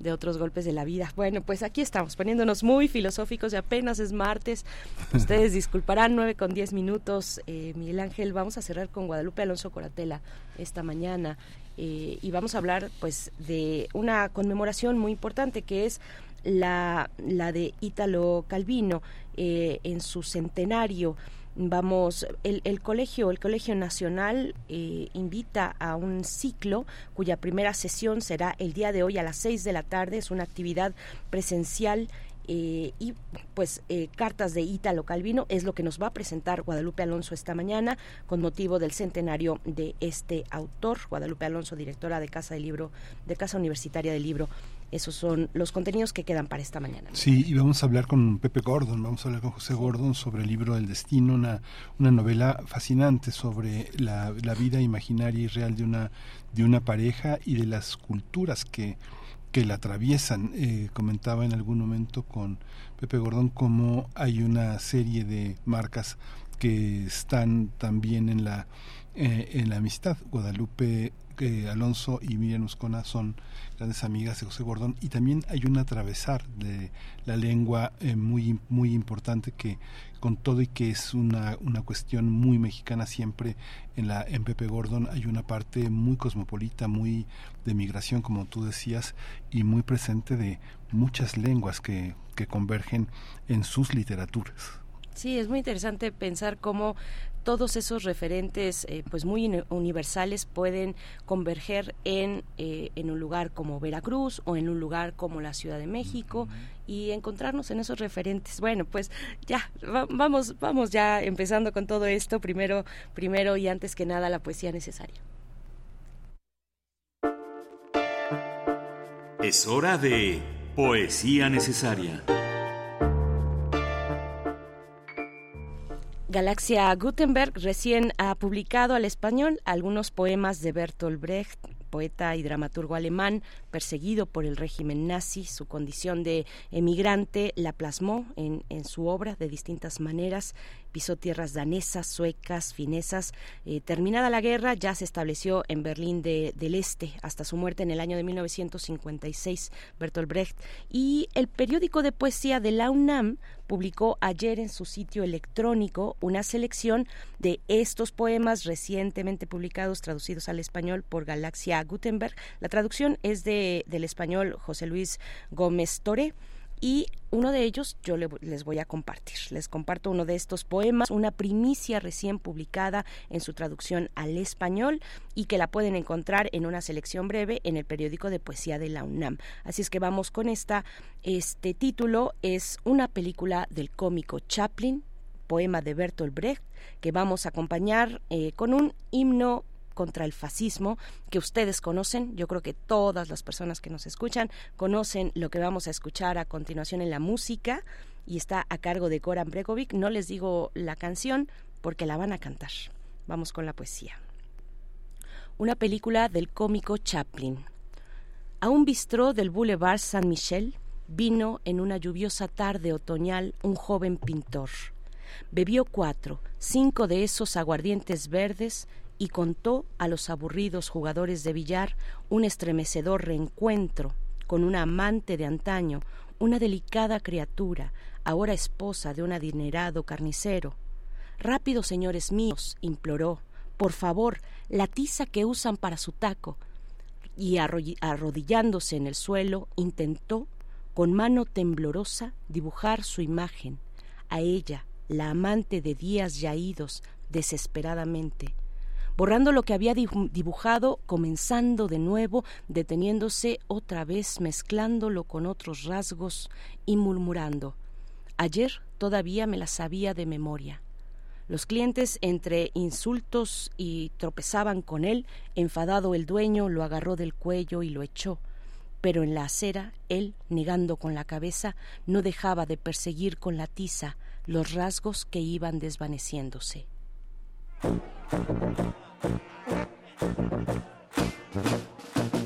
de otros golpes de la vida. Bueno, pues aquí estamos poniéndonos muy filosóficos y apenas es martes. Ustedes disculparán, nueve con diez minutos. Eh, Miguel Ángel, vamos a cerrar con Guadalupe Alonso Coratela esta mañana eh, y vamos a hablar pues de una conmemoración muy importante que es la, la de Ítalo Calvino eh, en su centenario vamos el, el, colegio el colegio nacional eh, invita a un ciclo cuya primera sesión será el día de hoy a las seis de la tarde. Es una actividad presencial eh, y pues eh, cartas de Ítalo Calvino es lo que nos va a presentar Guadalupe Alonso esta mañana con motivo del centenario de este autor Guadalupe Alonso directora de Casa de Libro de Casa Universitaria del Libro esos son los contenidos que quedan para esta mañana. Sí, y vamos a hablar con Pepe Gordon, vamos a hablar con José Gordon sobre el libro del destino, una, una novela fascinante sobre la, la vida imaginaria y real de una, de una pareja y de las culturas que, que la atraviesan. Eh, comentaba en algún momento con Pepe Gordón cómo hay una serie de marcas que están también en la eh, en la amistad. Guadalupe eh, Alonso y Miriam Uscona son grandes amigas de José Gordón y también hay un atravesar de la lengua eh, muy muy importante que con todo y que es una, una cuestión muy mexicana siempre en la en Pepe Gordon hay una parte muy cosmopolita muy de migración como tú decías y muy presente de muchas lenguas que, que convergen en sus literaturas. Sí, es muy interesante pensar cómo todos esos referentes eh, pues muy universales pueden converger en, eh, en un lugar como Veracruz o en un lugar como la Ciudad de México y encontrarnos en esos referentes. Bueno, pues ya vamos vamos ya empezando con todo esto primero primero y antes que nada la poesía necesaria. Es hora de poesía necesaria. Galaxia Gutenberg recién ha publicado al español algunos poemas de Bertolt Brecht, poeta y dramaturgo alemán, perseguido por el régimen nazi. Su condición de emigrante la plasmó en, en su obra de distintas maneras pisó tierras danesas, suecas, finesas. Eh, terminada la guerra, ya se estableció en Berlín del Este hasta su muerte en el año de 1956, Bertolt Brecht. Y el periódico de poesía de la UNAM publicó ayer en su sitio electrónico una selección de estos poemas recientemente publicados, traducidos al español por Galaxia Gutenberg. La traducción es de, del español José Luis Gómez Toré y uno de ellos yo les voy a compartir. Les comparto uno de estos poemas, una primicia recién publicada en su traducción al español y que la pueden encontrar en una selección breve en el periódico de poesía de la UNAM. Así es que vamos con esta. Este título es una película del cómico Chaplin, poema de Bertolt Brecht, que vamos a acompañar eh, con un himno contra el fascismo que ustedes conocen. Yo creo que todas las personas que nos escuchan conocen lo que vamos a escuchar a continuación en la música y está a cargo de Goran Bregovic. No les digo la canción porque la van a cantar. Vamos con la poesía. Una película del cómico Chaplin. A un bistró del Boulevard Saint-Michel vino en una lluviosa tarde otoñal un joven pintor. Bebió cuatro, cinco de esos aguardientes verdes y contó a los aburridos jugadores de billar un estremecedor reencuentro con una amante de antaño, una delicada criatura, ahora esposa de un adinerado carnicero. Rápido, señores míos, imploró, por favor, la tiza que usan para su taco. Y arrodillándose en el suelo, intentó, con mano temblorosa, dibujar su imagen, a ella, la amante de días ya idos, desesperadamente borrando lo que había dibujado, comenzando de nuevo, deteniéndose otra vez, mezclándolo con otros rasgos y murmurando. Ayer todavía me la sabía de memoria. Los clientes entre insultos y tropezaban con él, enfadado el dueño lo agarró del cuello y lo echó. Pero en la acera, él, negando con la cabeza, no dejaba de perseguir con la tiza los rasgos que iban desvaneciéndose. Thank you.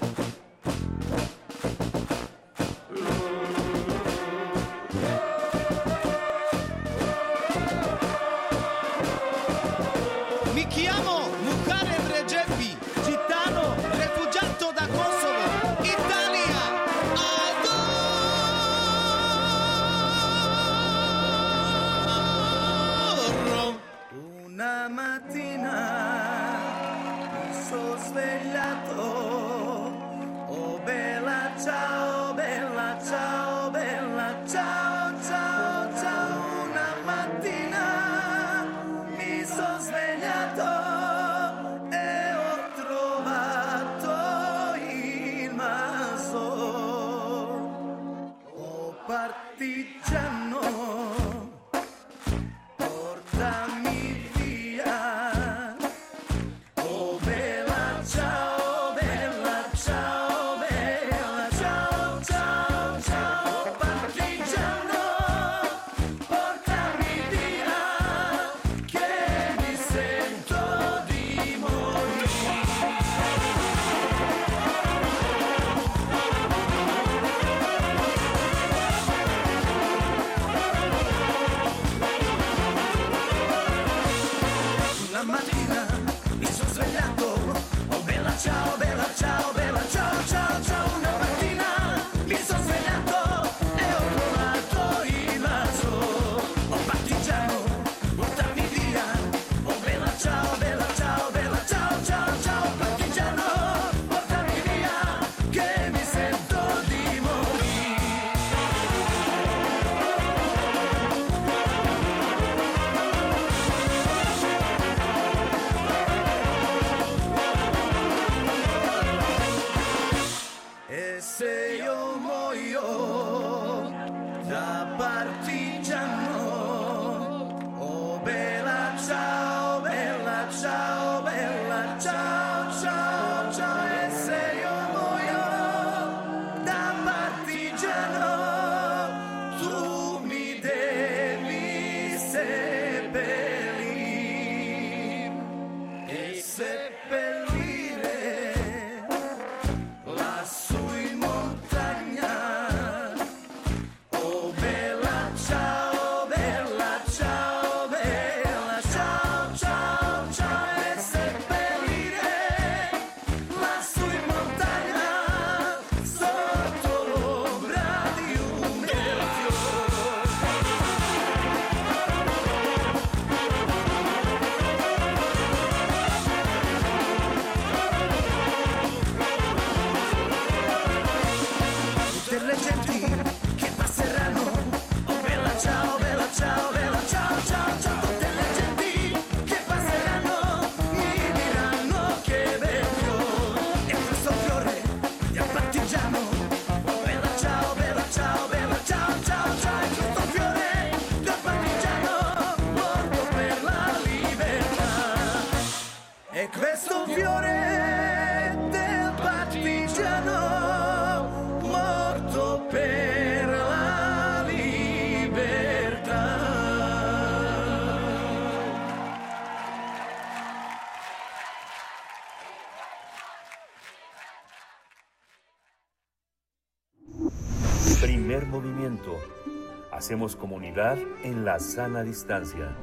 Hacemos comunidad en la sana distancia.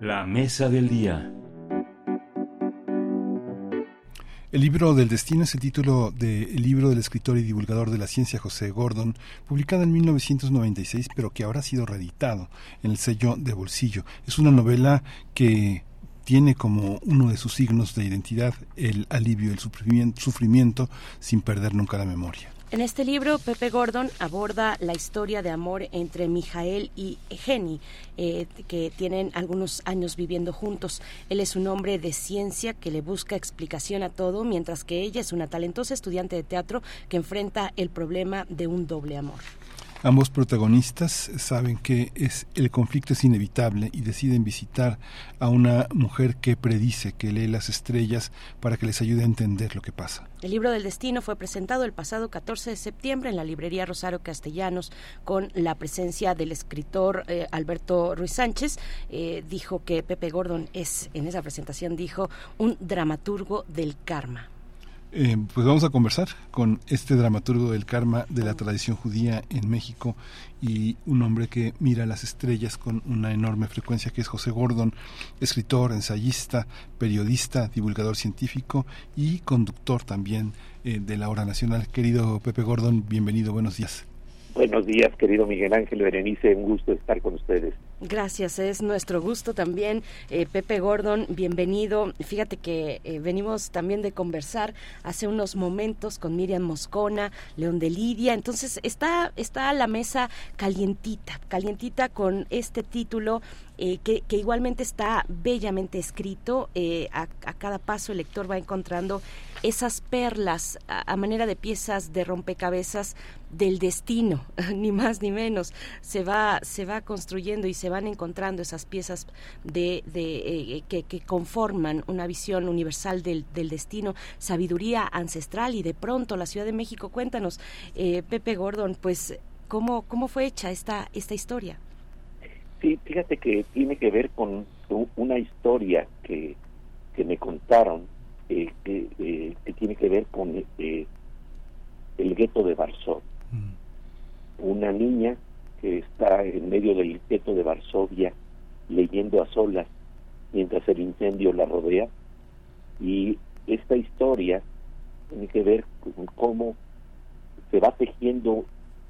La mesa del día. El libro del destino es el título del libro del escritor y divulgador de la ciencia José Gordon, publicado en 1996, pero que ahora ha sido reeditado en el sello de bolsillo. Es una novela que tiene como uno de sus signos de identidad el alivio, el sufrimiento, sin perder nunca la memoria. En este libro, Pepe Gordon aborda la historia de amor entre Mijael y Jenny, eh, que tienen algunos años viviendo juntos. Él es un hombre de ciencia que le busca explicación a todo, mientras que ella es una talentosa estudiante de teatro que enfrenta el problema de un doble amor. Ambos protagonistas saben que es el conflicto es inevitable y deciden visitar a una mujer que predice, que lee las estrellas para que les ayude a entender lo que pasa. El libro del destino fue presentado el pasado 14 de septiembre en la librería Rosario Castellanos con la presencia del escritor eh, Alberto Ruiz Sánchez. Eh, dijo que Pepe Gordon es, en esa presentación dijo, un dramaturgo del karma. Eh, pues vamos a conversar con este dramaturgo del karma de la tradición judía en México y un hombre que mira las estrellas con una enorme frecuencia que es José Gordon, escritor, ensayista, periodista, divulgador científico y conductor también eh, de la hora nacional. Querido Pepe Gordon, bienvenido, buenos días. Buenos días, querido Miguel Ángel Berenice, un gusto estar con ustedes. Gracias, es nuestro gusto también. Eh, Pepe Gordon, bienvenido. Fíjate que eh, venimos también de conversar hace unos momentos con Miriam Moscona, León de Lidia. Entonces está, está la mesa calientita, calientita con este título eh, que, que, igualmente está bellamente escrito. Eh, a, a, cada paso el lector va encontrando esas perlas a, manera de piezas de rompecabezas del destino, ni más ni menos. Se va, se va construyendo y se van encontrando esas piezas de, de eh, que, que, conforman una visión universal del, del, destino, sabiduría ancestral y de pronto la Ciudad de México. Cuéntanos, Pepe Gordon, pues, ¿cómo, cómo fue hecha esta, esta historia? Sí, fíjate que tiene que ver con una historia que, que me contaron, eh, que, eh, que, tiene que ver con eh, el gueto de Varsovia. Mm. Una niña que está en medio del gueto de Varsovia leyendo a solas mientras el incendio la rodea. Y esta historia tiene que ver con cómo se va tejiendo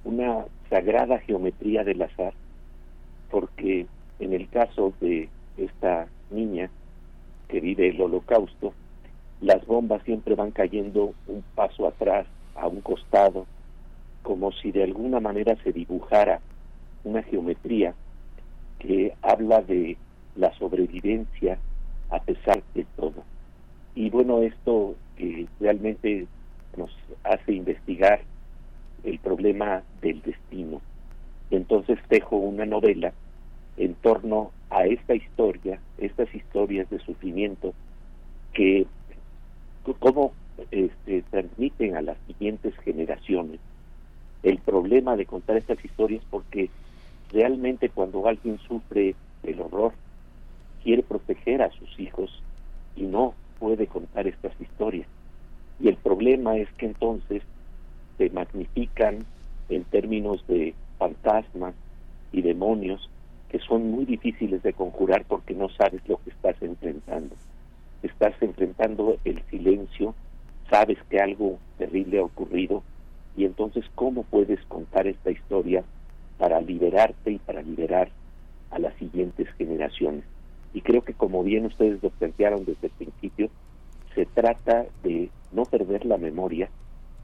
una sagrada geometría del azar porque en el caso de esta niña que vive el holocausto, las bombas siempre van cayendo un paso atrás, a un costado, como si de alguna manera se dibujara una geometría que habla de la sobrevivencia a pesar de todo. Y bueno, esto que realmente nos hace investigar el problema del destino entonces tejo una novela en torno a esta historia, estas historias de sufrimiento que cómo este, transmiten a las siguientes generaciones el problema de contar estas historias porque realmente cuando alguien sufre el horror quiere proteger a sus hijos y no puede contar estas historias y el problema es que entonces se magnifican en términos de fantasmas y demonios que son muy difíciles de conjurar porque no sabes lo que estás enfrentando. Estás enfrentando el silencio, sabes que algo terrible ha ocurrido y entonces cómo puedes contar esta historia para liberarte y para liberar a las siguientes generaciones. Y creo que como bien ustedes lo plantearon desde el principio, se trata de no perder la memoria,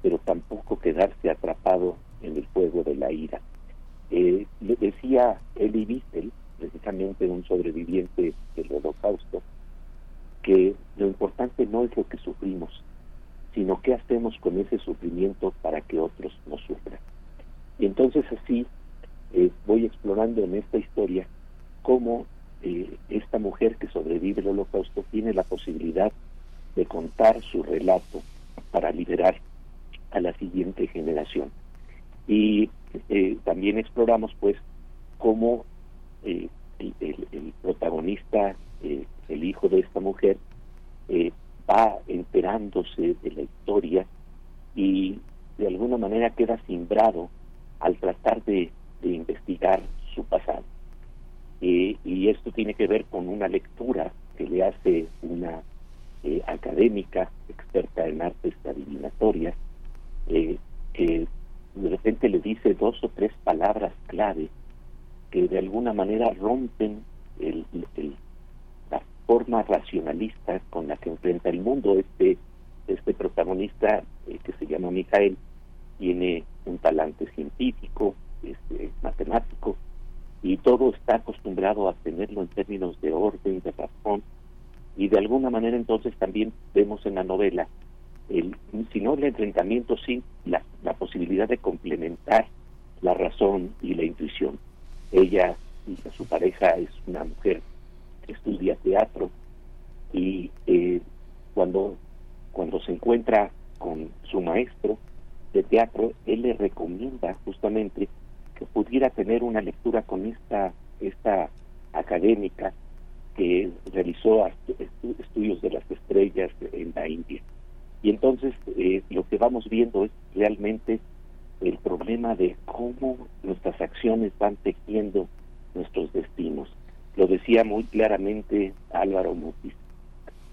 pero tampoco quedarse atrapado en el fuego de la ira. Eh, decía Elie Wiesel, precisamente un sobreviviente del holocausto, que lo importante no es lo que sufrimos, sino qué hacemos con ese sufrimiento para que otros no sufran. Y entonces así eh, voy explorando en esta historia cómo eh, esta mujer que sobrevive el holocausto tiene la posibilidad de contar su relato para liberar a la siguiente generación. Y eh, también exploramos pues cómo eh, el, el, protagonista, eh, el hijo de esta mujer, eh, va enterándose de la historia y de alguna manera queda simbrado al tratar de, de investigar su pasado. Eh, y esto tiene que ver con una lectura que le hace una eh, académica experta en artes adivinatorias, eh, que de repente le dice dos o tres palabras clave que de alguna manera rompen el, el, la forma racionalista con la que enfrenta el mundo este este protagonista eh, que se llama Mijael tiene un talante científico, este, matemático, y todo está acostumbrado a tenerlo en términos de orden, de razón, y de alguna manera entonces también vemos en la novela, el, si no el enfrentamiento, sí la, la posibilidad de complementar la razón y la intuición. Ella, y su pareja es una mujer estudia teatro y eh, cuando, cuando se encuentra con su maestro de teatro, él le recomienda justamente que pudiera tener una lectura con esta, esta académica que realizó estu- estudios de las estrellas en la India. Y entonces eh, lo que vamos viendo es realmente el problema de cómo nuestras acciones van tejiendo nuestros destinos. Lo decía muy claramente Álvaro Mutis.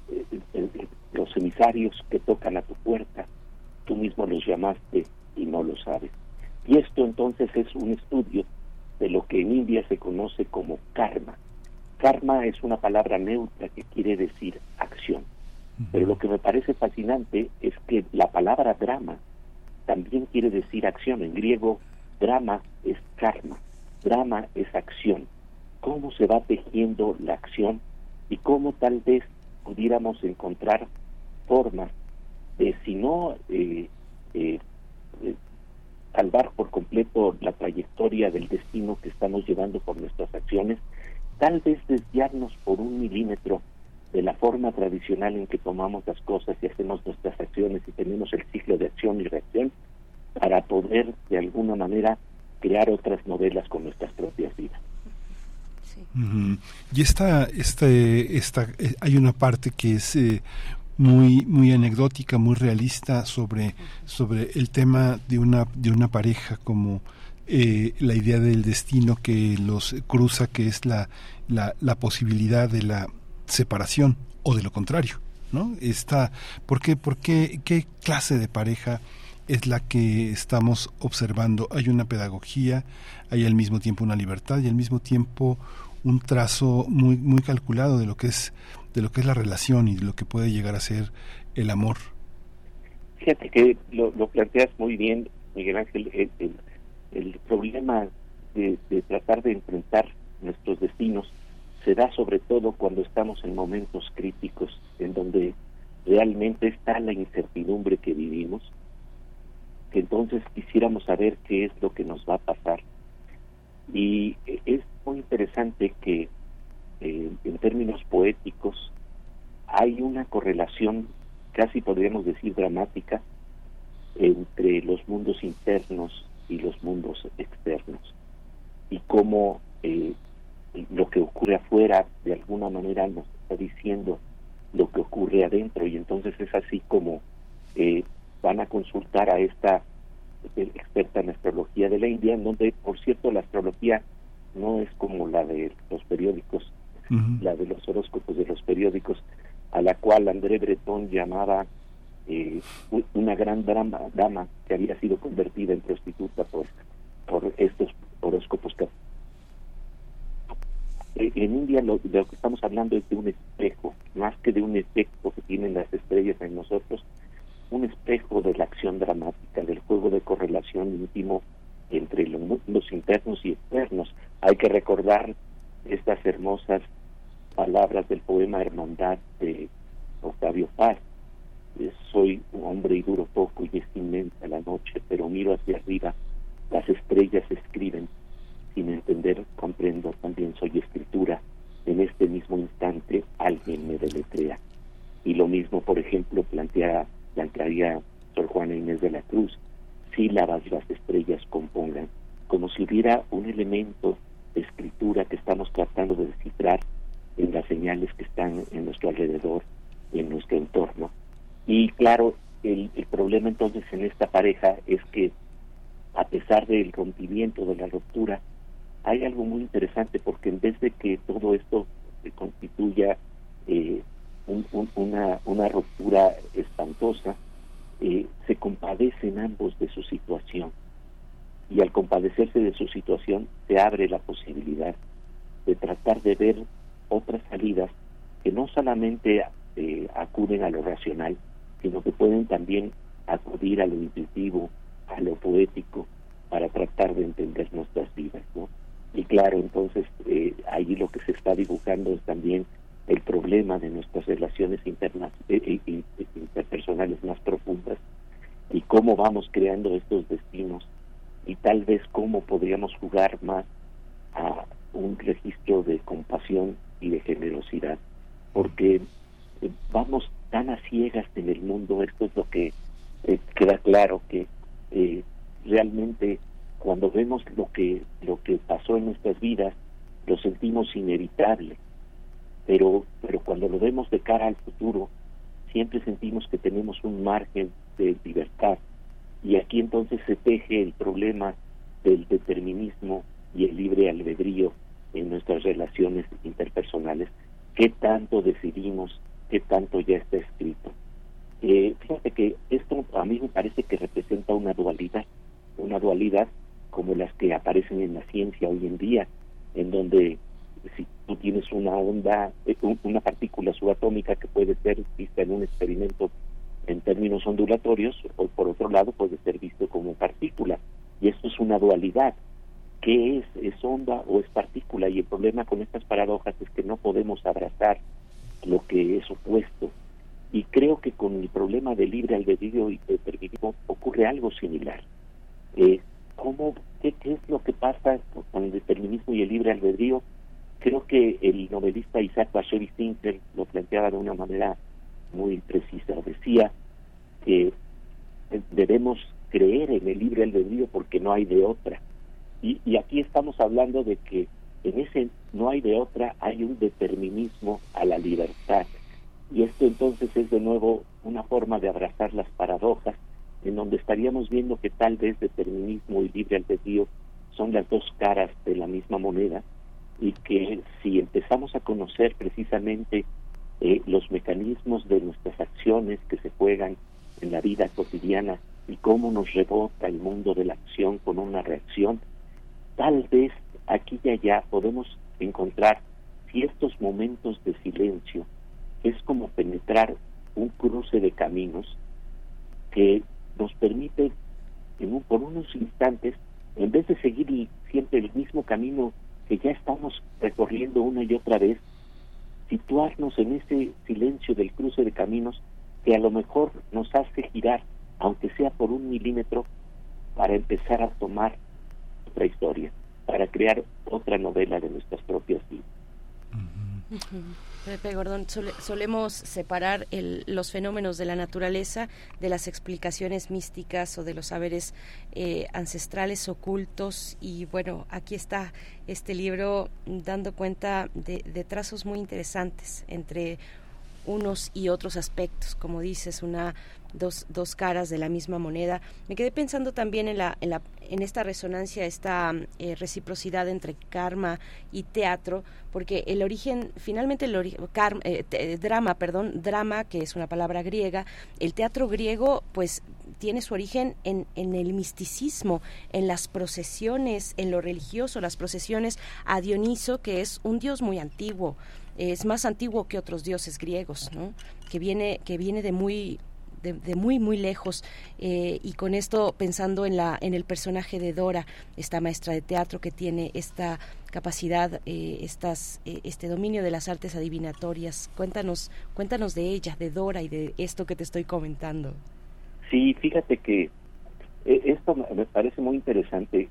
Eh, eh, eh, los emisarios que tocan a tu puerta, tú mismo los llamaste y no lo sabes. Y esto entonces es un estudio de lo que en India se conoce como karma. Karma es una palabra neutra que quiere decir acción. Pero lo que me parece fascinante es que la palabra drama también quiere decir acción. En griego, drama es karma, drama es acción. ¿Cómo se va tejiendo la acción y cómo tal vez pudiéramos encontrar formas de, si no eh, eh, eh, salvar por completo la trayectoria del destino que estamos llevando por nuestras acciones, tal vez desviarnos por un milímetro de la forma tradicional en que tomamos las cosas y hacemos nuestras acciones y tenemos el ciclo de acción y reacción para poder de alguna manera crear otras novelas con nuestras propias vidas. Y esta, este, esta, eh, hay una parte que es eh, muy, muy anecdótica, muy realista sobre, sobre el tema de una, de una pareja como eh, la idea del destino que los cruza, que es la, la, la posibilidad de la separación o de lo contrario, ¿no? Esta, ¿por qué, por qué, qué clase de pareja es la que estamos observando? Hay una pedagogía, hay al mismo tiempo una libertad y al mismo tiempo un trazo muy, muy calculado de lo que es, de lo que es la relación y de lo que puede llegar a ser el amor. Fíjate que lo, lo planteas muy bien, Miguel Ángel, el, el- problema de tratar de enfrentar nuestros destinos se da sobre todo cuando estamos en momentos críticos en donde realmente está la incertidumbre que vivimos, entonces quisiéramos saber qué es lo que nos va a pasar. Y eh, es muy interesante que eh, en términos poéticos hay una correlación, casi podríamos decir dramática, entre los mundos internos y los mundos externos. Y cómo eh, lo que ocurre afuera de alguna manera nos está diciendo lo que ocurre adentro. Y entonces es así como eh, van a consultar a esta eh, experta en astrología de la India, en donde, por cierto, la astrología no es como la de los periódicos, la de los horóscopos de los periódicos, a la cual André Breton llamaba eh, una gran drama, dama que había sido convertida en prostituta por, por estos horóscopos. que- Eh, En India lo, de lo que estamos hablando es de un espejo, más que de un efecto que tienen las estrellas en nosotros, un espejo de la acción dramática, del juego de correlación íntimo entre los internos y externos. Hay que recordar estas hermosas palabras del poema Hermandad de Octavio Paz. Eh, Soy un hombre y duro poco y es inmensa la noche, pero miro hacia arriba, las estrellas escriben. Sin entender, comprendo, también soy escritura. En este mismo instante alguien me deletrea. Y lo mismo, por ejemplo, plantea, plantearía Sor Juana Inés de la Cruz, sílabas las estrellas compongan, como si hubiera un elemento de escritura que estamos tratando de descifrar en las señales que están en nuestro alrededor, en nuestro entorno. Y claro, el, el problema entonces en esta pareja es que a pesar del rompimiento, de la ruptura, hay algo muy interesante porque en vez de que todo esto se constituya eh, un- un- una, una ruptura espantosa, eh, se compadecen ambos de su situación. Y al compadecerse de su situación, se abre la posibilidad de tratar de ver otras salidas que no solamente eh, acuden a lo racional, sino que pueden también acudir a lo intuitivo, a lo poético para tratar de entender nuestras vidas, ¿no? Y claro, entonces eh, ahí lo que se está dibujando es también el problema de nuestras relaciones internas, eh, eh, interpersonales más profundas y cómo vamos creando estos destinos y tal vez cómo podríamos jugar más a un registro de compasión y de generosidad, porque eh, vamos tan a ciegas en el mundo, esto es lo que eh, queda claro que realmente cuando vemos lo que lo que pasó en nuestras vidas lo sentimos inevitable, pero pero cuando lo vemos de cara al futuro siempre sentimos que tenemos un margen de libertad y aquí entonces se teje el problema del determinismo y el libre albedrío en nuestras relaciones interpersonales. ¿Qué tanto decidimos? ¿Qué tanto ya está escrito? Eh, fíjate que esto a mí me parece que representa una dualidad, una dualidad como las que aparecen en la ciencia hoy en día, en donde si tú tienes una onda, eh, un- una partícula subatómica que puede ser vista en un experimento en términos ondulatorios, o por otro lado puede ser visto como partícula. Y esto es una dualidad. ¿Qué es? ¿Es onda o es partícula? Y el problema con estas paradojas es que no podemos abrazar lo que es opuesto. Y creo que con el problema del libre albedrío y determinismo ocurre algo similar. Eh, ¿cómo, qué es lo que pasa con el determinismo y el libre albedrío? Creo que el novelista Isaac Bashevis Sinclair lo planteaba de una manera muy precisa. Decía que debemos creer en el libre albedrío porque no hay de otra. Y, y aquí estamos hablando de que en ese no hay de otra hay un determinismo a la libertad. Y esto entonces es de nuevo una forma de abrazar las paradojas, en donde estaríamos viendo que tal vez determinismo y libre albedrío son las dos caras de la misma moneda y que si empezamos a conocer precisamente eh, los mecanismos de nuestras acciones que se juegan en la vida cotidiana y cómo nos rebota el mundo de la acción con una reacción, tal vez aquí y allá podemos encontrar ciertos momentos de silencio. Es como penetrar un cruce de caminos que nos permite en un- por unos instantes, en vez de seguir siempre el mismo camino que ya estamos recorriendo una y otra vez, situarnos en ese silencio del cruce de caminos que a lo mejor nos hace girar, aunque sea por un milímetro, para empezar a tomar otra historia, para crear otra novela de nuestras propias vidas. Pepe Gordón, sole- solemos separar el- los fenómenos de la naturaleza de las explicaciones místicas o de los saberes eh, ancestrales ocultos. Y bueno, aquí está este libro dando cuenta de trazos muy interesantes entre unos y otros aspectos, como dices, una dos, dos caras de la misma moneda. Me quedé pensando también en la en la en esta resonancia, esta eh, reciprocidad entre karma y teatro, porque el origen, finalmente el ori- karma, eh, te- drama, perdón, drama, que es una palabra griega, el teatro griego, pues tiene su origen en, en el misticismo, en las procesiones, en lo religioso, las procesiones a Dioniso, que es un dios muy antiguo, es más antiguo que otros dioses griegos, ¿no? Que viene, que viene de muy de, de muy muy lejos eh, y con esto pensando en la en el personaje de Dora esta maestra de teatro que tiene esta capacidad eh, estas eh, este dominio de las artes adivinatorias cuéntanos cuéntanos de ella de Dora y de esto que te estoy comentando Sí, fíjate que eh, esto me parece muy interesante.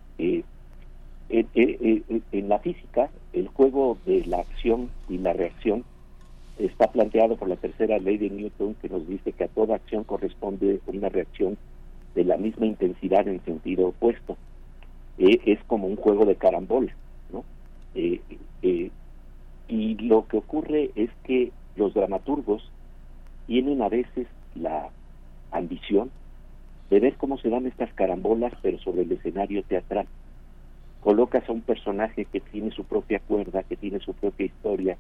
Eh, en la física, el juego de la acción y la reacción está planteado por la tercera ley de Newton que nos dice que a toda acción corresponde una reacción de la misma intensidad en sentido opuesto. Eh, es como un juego de carambola, ¿no? Eh, eh, y lo que ocurre es que los dramaturgos tienen a veces la ambición de ver cómo se dan estas carambolas, pero sobre el escenario teatral. Colocas a un personaje que tiene su propia cuerda, que tiene su propia historia,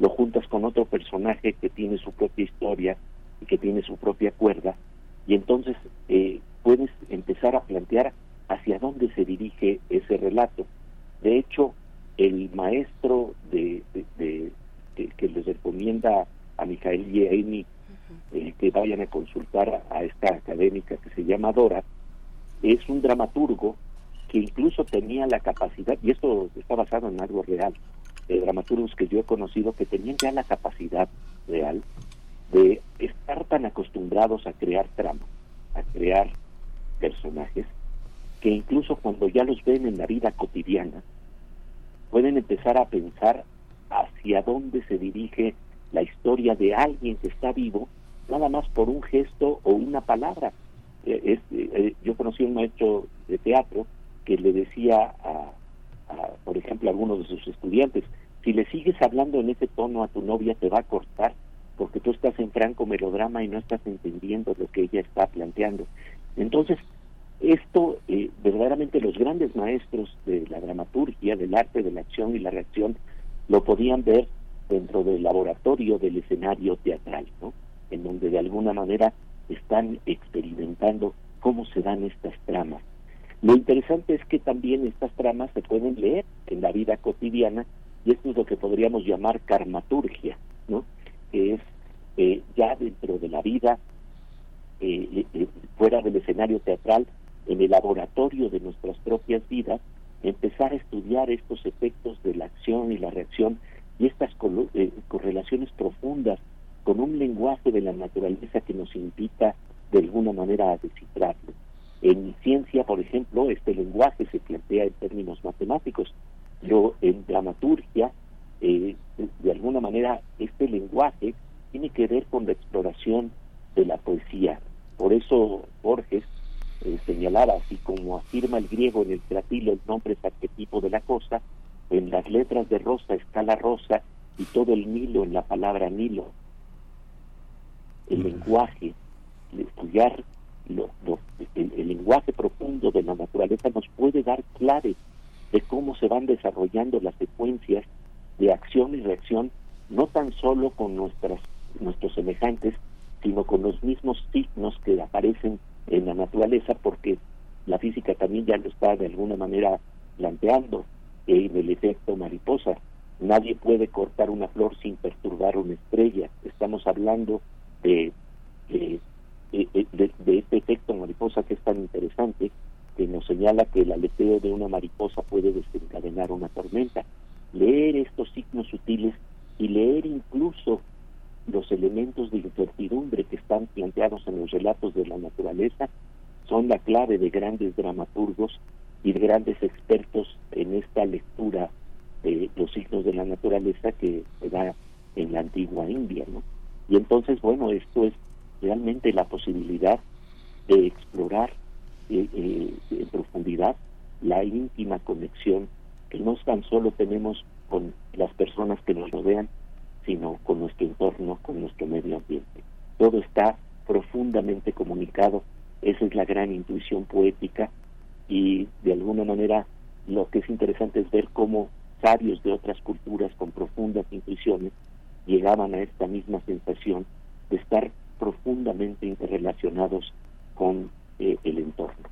lo juntas con otro personaje que tiene su propia historia y que tiene su propia cuerda, y entonces eh, puedes empezar a plantear hacia dónde se dirige ese relato. De hecho, el maestro de, de- de- que, que les recomienda a Mijael Yeini eh, que vayan a consultar a, a esta académica que se llama Dora, es un dramaturgo que incluso tenía la capacidad, y esto está basado en algo real, de dramaturgos que yo he conocido que tenían ya la capacidad real de estar tan acostumbrados a crear trama, a crear personajes, que incluso cuando ya los ven en la vida cotidiana, pueden empezar a pensar hacia dónde se dirige la historia de alguien que está vivo, nada más por un gesto o una palabra. Eh, es- eh, yo conocí a un maestro de teatro que le decía a, por ejemplo, a algunos de sus estudiantes, si le sigues hablando en ese tono a tu novia te va a cortar porque tú estás en franco melodrama y no estás entendiendo lo que ella está planteando. Entonces, esto, eh, verdaderamente los grandes maestros de la dramaturgia, del arte, de la acción y la reacción, lo podían ver dentro del laboratorio del escenario teatral, ¿no? En donde de alguna manera están experimentando cómo se dan estas tramas. Lo interesante es que también estas tramas se pueden leer en la vida cotidiana y esto es lo que podríamos llamar karmaturgia, ¿no? Que es eh, ya dentro de la vida, eh, eh, fuera del escenario teatral, en el laboratorio de nuestras propias vidas, empezar a estudiar estos efectos de la acción y la reacción y estas eh, correlaciones profundas con un lenguaje de la naturaleza que nos invita de alguna manera a descifrarlo. En ciencia, por ejemplo, este lenguaje se plantea en términos matemáticos, pero en dramaturgia, eh, de- alguna manera, este lenguaje tiene que ver con la exploración de la poesía. Por eso Borges eh, señalaba, así como afirma el griego en el tratilo, el nombre es arquetipo de la cosa, en las letras de rosa está la rosa y todo el Nilo en la palabra Nilo. El lenguaje, el estudiar lo- el, lenguaje profundo de la naturaleza nos puede dar clave de cómo se van desarrollando las secuencias de acción y reacción, no tan solo con nuestras, nuestros semejantes, sino con los mismos signos que aparecen en la naturaleza, porque la física también ya lo está de alguna manera planteando en el efecto mariposa. Nadie puede cortar una flor sin perturbar una estrella. Estamos hablando de, de- de- de este efecto mariposa que es tan interesante, que nos señala que el aleteo de una mariposa puede desencadenar una tormenta. Leer estos signos sutiles y leer incluso los elementos de incertidumbre que están planteados en los relatos de la naturaleza son la clave de grandes dramaturgos y de grandes expertos en esta lectura de los signos de la naturaleza que se da en la antigua India, ¿no? Y entonces, bueno, esto es realmente la posibilidad de explorar eh, eh, en profundidad la íntima conexión que no tan solo tenemos con las personas que nos rodean, sino con nuestro entorno, con nuestro medio ambiente. Todo está profundamente comunicado, esa es la gran intuición poética y de alguna manera lo que es interesante es ver cómo sabios de otras culturas con profundas intuiciones llegaban a esta misma sensación de estar profundamente interrelacionados con eh, el entorno.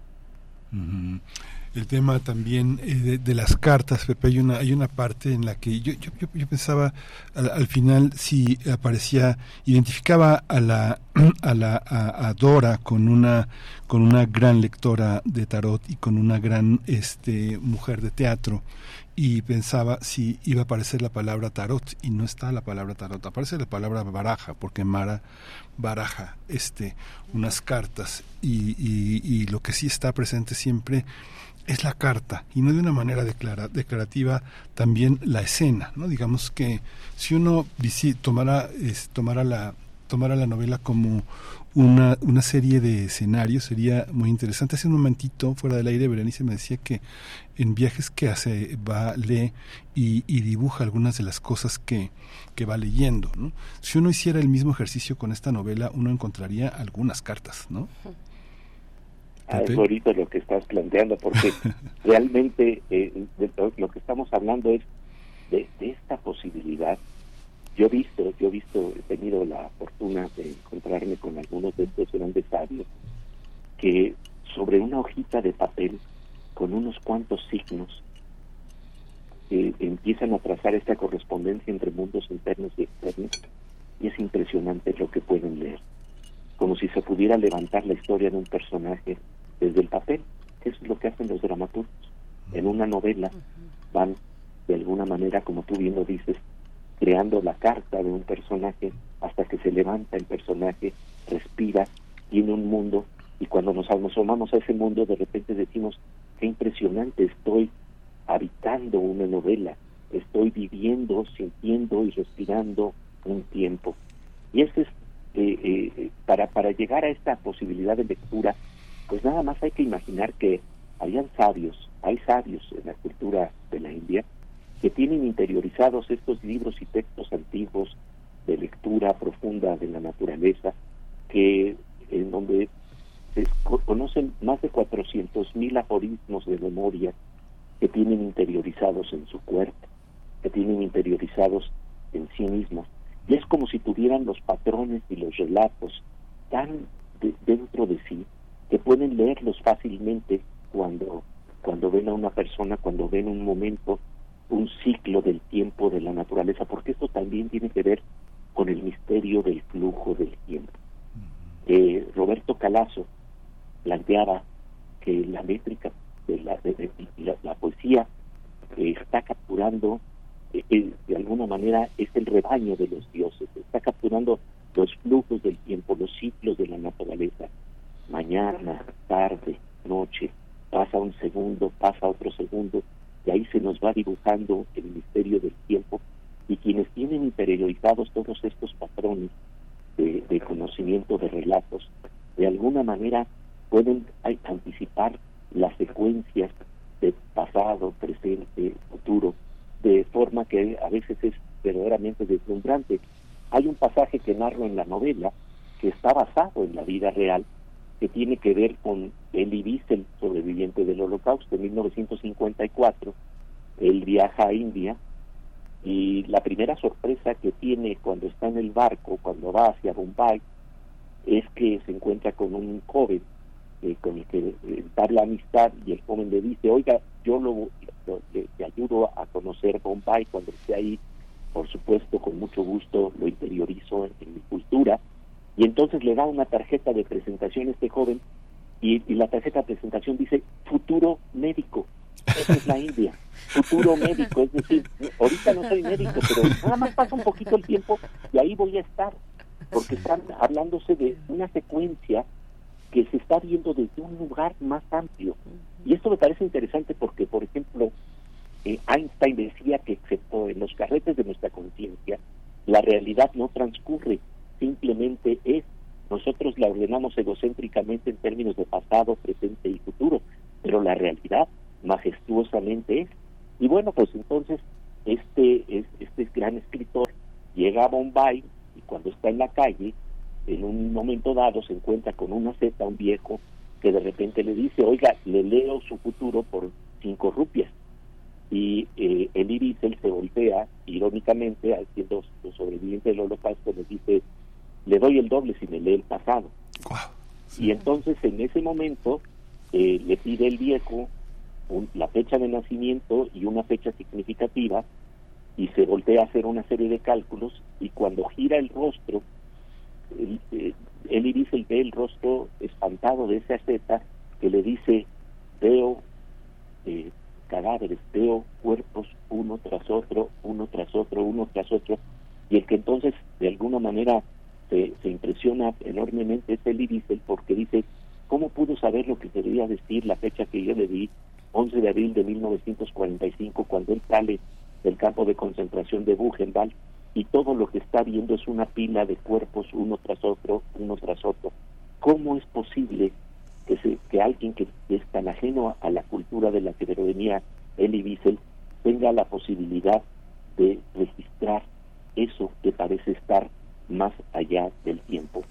El tema también eh, de, las cartas, Pepe, hay una, hay una parte en la que yo, yo, yo, pensaba al, al final si aparecía, identificaba a la, a la a Dora con una, con una gran lectora de tarot y con una gran este, mujer de teatro y pensaba si iba a aparecer la palabra tarot y no está la palabra tarot, aparece la palabra baraja porque Mara baraja este unas cartas y, lo que sí está presente siempre es la carta y no de una manera declara, declarativa también la escena no digamos que si uno tomara es, tomara la tomara la novela como una, una serie de escenarios sería muy interesante. Hace un momentito, fuera del aire, Berenice me decía que en viajes que hace, va, lee y, y dibuja algunas de las cosas que, que va leyendo. ¿no? Si uno hiciera el mismo ejercicio con esta novela, uno encontraría algunas cartas, ¿no? Ah, es ahorita lo que estás planteando, porque realmente eh, de lo, lo que estamos hablando es de, de esta posibilidad. Yo he visto, yo he visto, he tenido la fortuna de encontrarme con algunos de estos grandes sabios que sobre una hojita de papel con unos cuantos signos eh, empiezan a trazar esta correspondencia entre mundos internos y externos y es impresionante lo que pueden leer como si se pudiera levantar la historia de un personaje desde el papel. Eso es lo que hacen los dramaturgos. En una novela van, de alguna manera, como tú bien lo dices, creando la carta de un personaje hasta que se levanta el personaje, respira, tiene un mundo y cuando nos asomamos a ese mundo de repente decimos, qué impresionante, estoy habitando una novela, estoy viviendo, sintiendo y respirando un tiempo. Y eso es, eh, eh, para, para llegar a esta posibilidad de lectura, pues nada más hay que imaginar que habían sabios, hay sabios en la cultura de la India que tienen interiorizados estos libros y textos antiguos de lectura profunda de la naturaleza, que en donde se co- conocen más de 400 mil aforismos de memoria que tienen interiorizados en su cuerpo, que tienen interiorizados en sí mismos. Y es como si tuvieran los patrones y los relatos tan de- dentro de sí que pueden leerlos fácilmente cuando, cuando ven a una persona, cuando ven un momento, un ciclo del tiempo de la naturaleza, porque esto también tiene que ver con el misterio del flujo del tiempo. Eh, Roberto Calazo planteaba que la métrica de la, de- de- la, la poesía eh, está capturando, eh, eh, de alguna manera, es el rebaño de los dioses, está capturando los flujos del tiempo, los ciclos de la naturaleza. Mañana, tarde, noche, pasa un segundo, pasa otro segundo, y ahí se nos va dibujando el misterio del tiempo. Y quienes tienen interiorizados todos estos patrones de, de conocimiento de relatos, de alguna manera pueden anticipar las secuencias de pasado, presente, futuro, de forma que a veces es verdaderamente deslumbrante. Hay un pasaje que narro en la novela que está basado en la vida real, que tiene que ver con Elie Wiesel, sobreviviente del Holocausto, en 1954. Él viaja a India y la primera sorpresa que tiene cuando está en el barco, cuando va hacia Bombay, es que se encuentra con un joven eh, con el que eh, entabla amistad y el joven le dice, oiga, yo lo, lo- le, le ayudo a conocer Bombay cuando esté ahí, por supuesto, con mucho gusto lo interiorizo en, en mi cultura, y entonces le da una tarjeta de presentación a este joven y, y la tarjeta de presentación dice futuro médico. Esa es la India, futuro médico, es decir, ahorita no soy médico, pero nada más pasa un poquito el tiempo y ahí voy a estar, porque están hablándose de una secuencia que se está viendo desde un lugar más amplio. Y esto me parece interesante porque, por ejemplo, eh, Einstein decía que excepto en los carretes de nuestra conciencia, la realidad no transcurre, simplemente es. Nosotros la ordenamos egocéntricamente en términos de pasado, presente y futuro, pero la realidad majestuosamente es. Y bueno, pues entonces este, es- este gran escritor llega a Bombay y cuando está en la calle, en un momento dado se encuentra con una zeta, un viejo, que de repente le dice, oiga, le leo su futuro por cinco rupias. Y eh, Elie Wiesel se voltea, irónicamente, siendo su sobreviviente del holocausto, le dice, le doy el doble si me lee el pasado. Y entonces en ese momento eh, le pide el viejo un- la fecha de nacimiento y una fecha significativa y se voltea a hacer una serie de cálculos y cuando gira el rostro, el, eh, ve el rostro espantado de esa zeta que le dice, veo eh, cadáveres, veo cuerpos uno tras otro, uno tras otro, uno tras otro, y el que entonces de alguna manera se, se impresiona enormemente es Elie Wiesel porque dice, ¿cómo pudo saber lo que quería decir la fecha que yo le di, 11 de abril de 1945, cuando él sale del campo de concentración de Buchenwald y todo lo que está viendo es una pila de cuerpos uno tras otro, uno tras otro? ¿Cómo es posible que, se, que alguien que es tan ajeno a la cultura de la que venía Elie Wiesel tenga la posibilidad de registrar eso que parece estar más allá del tiempo?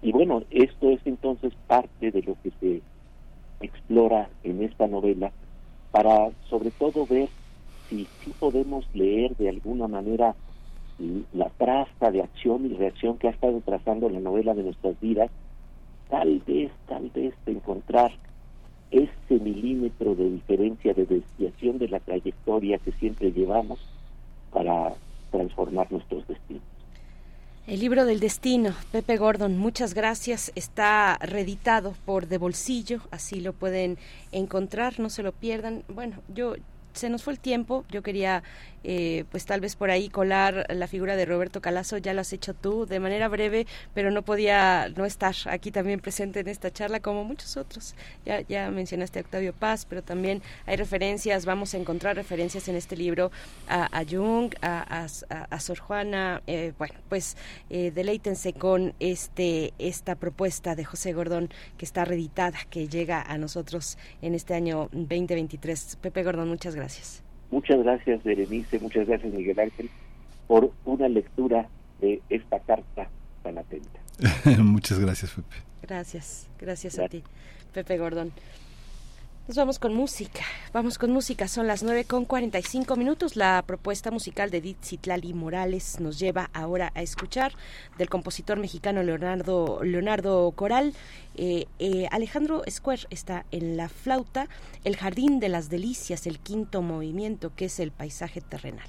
Y bueno, esto es entonces parte de lo que se explora en esta novela para sobre todo ver si, si podemos leer de alguna manera la traza de acción y reacción que ha estado trazando la novela de nuestras vidas, tal vez, tal vez de encontrar ese milímetro de diferencia, de desviación de la trayectoria que siempre llevamos para transformar nuestros destinos. El libro del destino, Pepe Gordon, muchas gracias. Está reeditado por De Bolsillo, así lo pueden encontrar, no se lo pierdan. Bueno, yo se nos fue el tiempo, yo quería eh, pues tal vez por ahí colar la figura de Roberto Calazo, ya lo has hecho tú de manera breve, pero no podía no estar aquí también presente en esta charla como muchos otros. Ya, ya mencionaste a Octavio Paz, pero también hay referencias, vamos a encontrar referencias en este libro a, Jung, a Sor Juana, eh, bueno, pues eh, deleítense con este esta propuesta de José Gordón que está reeditada, que llega a nosotros en este año 2023. Pepe Gordón, muchas gracias. Muchas gracias, Berenice, muchas gracias, Miguel Ángel, por una lectura de esta carta tan atenta. Muchas gracias, Pepe. Gracias, gracias a ti, Pepe Gordón. Nos vamos con música, vamos con música, son las 9 con 45 minutos. La propuesta musical de Edith Citlali Morales nos lleva ahora a escuchar del compositor mexicano Leonardo, Leonardo Coral. Eh, eh, Alejandro Square está en la flauta, El Jardín de las Delicias, el quinto movimiento que es el paisaje terrenal.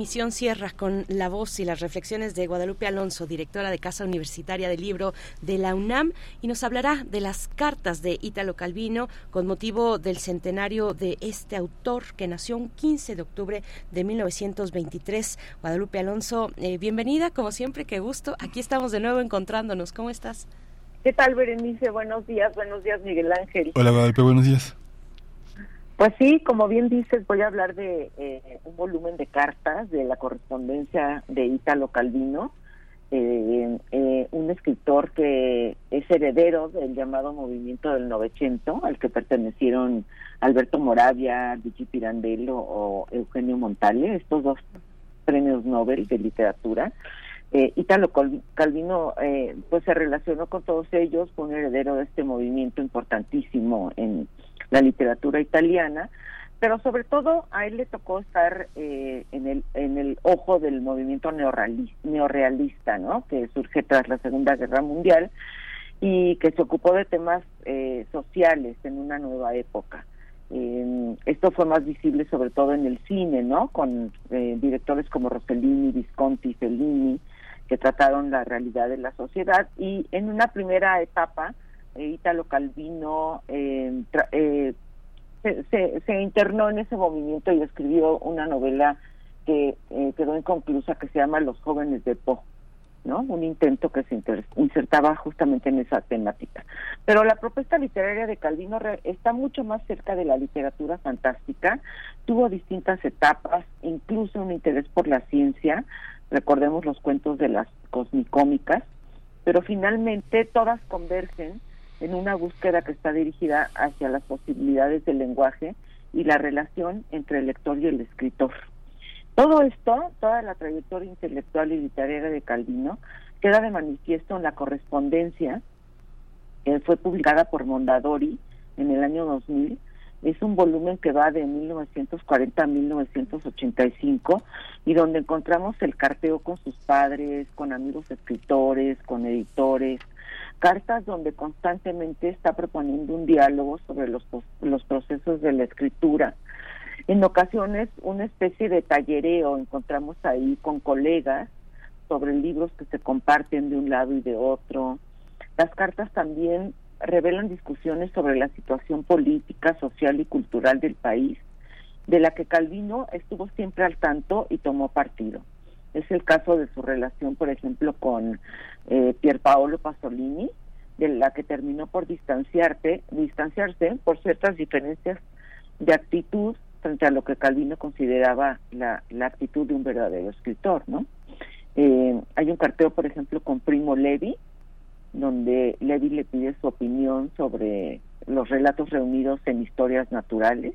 Emisión cierra con la voz y las reflexiones de Guadalupe Alonso, directora de Casa Universitaria del Libro de la UNAM, y nos hablará de las cartas de Ítalo Calvino con motivo del centenario de este autor que nació un 15 de octubre de 1923. Guadalupe Alonso, eh, bienvenida, como siempre, qué gusto. Aquí estamos de nuevo encontrándonos. ¿Cómo estás? ¿Qué tal, Berenice? Buenos días, buenos días, Miguel Ángel. Hola, Guadalupe, buenos días. Pues sí, como bien dices, voy a hablar de eh, un volumen de cartas de la correspondencia de Ítalo Calvino, eh, eh, un escritor que es heredero del llamado movimiento del Novecento, al que pertenecieron Alberto Moravia, Luigi Pirandello o Eugenio Montale, estos dos premios Nobel de literatura. Eh, Italo Calvino eh, pues se relacionó con todos ellos, fue un heredero de este movimiento importantísimo en la literatura italiana, pero sobre todo a él le tocó estar eh, en el en el ojo del movimiento neorreali- neorrealista, ¿no? Que surge tras la Segunda Guerra Mundial y que se ocupó de temas eh, sociales en una nueva época. Esto fue más visible sobre todo en el cine, ¿no? Con eh, directores como Rossellini, Visconti, Fellini, que trataron la realidad de la sociedad y en una primera etapa Italo Calvino eh, eh, se, se, internó en ese movimiento y escribió una novela que eh, quedó inconclusa que se llama Los jóvenes de Po, ¿no? Un intento que se insertaba justamente en esa temática. Pero la propuesta literaria de Calvino re- está mucho más cerca de la literatura fantástica, tuvo distintas etapas, incluso un interés por la ciencia, recordemos los cuentos de las cosmicómicas, pero finalmente todas convergen en una búsqueda que está dirigida hacia las posibilidades del lenguaje y la relación entre el lector y el escritor. Todo esto, toda la trayectoria intelectual y literaria de Calvino, queda de manifiesto en la correspondencia que fue publicada por Mondadori en el año 2000. Es un volumen que va de 1940 a 1985 y donde encontramos el carteo con sus padres, con amigos escritores, con editores, cartas donde constantemente está proponiendo un diálogo sobre los, los procesos de la escritura. En ocasiones una especie de tallereo encontramos ahí con colegas sobre libros que se comparten de un lado y de otro. Las cartas también revelan discusiones sobre la situación política, social y cultural del país, de la que Calvino estuvo siempre al tanto y tomó partido. Es el caso de su relación, por ejemplo, con eh, Pierpaolo Pasolini, de la que terminó por distanciarte, distanciarse por ciertas diferencias de actitud frente a lo que Calvino consideraba la, la actitud de un verdadero escritor, ¿no? Eh, hay un carteo, por ejemplo, con Primo Levi, donde Levi le pide su opinión sobre los relatos reunidos en historias naturales.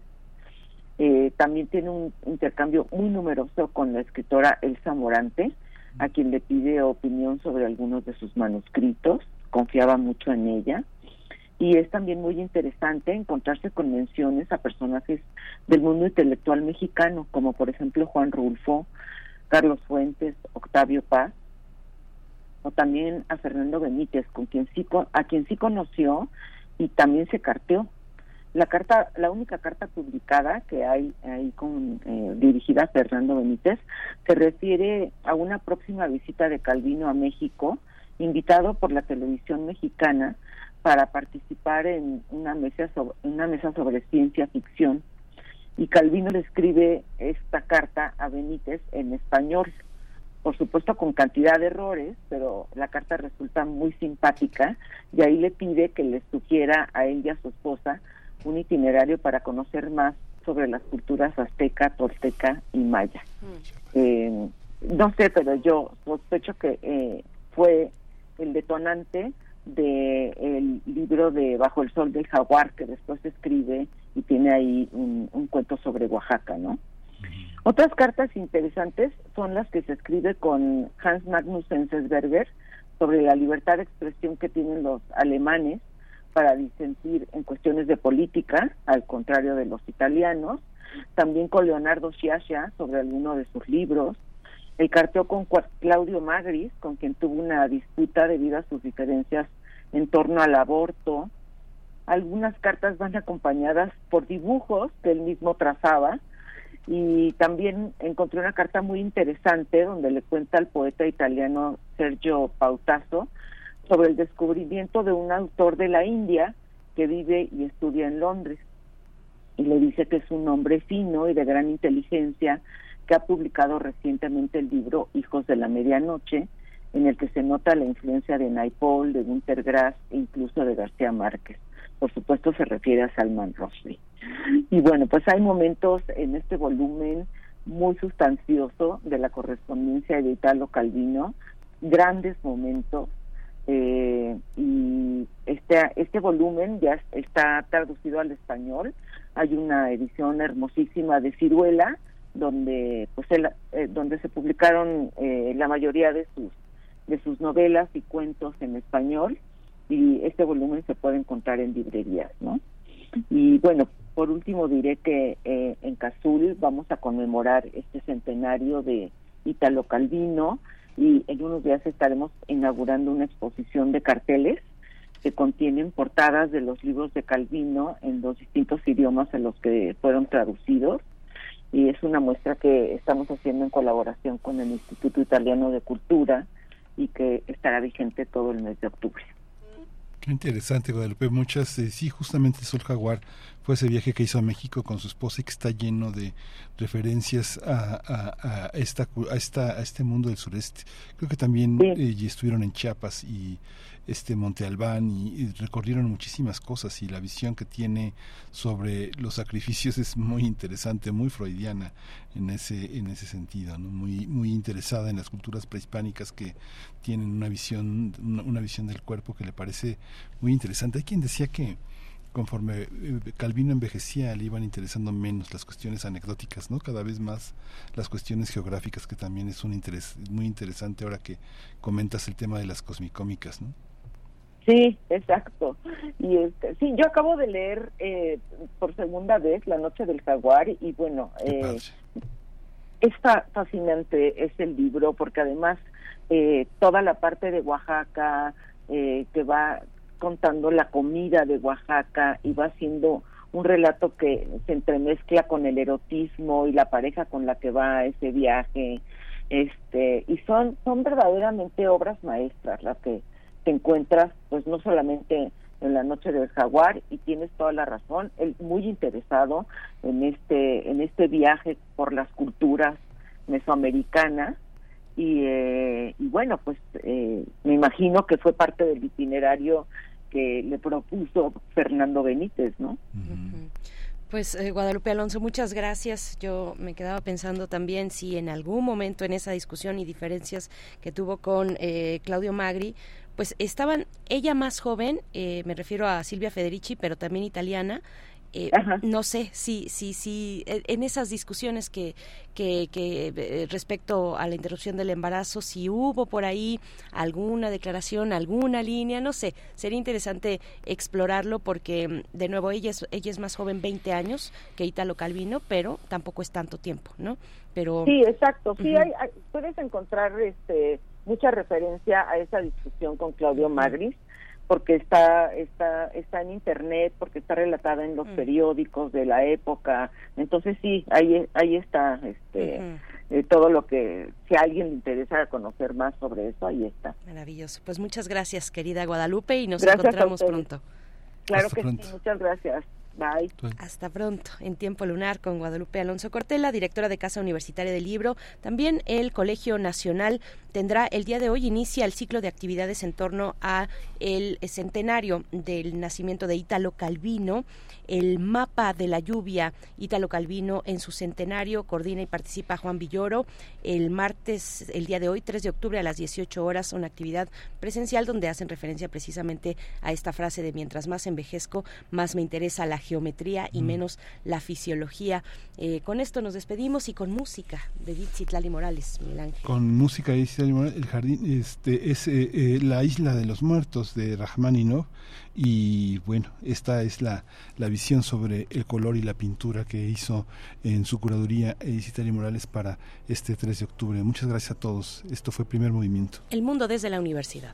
Eh, también tiene un intercambio muy numeroso con la escritora Elsa Morante, a quien le pide opinión sobre algunos de sus manuscritos, confiaba mucho en ella. Y es también muy interesante encontrarse con menciones a personajes del mundo intelectual mexicano, como por ejemplo Juan Rulfo, Carlos Fuentes, Octavio Paz, o también a Fernando Benítez, con quien sí, a quien sí conoció y también se carteó. La carta, la única carta publicada que hay ahí con eh, dirigida a Fernando Benítez se refiere a una próxima visita de Calvino a México, invitado por la televisión mexicana para participar en una mesa sobre, una mesa sobre ciencia ficción. Y Calvino le escribe esta carta a Benítez en español, por supuesto con cantidad de errores, pero la carta resulta muy simpática y ahí le pide que le sugiera a él y a su esposa un itinerario para conocer más sobre las culturas azteca, tolteca y maya. Eh, no sé, pero yo sospecho que eh, fue el detonante de el libro de Bajo el Sol del Jaguar, que después escribe y tiene ahí un, un cuento sobre Oaxaca, ¿no? Otras cartas interesantes son las que se escribe con Hans Magnus Enzensberger sobre la libertad de expresión que tienen los alemanes para disentir en cuestiones de política, al contrario de los italianos. También con Leonardo Sciascia sobre alguno de sus libros. El carteo con Claudio Magris, con quien tuvo una disputa debido a sus diferencias en torno al aborto. Algunas cartas van acompañadas por dibujos que él mismo trazaba y también encontré una carta muy interesante donde le cuenta al poeta italiano Sergio Pautaso sobre el descubrimiento de un autor de la India que vive y estudia en Londres. Y le dice que es un hombre fino y de gran inteligencia que ha publicado recientemente el libro Hijos de la Medianoche, en el que se nota la influencia de Naipaul, de Günter Grass e incluso de García Márquez. Por supuesto se refiere a Salman Rushdie. Y bueno, pues hay momentos en este volumen muy sustancioso de la correspondencia de Italo Calvino grandes momentos eh, y este este volumen ya está traducido al español. Hay una edición hermosísima de Ciruela donde pues él, eh, donde se publicaron eh, la mayoría de sus de sus novelas y cuentos en español y este volumen se puede encontrar en librerías no y bueno por último diré que eh, en Cazul vamos a conmemorar este centenario de Italo Calvino y en unos días estaremos inaugurando una exposición de carteles que contienen portadas de los libros de Calvino en los distintos idiomas en los que fueron traducidos y es una muestra que estamos haciendo en colaboración con el Instituto Italiano de Cultura y que estará vigente todo el mes de octubre. Qué interesante, Guadalupe. Muchas, eh, sí, justamente Sol Jaguar fue ese viaje que hizo a México con su esposa y que está lleno de referencias a, a, a esta, a, esta, a este mundo del sureste. Creo que también eh, estuvieron en Chiapas y este Monte Albán y, recorrieron muchísimas cosas y la visión que tiene sobre los sacrificios es muy interesante, muy freudiana en ese en ese sentido, ¿no? muy muy interesada en las culturas prehispánicas que tienen una visión una, una visión del cuerpo que le parece muy interesante. Hay quien decía que conforme eh, Calvino envejecía le iban interesando menos las cuestiones anecdóticas, ¿no? Cada vez más las cuestiones geográficas que también es un interés muy interesante ahora que comentas el tema de las cosmicómicas, ¿no? Sí, exacto. Y este, sí, yo acabo de leer eh, por segunda vez La Noche del Jaguar y bueno, eh, es fascinante ese libro porque además eh, toda la parte de Oaxaca eh, que va contando la comida de Oaxaca y va haciendo un relato que se entremezcla con el erotismo y la pareja con la que va a ese viaje este y son son verdaderamente obras maestras las que te encuentras pues no solamente en la noche del jaguar y tienes toda la razón él muy interesado en este en este viaje por las culturas mesoamericanas y, eh, y bueno pues eh, me imagino que fue parte del itinerario que le propuso Fernando Benítez no. Pues eh, Guadalupe Alonso, muchas gracias. Yo me quedaba pensando también si en algún momento en esa discusión y diferencias que tuvo con eh, Claudio Magri, pues estaban ella más joven, eh, me refiero a Silvia Federici, pero también italiana, eh, no sé si si si en esas discusiones que que, que eh, respecto a la interrupción del embarazo si hubo por ahí alguna declaración alguna línea no sé sería interesante explorarlo porque de nuevo ella es ella es más joven 20 años que Italo Calvino pero tampoco es tanto tiempo no pero sí exacto. Sí uh -huh. hay, hay, puedes encontrar este mucha referencia a esa discusión con Claudio Magris porque está está está en internet porque está relatada en los mm. periódicos de la época. Entonces sí ahí ahí está este uh -huh. eh, todo lo que si a alguien le interesa conocer más sobre eso ahí está. Maravilloso. Pues muchas gracias querida Guadalupe y nos gracias encontramos pronto. Claro Hasta que pronto. sí muchas gracias Bye. Hasta pronto. En Tiempo Lunar con Guadalupe Alonso Cortella, directora de Casa Universitaria del Libro. También el Colegio Nacional tendrá el día de hoy inicia el ciclo de actividades en torno a el centenario del nacimiento de Ítalo Calvino. El mapa de la lluvia Ítalo Calvino en su centenario coordina y participa Juan Villoro. El martes, el día de hoy, 3 de octubre a las 18 horas, una actividad presencial donde hacen referencia precisamente a esta frase de mientras más envejezco, más me interesa la geometría y mm. menos la fisiología. Eh, con esto nos despedimos y con música de Citlali Morales, Miguel Ángel. Con música de Citlali Morales, el jardín este, es eh, eh, la isla de los muertos de Rachmaninoff y bueno, esta es la, la visión sobre el color y la pintura que hizo en su curaduría Citlali Morales para este 3 de octubre. Muchas gracias a todos. Esto fue Primer Movimiento. El mundo desde la universidad.